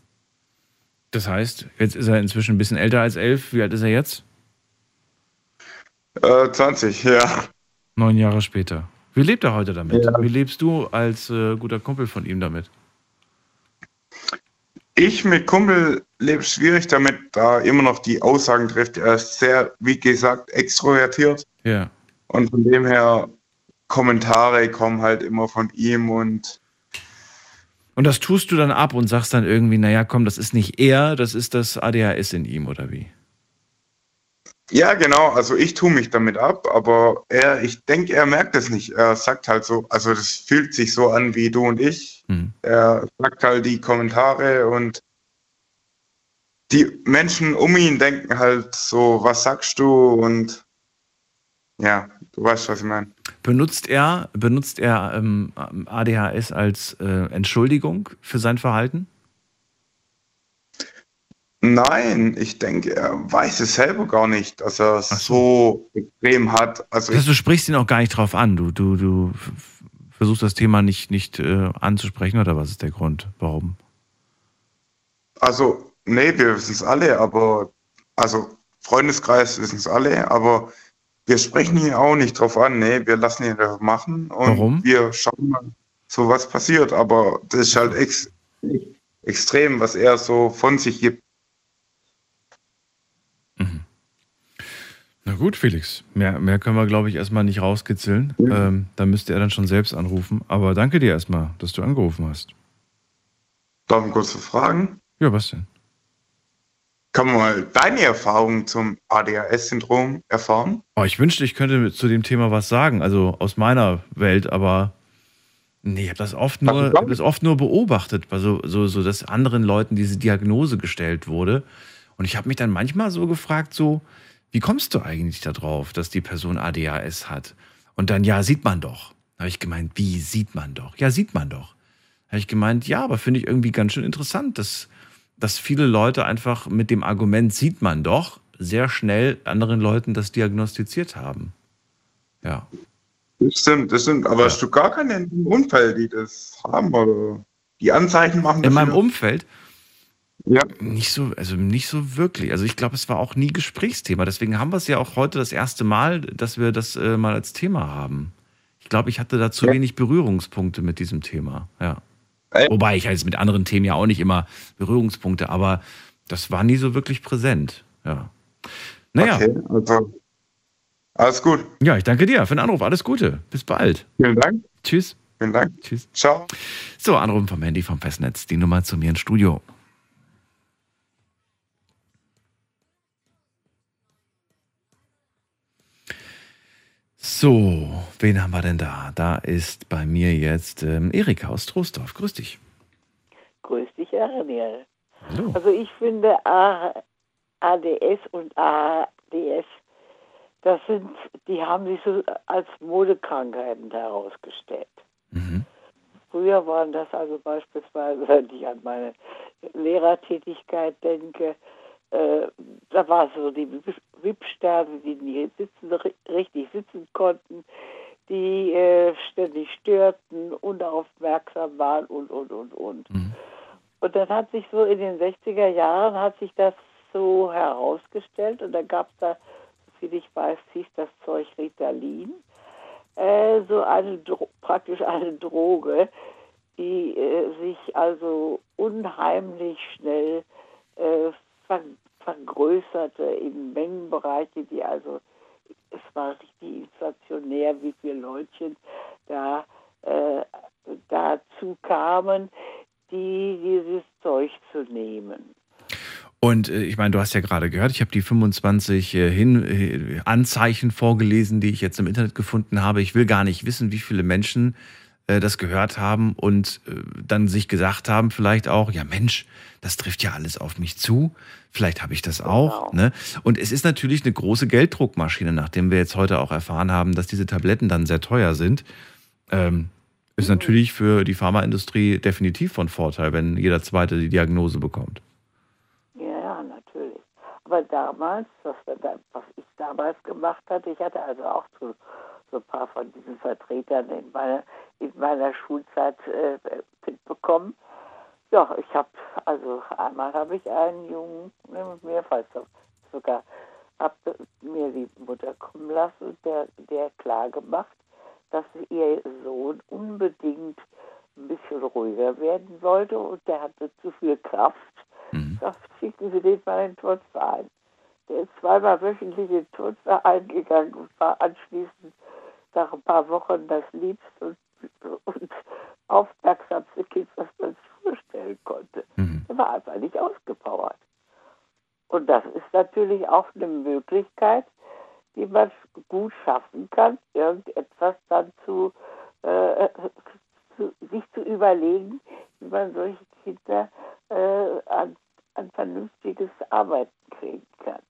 Das heißt, jetzt ist er inzwischen ein bisschen älter als elf. Wie alt ist er jetzt? Äh, 20, ja. Neun Jahre später. Wie lebt er heute damit? Ja. Wie lebst du als äh, guter Kumpel von ihm damit? Ich mit Kumpel lebe schwierig damit, da immer noch die Aussagen trifft. Er ist sehr, wie gesagt, extrovertiert. Ja. Und von dem her, Kommentare kommen halt immer von ihm und Und das tust du dann ab und sagst dann irgendwie, naja, komm, das ist nicht er, das ist das ADHS in ihm, oder wie? Ja, genau. Also ich tue mich damit ab, aber er, ich denke, er merkt es nicht. Er sagt halt so, also das fühlt sich so an wie du und ich. Mhm. Er sagt halt die Kommentare und die Menschen um ihn denken halt so, was sagst du und ja, du weißt, was ich meine. Benutzt er, benutzt er ähm, ADHS als äh, Entschuldigung für sein Verhalten? Nein, ich denke, er weiß es selber gar nicht, dass er es so extrem hat. Also Das heißt, du sprichst ihn auch gar nicht drauf an. Du, du, du versuchst das Thema nicht, nicht äh, anzusprechen, oder was ist der Grund? Warum? Also, nee, wir wissen es alle, aber, also Freundeskreis wissen es alle, aber wir sprechen ihn auch nicht drauf an, nee, wir lassen ihn einfach machen und Warum? wir schauen mal, so was passiert, aber das ist halt ex extrem, was er so von sich gibt. Na gut, Felix. Mehr, mehr können wir, glaube ich, erstmal nicht rauskitzeln. Ähm, da müsste er dann schon selbst anrufen. Aber danke dir erstmal, dass du angerufen hast. Darf ich kurz fragen? Ja, was denn? Kann man mal deine Erfahrungen zum ADHS-Syndrom erfahren? Oh, ich wünschte, ich könnte zu dem Thema was sagen, also aus meiner Welt, aber nee, ich habe das oft nur, hab das oft nur beobachtet, also so, so, dass anderen Leuten diese Diagnose gestellt wurde. Und ich habe mich dann manchmal so gefragt, so, wie kommst du eigentlich darauf, dass die Person ADHS hat? Und dann, ja, sieht man doch. Da habe ich gemeint, wie sieht man doch? Ja, sieht man doch. Da habe ich gemeint, ja, aber finde ich irgendwie ganz schön interessant, dass, dass viele Leute einfach mit dem Argument sieht man doch sehr schnell anderen Leuten das diagnostiziert haben. Ja. Das stimmt, das stimmt. Aber hast du gar keine im Umfeld, die das haben oder die Anzeichen machen? In meinem dafür? Umfeld? Ja. Nicht so, also nicht so wirklich. Also ich glaube, es war auch nie Gesprächsthema. Deswegen haben wir es ja auch heute das erste Mal, dass wir das äh, mal als Thema haben. Ich glaube, ich hatte da zu wenig Berührungspunkte mit diesem Thema. Ja. Wobei ich halt mit anderen Themen ja auch nicht immer Berührungspunkte, aber das war nie so wirklich präsent. Ja. Naja. Okay, also alles gut. Ja, ich danke dir für den Anruf. Alles Gute. Bis bald. Vielen Dank. Tschüss. Vielen Dank. Tschüss. Ciao. So, Anrufen vom Handy vom Festnetz. Die Nummer zu mir ins Studio. So, wen haben wir denn da? Da ist bei mir jetzt ähm, Erika aus Troisdorf. Grüß dich. Grüß dich, Daniel. Hallo. Also ich finde A- ADS und ADS das sind, die haben sich so als Modekrankheiten herausgestellt. Früher waren das also beispielsweise, wenn ich an meine Lehrertätigkeit denke, äh, da war so die Wippsterne, die nie sitzen, ri- richtig sitzen konnten, die äh, ständig störten, unaufmerksam waren und, und, und, und. Und dann hat sich so in den 60er Jahren hat sich das so herausgestellt und da gab es da, soviel ich weiß, hieß das Zeug Ritalin, äh, so eine Dro praktisch eine Droge, die äh, sich also unheimlich schnell äh, ver vergrößerte in Mengenbereiche, die also es war richtig inflationär, wie viele Leutchen da äh, dazu kamen, die dieses Zeug zu nehmen. Und äh, ich meine, du hast ja gerade gehört, ich habe die 25 äh, Hin äh, Anzeichen vorgelesen, die ich jetzt im Internet gefunden habe. Ich will gar nicht wissen, wie viele Menschen das gehört haben und äh, dann sich gesagt haben, vielleicht auch, ja Mensch, das trifft ja alles auf mich zu. Vielleicht habe ich das auch. Ne? Und es ist natürlich eine große Gelddruckmaschine, nachdem wir jetzt heute auch erfahren haben, dass diese Tabletten dann sehr teuer sind. Ähm, ist natürlich für die Pharmaindustrie definitiv von Vorteil, wenn jeder Zweite die Diagnose bekommt. Ja, ja, natürlich. Aber damals, was, was ich damals gemacht hatte, ich hatte also auch so, so ein paar von diesen Vertretern in meiner, in meiner Schulzeit äh, mitbekommen. Ja, ich habe, also einmal habe ich einen Jungen, mehrfach sogar, habe mir die Mutter kommen lassen, der, der klar gemacht, dass ihr Sohn unbedingt ein bisschen ruhiger werden wollte und der hatte zu viel Kraft. Sagt, schicken Sie den mal in den Turnverein. Der ist zweimal wöchentlich in den Turnverein gegangen und war anschließend nach ein paar Wochen das liebste und, und aufmerksamste Kind, was man sich vorstellen konnte. Er war einfach nicht ausgepowert. Und das ist natürlich auch eine Möglichkeit, die man gut schaffen kann, irgendetwas dann zu, äh, zu sich zu überlegen, wie man solche Kinder äh, an, an vernünftiges Arbeiten kriegen kann.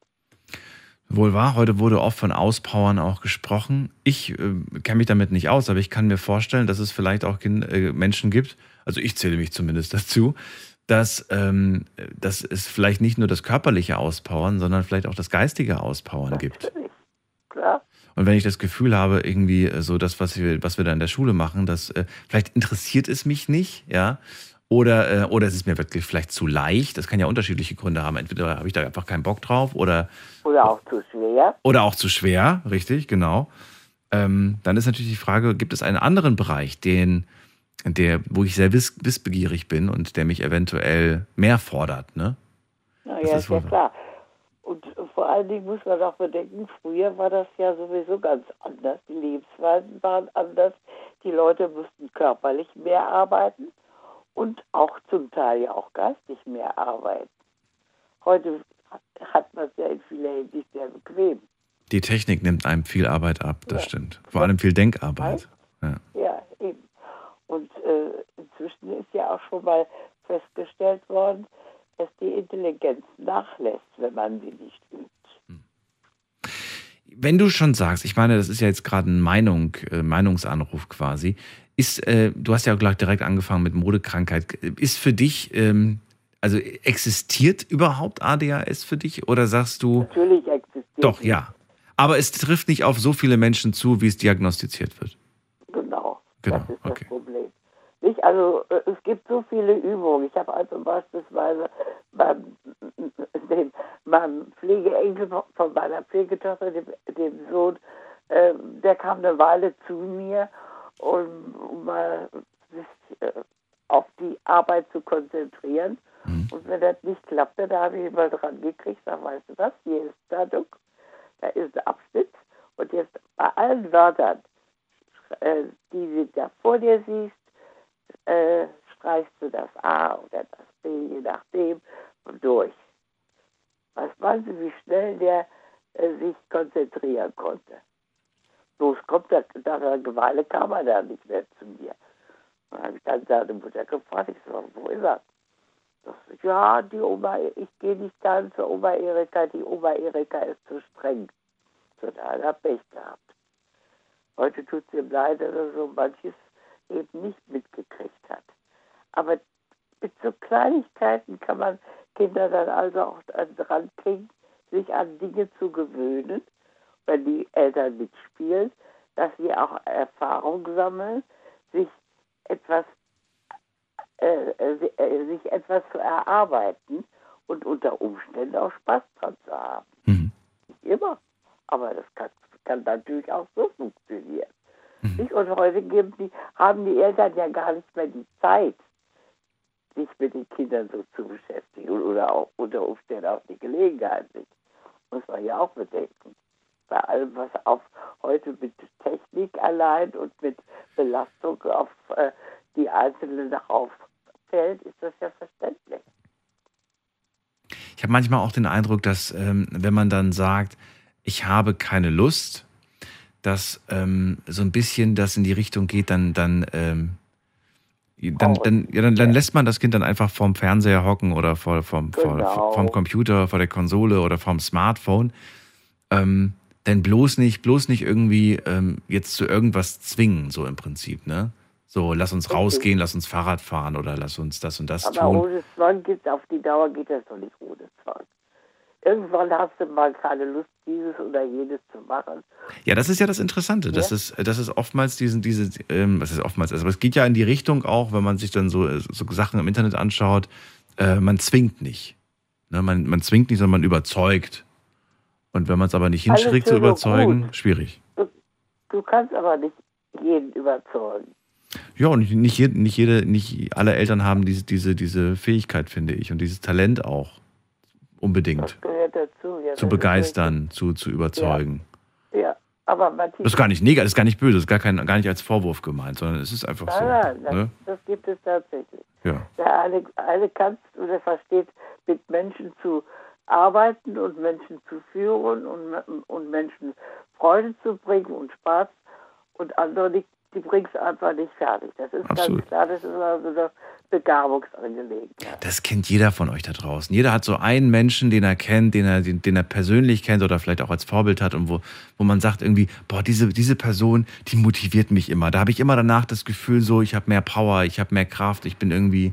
Wohl wahr, heute wurde oft von Auspowern auch gesprochen. Ich äh, kenne mich damit nicht aus, aber ich kann mir vorstellen, dass es vielleicht auch äh, Menschen gibt, also ich zähle mich zumindest dazu, dass, ähm, dass es vielleicht nicht nur das körperliche Auspowern, sondern vielleicht auch das geistige Auspowern gibt. Klar. Und wenn ich das Gefühl habe, irgendwie äh, so das, was wir, was wir da in der Schule machen, das äh, vielleicht interessiert es mich nicht, ja, oder, äh, oder es ist mir wirklich vielleicht zu leicht. Das kann ja unterschiedliche Gründe haben. Entweder habe ich da einfach keinen Bock drauf oder, Oder auch zu schwer. oder auch zu schwer, richtig, genau. Ähm, dann ist natürlich die Frage, gibt es einen anderen Bereich, den, der, wo ich sehr wiss, wissbegierig bin und der mich eventuell mehr fordert, ne? Na ja, ist ist ja klar. Und vor allen Dingen muss man auch bedenken, früher war das ja sowieso ganz anders. Die Lebensweisen waren anders. Die Leute mussten körperlich mehr arbeiten und auch zum Teil ja auch geistig mehr arbeiten. Heute hat man es ja in vieler Hinsicht sehr bequem. Die Technik nimmt einem viel Arbeit ab, das stimmt. Vor allem viel Denkarbeit. Ja. Ja, eben. Und äh, inzwischen ist ja auch schon mal festgestellt worden, dass die Intelligenz nachlässt, wenn man sie nicht übt. Wenn du schon sagst, ich meine, das ist ja jetzt gerade ein Meinung, äh, Meinungsanruf quasi, ist, äh, du hast ja gleich direkt angefangen mit Modekrankheit. Ist für dich, ähm, also existiert überhaupt ADHS für dich oder sagst du, Natürlich existiert doch, ja. Aber es trifft nicht auf so viele Menschen zu, wie es diagnostiziert wird. Genau. Genau, Das ist das Problem. Nicht? Also äh, es gibt so viele Übungen. Ich habe also beispielsweise beim, dem, meinem Pflegeenkel von meiner Pflegetochter, dem, dem Sohn, äh, der kam eine Weile zu mir, um, um mal sich äh, auf die Arbeit zu konzentrieren. Und wenn das nicht klappte, da habe ich mal dran gekriegt, sag, weißt du was, hier ist Zeitung, da ist ein Abschnitt und jetzt bei allen Wörtern, äh, die du da vor dir siehst, äh, streichst du das A oder das B, je nachdem, durch. Was meinst du, wie schnell der äh, sich konzentrieren konnte? Bloß kommt er, nach einer Weile kam er dann nicht mehr zu mir. Dann habe ich dann seine Mutter gefragt, ich so, wo ist er? Das, ja, die Oma, ich gehe nicht dann zur Oma Erika, die Oma Erika ist zu streng. emotional, hat Pech gehabt. Heute tut es ihm leid, dass er so manches eben nicht mitgekriegt hat. Aber mit so Kleinigkeiten kann man Kinder dann also auch dran kriegen, sich an Dinge zu gewöhnen, wenn die Eltern mitspielen, dass sie auch Erfahrung sammeln, sich etwas, äh, äh, sich etwas zu erarbeiten und unter Umständen auch Spaß dran zu haben. Mhm. Nicht immer, aber das kann, kann natürlich auch so funktionieren. Nicht? Und heute die, haben die Eltern ja gar nicht mehr die Zeit, sich mit den Kindern so zu beschäftigen oder auch unter Umständen auch die Gelegenheit nicht. Muss man ja auch bedenken. Bei allem, was auf heute mit Technik allein und mit Belastung auf äh, die Einzelnen darauf fällt, ist das ja verständlich. Ich habe manchmal auch den Eindruck, dass ähm, wenn man dann sagt, ich habe keine Lust, dass ähm, so ein bisschen das in die Richtung geht, dann, dann, ähm, dann, dann, ja, dann, dann lässt man das Kind dann einfach vorm Fernseher hocken oder vor, vom, Genau. vor, vom Computer, vor der Konsole oder vom Smartphone. Ähm, denn bloß nicht, bloß nicht irgendwie ähm, jetzt zu irgendwas zwingen, so im Prinzip, ne? So, lass uns rausgehen, lass uns Fahrrad fahren oder lass uns das und das Aber tun. ohne Zwang geht auf die Dauer geht das doch nicht ohne Zwang. Irgendwann hast du mal keine Lust, dieses oder jenes zu machen. Ja, das ist ja das Interessante. Das ist, das ist oftmals diesen, diese, ähm, was ist oftmals, also es geht ja in die Richtung auch, wenn man sich dann so, so Sachen im Internet anschaut, äh, man zwingt nicht. Ne, man, man zwingt nicht, sondern man überzeugt. Und wenn man es aber nicht hinkriegt zu überzeugen, gut. schwierig. Du kannst aber nicht jeden überzeugen. Ja, und nicht, jede, nicht jede, nicht alle Eltern haben diese, diese, diese Fähigkeit, finde ich, und dieses Talent auch unbedingt Gehört dazu. Ja, zu das begeistern, zu, zu überzeugen. Ist, ja, aber Matthias, Das ist gar nicht negativ, das ist gar nicht böse, das ist gar, kein, gar nicht als Vorwurf gemeint, sondern es ist einfach so. nein, nein, das, ne? das gibt es tatsächlich. Ja. Der eine, eine kannst du, der versteht, mit Menschen zu arbeiten und Menschen zu führen und, und Menschen Freude zu bringen und Spaß und andere, die, die bringst du einfach nicht fertig. Das ist Absolut. ganz klar, das ist also eine Begabungsangelegenheit. Das kennt jeder von euch da draußen. Jeder hat so einen Menschen, den er kennt, den er, den, den er persönlich kennt oder vielleicht auch als Vorbild hat und wo, wo man sagt irgendwie, boah, diese, diese Person, die motiviert mich immer. Da habe ich immer danach das Gefühl so, ich habe mehr Power, ich habe mehr Kraft, ich bin irgendwie,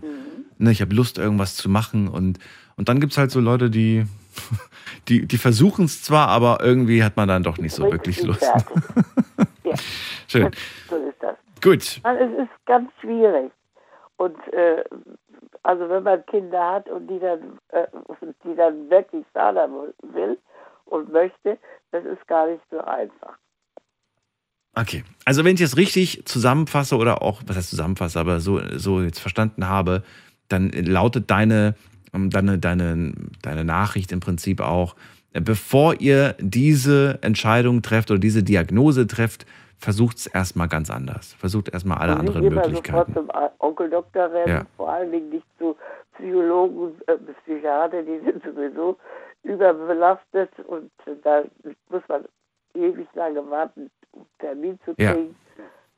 ne, ich habe Lust, irgendwas zu machen. Und, und dann gibt es halt so Leute, die, die, die versuchen es zwar, aber irgendwie hat man dann doch nicht so wirklich Lust. ja, Schön. so ist das. Gut. Es ist ganz schwierig. Und äh, also wenn man Kinder hat und die dann, äh, die dann wirklich fördern will und möchte, das ist gar nicht so einfach. Okay. Also wenn ich es richtig zusammenfasse oder auch, was heißt zusammenfasse, aber so, so jetzt verstanden habe, dann lautet deine, ähm, deine, deine, deine Nachricht im Prinzip auch, äh, bevor ihr diese Entscheidung trefft oder diese Diagnose trefft, versucht es erstmal ganz anders. Versucht erstmal alle anderen Möglichkeiten. sofort zum Onkel Doktor rennen, Ja. vor allen Dingen nicht zu Psychologen, äh, Psychiater, die sind sowieso überbelastet und da muss man ewig lange warten, um Termin zu Ja. kriegen.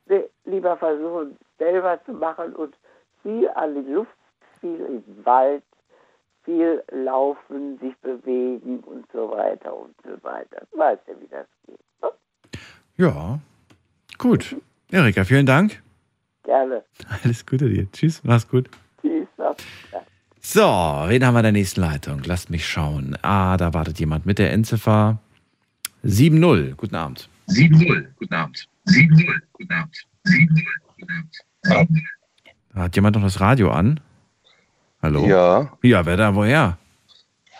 Nee, Lieber versuchen, selber zu machen und viel an die Luft, viel im Wald, viel laufen, sich bewegen und so weiter und so weiter. Du weißt ja, wie das geht. ne? Ja, gut. Erika, vielen Dank. Gerne. Alles Gute dir. Tschüss, mach's gut. Tschüss. auf So, wen haben wir in der nächsten Leitung? Lasst mich schauen. Ah, da wartet jemand mit der Endziffer 7-0. Guten Abend. 7-0, guten Abend. 7-0, guten Abend. 7-0, guten Abend. Hat jemand noch das Radio an? Hallo? Ja. Ja, wer da, woher?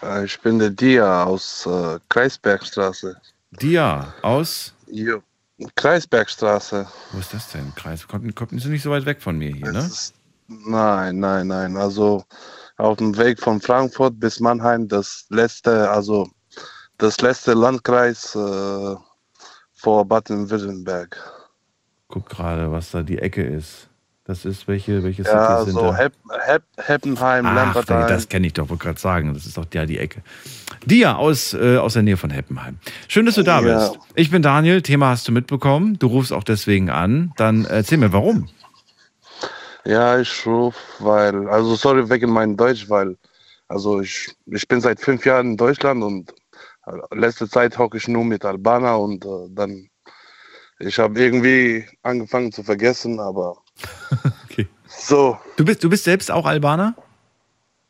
Äh, Ich bin der Dia aus äh, Kreisbergstraße. Dia aus? Jo. Kreisbergstraße. Wo ist das denn? Kreis? Kommt, kommt ist nicht so weit weg von mir hier, ne? Nein, nein, nein. Also auf dem Weg von Frankfurt bis Mannheim, das letzte, also das letzte Landkreis äh, vor Baden-Württemberg. Guck gerade, was da die Ecke ist. Das ist, welche, welche Ja, Cities sind so da? Hepp, Hepp, Heppenheim, Ach, Lambertheim. das kenne ich doch, wollte gerade sagen. Das ist doch ja die Ecke. Dia aus, äh, aus der Nähe von Heppenheim. Schön, dass du da Ja. bist. Ich bin Daniel, Thema hast du mitbekommen. Du rufst auch deswegen an. Dann erzähl mir, warum. Ja, ich rufe, weil, also sorry wegen meinem Deutsch, weil, also ich, ich bin seit fünf Jahren in Deutschland und Letzte Zeit hocke ich nur mit Albaner und äh, dann, ich habe irgendwie angefangen zu vergessen, aber so. Du bist, du bist selbst auch Albaner?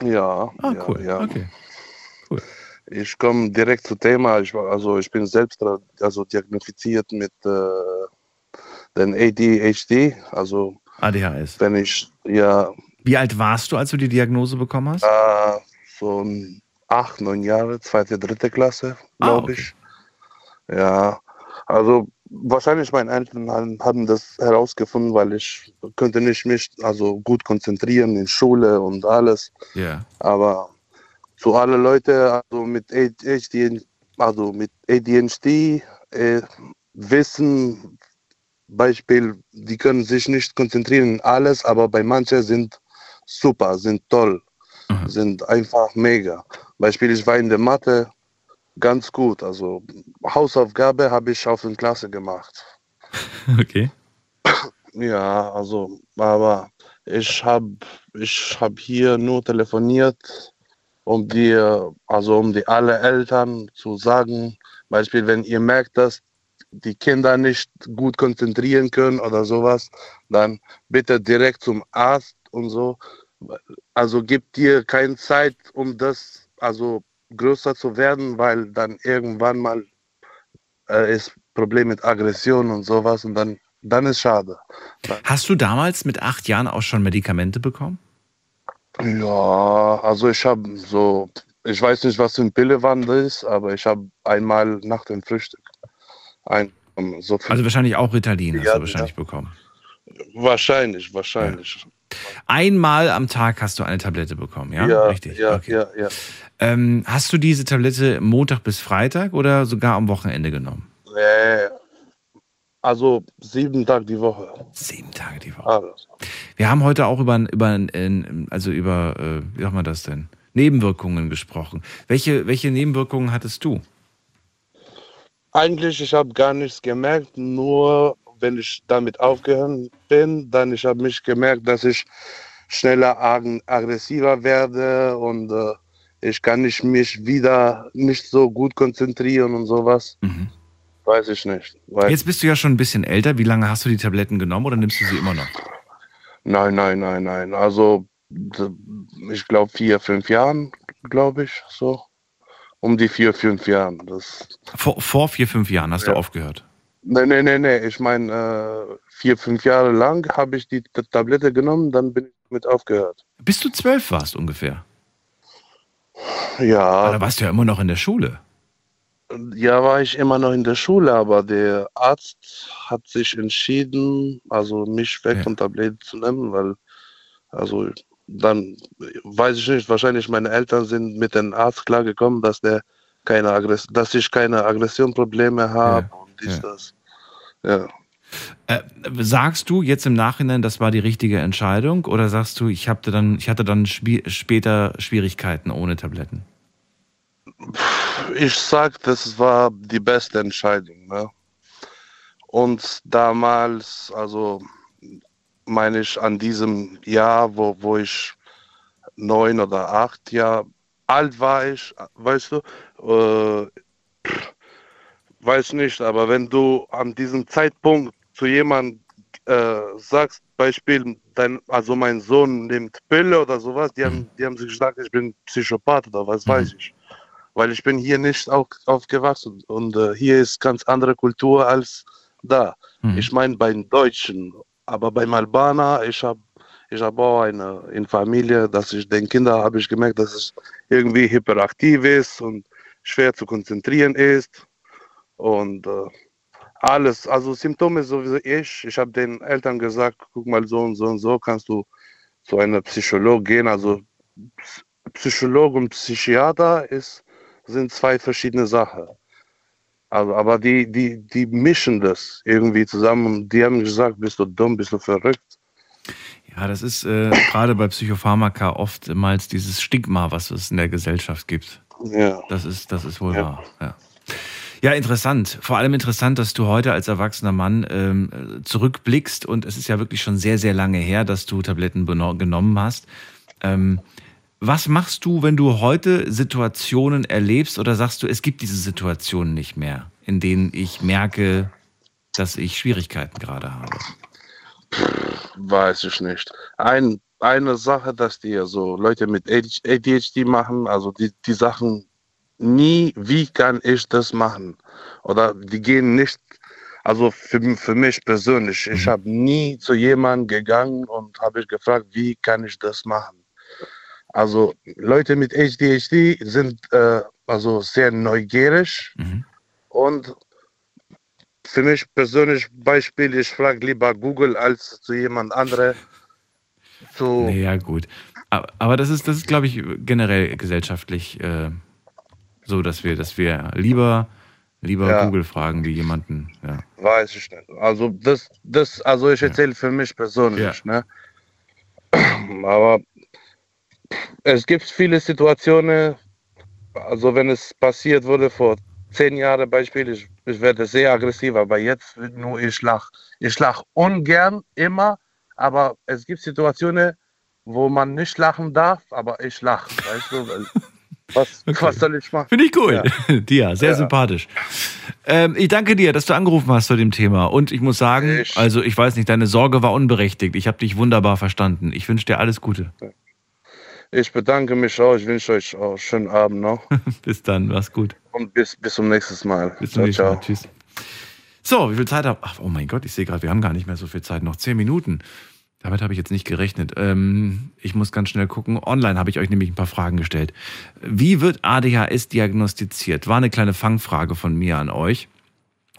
Ja. Ah, ja, cool. Ja. Okay. Ich komme direkt zum Thema. Ich, also ich bin selbst also diagnostiziert mit äh, den ADHD. Also ADHS. wenn ich ja Wie alt warst du, als du die Diagnose bekommen hast? äh, so acht, neun Jahre, zweite, dritte Klasse, glaube ich. Ja, also wahrscheinlich meine Eltern haben, das herausgefunden, weil ich könnte nicht mich also gut konzentrieren in Schule und alles. Ja. Aber zu alle Leute also mit ADHD, also mit ADHD äh, wissen Beispiel, die können sich nicht konzentrieren in alles, aber bei manchen sind super, sind toll, sind einfach mega. Beispiel, ich war in der Mathe ganz gut, also Hausaufgabe habe ich auf der Klasse gemacht. Okay. Ja, also, aber ich habe ich hab hier nur telefoniert, um dir, also um die alle Eltern zu sagen, Beispiel, wenn ihr merkt, dass die Kinder nicht gut konzentrieren können oder sowas, dann bitte direkt zum Arzt und so. Also gibt dir keine Zeit, um das also größer zu werden, weil dann irgendwann mal äh, ist Problem mit Aggression und sowas und dann, dann ist schade. Hast du damals mit acht Jahren auch schon Medikamente bekommen? Ja, also ich habe so, ich weiß nicht, was für ein Pillewand ist, aber ich habe einmal nach dem Frühstück ein, so. Also wahrscheinlich auch Ritalin hast Ja, du wahrscheinlich bekommen. wahrscheinlich, wahrscheinlich. Einmal am Tag hast du eine Tablette bekommen, ja? Ja, Richtig. ja, okay. ja, ja. Ähm, hast du diese Tablette Montag bis Freitag oder sogar am Wochenende genommen? Äh, also sieben Tage die Woche. Sieben Tage die Woche. Alles. Wir haben heute auch über, über also über, äh, wie sagt man das denn? Nebenwirkungen gesprochen. Welche, welche Nebenwirkungen hattest du? Eigentlich, ich habe gar nichts gemerkt, nur wenn ich damit aufgehört bin, dann ich habe mich gemerkt, dass ich schneller ag- aggressiver werde und äh, ich kann nicht mich wieder nicht so gut konzentrieren und sowas. Weiß ich nicht. Weil, Jetzt bist du ja schon ein bisschen älter. Wie lange hast du die Tabletten genommen oder nimmst du sie immer noch? Nein, nein, nein, nein. Also ich glaube vier, fünf Jahren, glaube ich, so. Um die vier, fünf Jahren. Das, Vor, vor vier, fünf Jahren hast du Ja. aufgehört. Nee, nee, nee, nee. Ich meine, äh, vier, fünf Jahre lang habe ich die T- Tablette genommen, dann bin ich mit aufgehört. Bis du zwölf warst ungefähr. Ja. Aber da warst du ja immer noch in der Schule. Ja, war ich immer noch in der Schule, aber der Arzt hat sich entschieden, also mich weg von Tabletten zu nehmen, weil, also dann weiß ich nicht, wahrscheinlich meine Eltern sind mit dem Arzt klargekommen, dass der keine Aggress dass ich keine Aggressionprobleme habe und dies, ja. das. Ja. Äh, sagst du jetzt im Nachhinein, das war die richtige Entscheidung oder sagst du, ich hatte dann, ich hatte dann später Schwierigkeiten ohne Tabletten? Ich sag, das war die beste Entscheidung. Ne? Und damals, also meine ich an diesem Jahr, wo, wo ich neun oder acht Jahre alt war, ich, weißt du, äh, weiß nicht, aber wenn du an diesem Zeitpunkt zu jemandem äh, sagst, Beispiel, dein, also mein Sohn nimmt Pille oder sowas, die haben, die haben sich gesagt, ich bin Psychopath oder was weiß ich. Weil ich bin hier nicht auf, aufgewachsen und äh, hier ist ganz andere Kultur als da. Ich meine bei den Deutschen, aber beim Albaner, ich habe ich hab auch eine in Familie, dass ich den Kindern habe ich gemerkt, dass es irgendwie hyperaktiv ist und schwer zu konzentrieren ist und äh, alles, also Symptome sowieso ich. Ich habe den Eltern gesagt, guck mal so und so und so kannst du zu einer Psycholog gehen. Also Ps- Psychologe und Psychiater ist, sind zwei verschiedene Sachen. Also, aber die, die, die mischen das irgendwie zusammen. Die haben gesagt, bist du dumm, bist du verrückt. Ja, das ist äh, gerade bei Psychopharmaka oftmals dieses Stigma, was es in der Gesellschaft gibt. Ja. Das ist, das ist wohl Ja. wahr. Ja. Ja, interessant. Vor allem interessant, dass du heute als erwachsener Mann ähm, zurückblickst und es ist ja wirklich schon sehr, sehr lange her, dass du Tabletten genommen hast. Ähm, was machst du, wenn du heute Situationen erlebst oder sagst du, es gibt diese Situationen nicht mehr, in denen ich merke, dass ich Schwierigkeiten gerade habe? Weiß ich nicht. Ein, eine Sache, dass die so Leute mit ADHD machen, also die, die Sachen nie, wie kann ich das machen? Oder die gehen nicht, also für, für mich persönlich, ich habe nie zu jemandem gegangen und habe ich gefragt, wie kann ich das machen? Also Leute mit ADHD sind äh, also sehr neugierig und für mich persönlich Beispiel, ich frage lieber Google als zu jemand anderem. So. Ja, gut. Aber, aber das ist, das ist, glaube ich, generell gesellschaftlich äh, so, dass wir, dass wir lieber, lieber Ja. Google fragen wie jemanden. Ja. Weiß ich nicht. Also das, das, also ich erzähle für mich persönlich, ne? Aber es gibt viele Situationen, also wenn es passiert wurde vor zehn Jahren Beispiel, ich, ich werde sehr aggressiv, aber jetzt nur ich lach. Ich lach ungern immer, aber es gibt Situationen, wo man nicht lachen darf, aber ich lache, weißt du? Was, was soll ich machen? Finde ich cool. Ja. Dir, sehr Ja. sympathisch. Ähm, ich danke dir, dass du angerufen hast zu dem Thema. Und ich muss sagen, also ich weiß nicht, deine Sorge war unberechtigt. Ich habe dich wunderbar verstanden. Ich wünsche dir alles Gute. Ich bedanke mich auch. Ich wünsche euch auch einen schönen Abend noch. bis dann, mach's gut. Und bis, bis zum nächsten Mal. Bis zum nächsten Mal. Tschüss. So, wie viel Zeit habe Ach, oh mein Gott, ich sehe gerade, wir haben gar nicht mehr so viel Zeit. Noch zehn Minuten. Damit habe ich jetzt nicht gerechnet. Ähm, ich muss ganz schnell gucken. Online habe ich euch nämlich ein paar Fragen gestellt. Wie wird ADHS diagnostiziert? War eine kleine Fangfrage von mir an euch.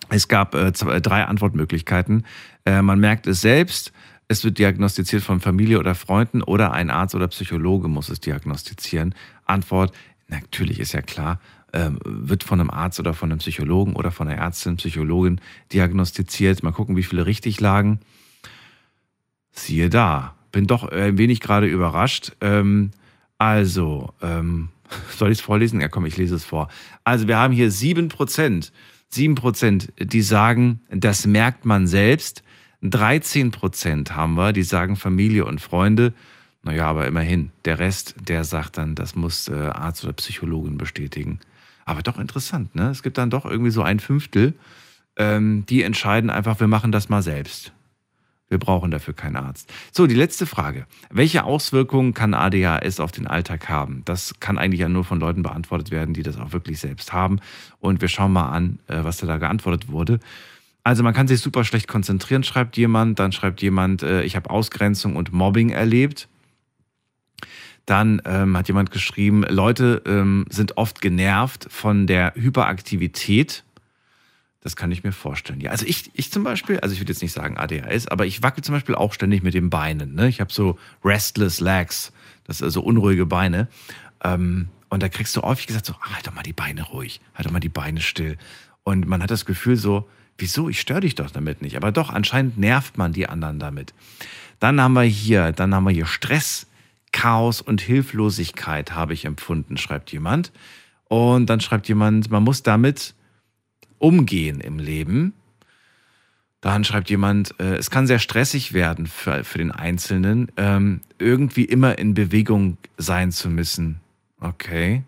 Es gab äh, zwei, drei Antwortmöglichkeiten. Äh, man merkt es selbst, es wird diagnostiziert von Familie oder Freunden oder ein Arzt oder Psychologe muss es diagnostizieren. Antwort, natürlich ist ja klar, ähm, wird von einem Arzt oder von einem Psychologen oder von einer Ärztin, Psychologin diagnostiziert. Mal gucken, wie viele richtig lagen. Siehe da, bin doch ein wenig gerade überrascht. Ähm, also, ähm, soll ich es vorlesen? Ja, komm, ich lese es vor. Also, wir haben hier 7%. 7%, die sagen, das merkt man selbst. 13% haben wir, die sagen Familie und Freunde. Naja, aber immerhin. Der Rest, der sagt dann, das muss äh, Arzt oder Psychologin bestätigen. Aber doch interessant, ne? Es gibt dann doch irgendwie so ein Fünftel, ähm, die entscheiden einfach, wir machen das mal selbst. Wir brauchen dafür keinen Arzt. So, die letzte Frage. Welche Auswirkungen kann ADHS auf den Alltag haben? Das kann eigentlich ja nur von Leuten beantwortet werden, die das auch wirklich selbst haben. Und wir schauen mal an, äh, was da geantwortet wurde. Also man kann sich super schlecht konzentrieren, schreibt jemand. Dann schreibt jemand, äh, ich habe Ausgrenzung und Mobbing erlebt. Dann ähm, hat jemand geschrieben, Leute ähm, sind oft genervt von der Hyperaktivität. Das kann ich mir vorstellen. Ja, also ich, ich zum Beispiel, also ich würde jetzt nicht sagen ADHS, aber ich wackel zum Beispiel auch ständig mit den Beinen. Ne? Ich habe so restless legs, das ist also unruhige Beine. Ähm, und da kriegst du häufig gesagt, so, ah, halt doch mal die Beine ruhig, halt doch mal die Beine still. Und man hat das Gefühl so, wieso, ich störe dich doch damit nicht. Aber doch, anscheinend nervt man die anderen damit. Dann haben wir hier, dann haben wir hier Stress, Chaos und Hilflosigkeit habe ich empfunden, schreibt jemand. Und dann schreibt jemand, man muss damit umgehen im Leben. Dann schreibt jemand, äh, es kann sehr stressig werden für, für den Einzelnen, ähm, irgendwie immer in Bewegung sein zu müssen. Okay.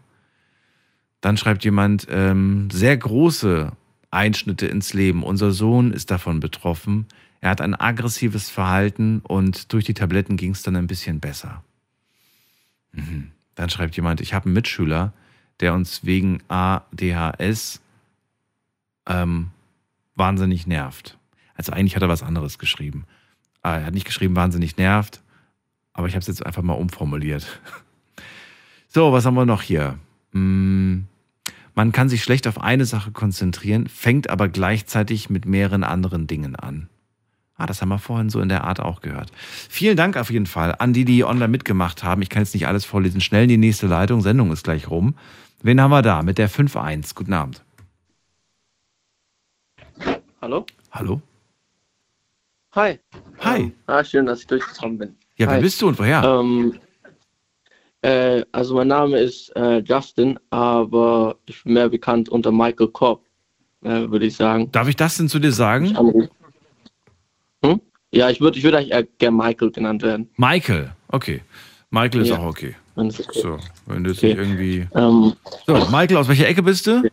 Dann schreibt jemand, ähm, sehr große Einschnitte ins Leben. Unser Sohn ist davon betroffen. Er hat ein aggressives Verhalten und durch die Tabletten ging es dann ein bisschen besser. Mhm. Dann schreibt jemand, ich habe einen Mitschüler, der uns wegen ADHS ähm, wahnsinnig nervt. Also eigentlich hat er was anderes geschrieben. Ah, Er hat nicht geschrieben, wahnsinnig nervt, aber ich habe es jetzt einfach mal umformuliert. So, was haben wir noch hier? Hm, Man kann sich schlecht auf eine Sache konzentrieren, fängt aber gleichzeitig mit mehreren anderen Dingen an. Ah, das haben wir vorhin so in der Art auch gehört. Vielen Dank auf jeden Fall an die, die online mitgemacht haben. Ich kann jetzt nicht alles vorlesen. Schnell in die nächste Leitung. Sendung ist gleich rum. Wen haben wir da? Mit der 5.1. Guten Abend. Hallo? Hallo? Hi. Hi. Ähm, ah, schön, dass ich durchgekommen bin. Ja, wer Hi. bist du und woher? Ähm, äh, also mein Name ist äh, Justin, aber ich bin mehr bekannt unter Michael Kopp, äh, würde ich sagen. Darf ich das denn zu dir sagen? Hm? Ja, ich würde ich würd eigentlich gerne Michael genannt werden. Michael. Okay. Michael ist Ja. auch okay. wenn okay So, wenn du jetzt Okay. nicht irgendwie. Ähm, So, Michael, aus welcher Ecke bist du?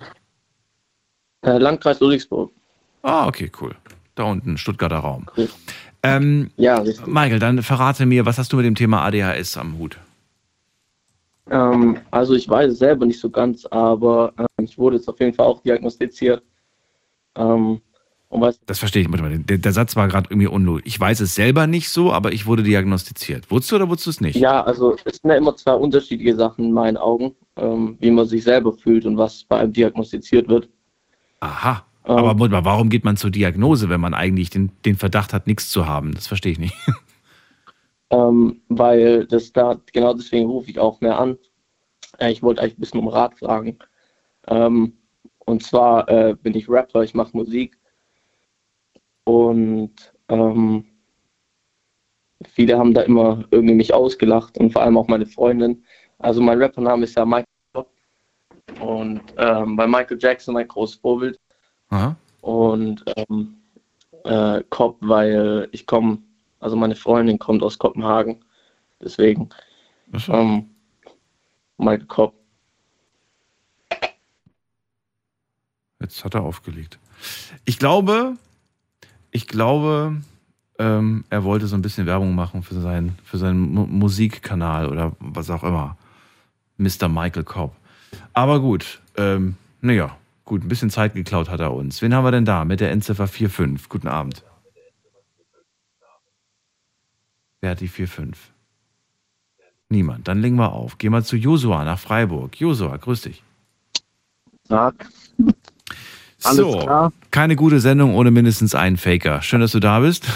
äh, Landkreis Ludwigsburg. Ah, okay, cool. Da unten, Stuttgarter Raum. Ähm, ja, richtig. Michael, dann verrate mir, was hast du mit dem Thema ADHS am Hut? Ähm, also ich weiß es selber nicht so ganz, aber ähm, ich wurde jetzt auf jeden Fall auch diagnostiziert. Ähm, Das verstehe ich. Mal, der, der Satz war gerade irgendwie unlogisch. Ich weiß es selber nicht so, aber ich wurde diagnostiziert. Wurdest du oder wurdest du es nicht? ja, also es sind ja immer zwei unterschiedliche Sachen in meinen Augen, ähm, wie man sich selber fühlt und was bei einem diagnostiziert wird. Aha. Aber mal, warum geht man zur Diagnose, wenn man eigentlich den, den Verdacht hat, nichts zu haben? Das verstehe ich nicht. ähm, weil das da, genau deswegen rufe ich auch mehr an. Äh, ich wollte eigentlich ein bisschen um Rat fragen. Ähm, und zwar äh, bin ich Rapper, ich mache Musik. Und ähm, viele haben da immer irgendwie mich ausgelacht und vor allem auch meine Freundin. Also mein Rappername ist ja Michael und ähm, bei Michael Jackson mein großes Vorbild. Aha. Und ähm, äh, Kopp, weil ich komme, also meine Freundin kommt aus Kopenhagen. Deswegen. Ähm, Michael Kopp. Jetzt hat er aufgelegt. Ich glaube, ich glaube, ähm, er wollte so ein bisschen Werbung machen für seinen, für seinen Mu Musikkanal oder was auch immer. Mr. Michael Cobb. Aber gut, ähm, naja, gut, ein bisschen Zeit geklaut hat er uns. Wen haben wir denn da mit der Endziffer 45? Guten Abend. Wer hat die 45? Niemand. Dann legen wir auf. Geh mal zu Josua nach Freiburg. Josua, grüß dich. Tag. Alles so, klar? keine gute Sendung ohne mindestens einen Faker. Schön, dass du da bist.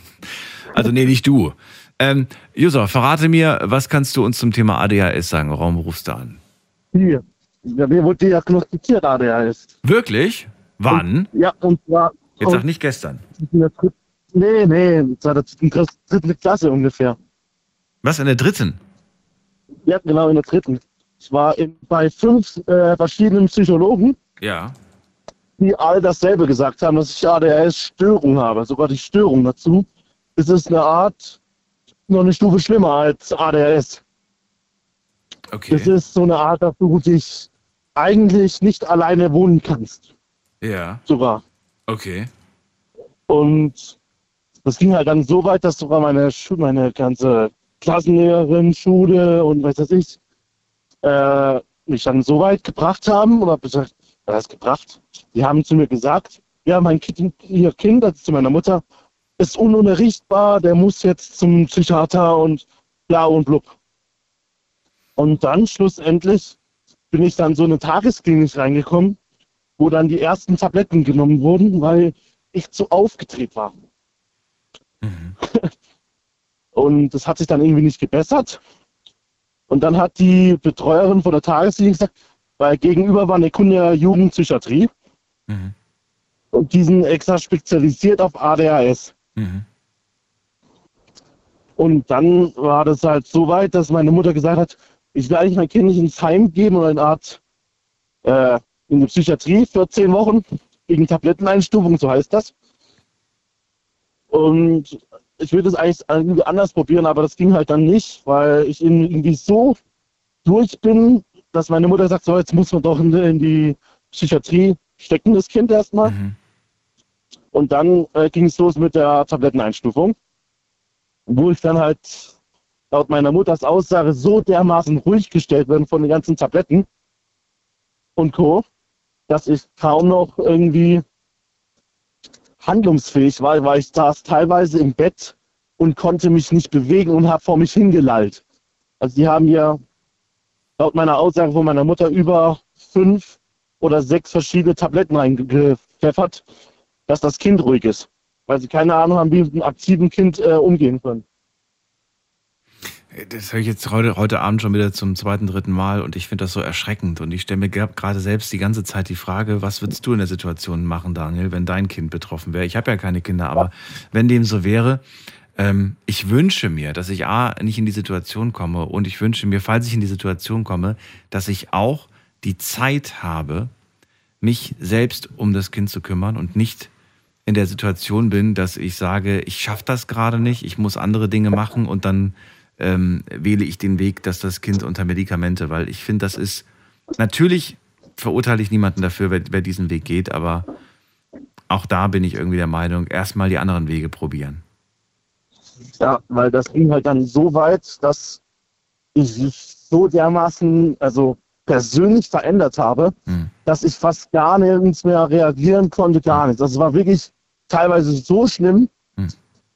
also, nee, nicht du. Ähm, Josua, verrate mir, was kannst du uns zum Thema ADHS sagen? Warum rufst du an? Hier. Ja, mir wurde diagnostiziert ADHS. Wirklich? Wann? Ja, und zwar. Jetzt sag nicht gestern. In nee, nee, seit der dritten dritten Klasse ungefähr. Was, in der dritten? Ja, genau, in der dritten. Ich war in, bei fünf äh, verschiedenen Psychologen, Ja. die alle dasselbe gesagt haben, dass ich ADHS-Störung habe. Sogar die Störung dazu. Es ist eine Art, noch eine Stufe schlimmer als ADHS. Okay. Es ist so eine Art, dass du dich eigentlich nicht alleine wohnen kannst. Ja. Sogar. Okay. Und das ging halt dann so weit, dass sogar meine, Schu meine ganze Klassenlehrerin, Schule und weiß was ich, äh, mich dann so weit gebracht haben, oder gesagt, was heißt gebracht? Die haben zu mir gesagt, ja, mein Kind, ihr Kind, also zu meiner Mutter, ist ununterrichtbar, der muss jetzt zum Psychiater und bla und blub. Und dann schlussendlich bin ich dann so in eine Tagesklinik reingekommen, wo dann die ersten Tabletten genommen wurden, weil ich zu aufgedreht war. Und das hat sich dann irgendwie nicht gebessert. Und dann hat die Betreuerin von der Tagesklinik gesagt, weil gegenüber war eine Kunde Jugendpsychiatrie. Und die sind extra spezialisiert auf ADHS. Und dann war das halt so weit, dass meine Mutter gesagt hat, ich will eigentlich mein Kind nicht ins Heim geben oder eine Art äh, in die Psychiatrie für zehn Wochen wegen Tabletteneinstufung, so heißt das. Und ich will das eigentlich irgendwie anders probieren, aber das ging halt dann nicht, weil ich irgendwie so durch bin, dass meine Mutter sagt, so jetzt muss man doch in, die Psychiatrie stecken, das Kind erstmal. Und dann äh, ging es los mit der Tabletteneinstufung, wo ich dann halt laut meiner Mutters Aussage so dermaßen ruhig gestellt werden von den ganzen Tabletten und Co., dass ich kaum noch irgendwie handlungsfähig war, weil ich saß teilweise im Bett und konnte mich nicht bewegen und habe vor mich hingelallt. Also die haben mir laut meiner Aussage von meiner Mutter über fünf oder sechs verschiedene Tabletten reingepfeffert, dass das Kind ruhig ist, weil sie keine Ahnung haben, wie mit einem aktiven Kind äh, umgehen können. Das höre ich jetzt heute, heute Abend schon wieder zum zweiten, dritten Mal und ich finde das so erschreckend. Und ich stelle mir gerade selbst die ganze Zeit die Frage, was würdest du in der Situation machen, Daniel, wenn dein Kind betroffen wäre? Ich habe ja keine Kinder, aber wenn dem so wäre, ähm, ich wünsche mir, dass ich A, nicht in die Situation komme und ich wünsche mir, falls ich in die Situation komme, dass ich auch die Zeit habe, mich selbst um das Kind zu kümmern und nicht in der Situation bin, dass ich sage, ich schaffe das gerade nicht, ich muss andere Dinge machen und dann ähm, wähle ich den Weg, dass das Kind unter Medikamente, weil ich finde, das ist natürlich verurteile ich niemanden dafür, wer, wer diesen Weg geht, aber auch da bin ich irgendwie der Meinung, erstmal die anderen Wege probieren. Ja, weil das ging halt dann so weit, dass ich mich so dermaßen, also persönlich verändert habe, Hm. dass ich fast gar nirgends mehr reagieren konnte, gar nichts. Das war wirklich teilweise so schlimm, Hm.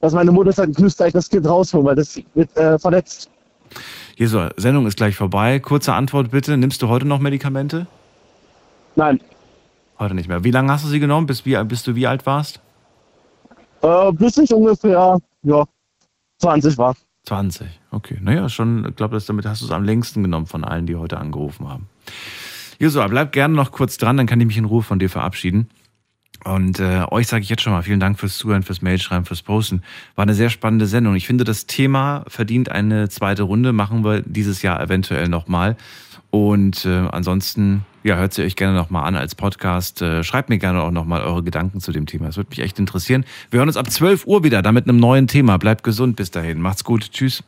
Dass meine Mutter sagt, ich müsste eigentlich das Kind rausholen, weil das wird äh, verletzt. Jesu, Sendung ist gleich vorbei. Kurze Antwort bitte. Nimmst du heute noch Medikamente? Nein. Heute nicht mehr. Wie lange hast du sie genommen? Bis, wie, bis du wie alt warst? Äh, bis ich ungefähr ja, 20 war. 20. Okay. Naja, schon, ich glaube, damit hast du es am längsten genommen von allen, die heute angerufen haben. Josua, bleib gerne noch kurz dran, dann kann ich mich in Ruhe von dir verabschieden. Und äh, euch sage ich jetzt schon mal vielen Dank fürs Zuhören, fürs Mailschreiben, fürs Posten. War eine sehr spannende Sendung. Ich finde, das Thema verdient eine zweite Runde. Machen wir dieses Jahr eventuell nochmal. Und äh, ansonsten, ja, hört sie euch gerne nochmal an als Podcast. Äh, schreibt mir gerne auch nochmal eure Gedanken zu dem Thema. Das würde mich echt interessieren. Wir hören uns ab 12 Uhr wieder, dann mit einem neuen Thema. Bleibt gesund bis dahin. Macht's gut. Tschüss.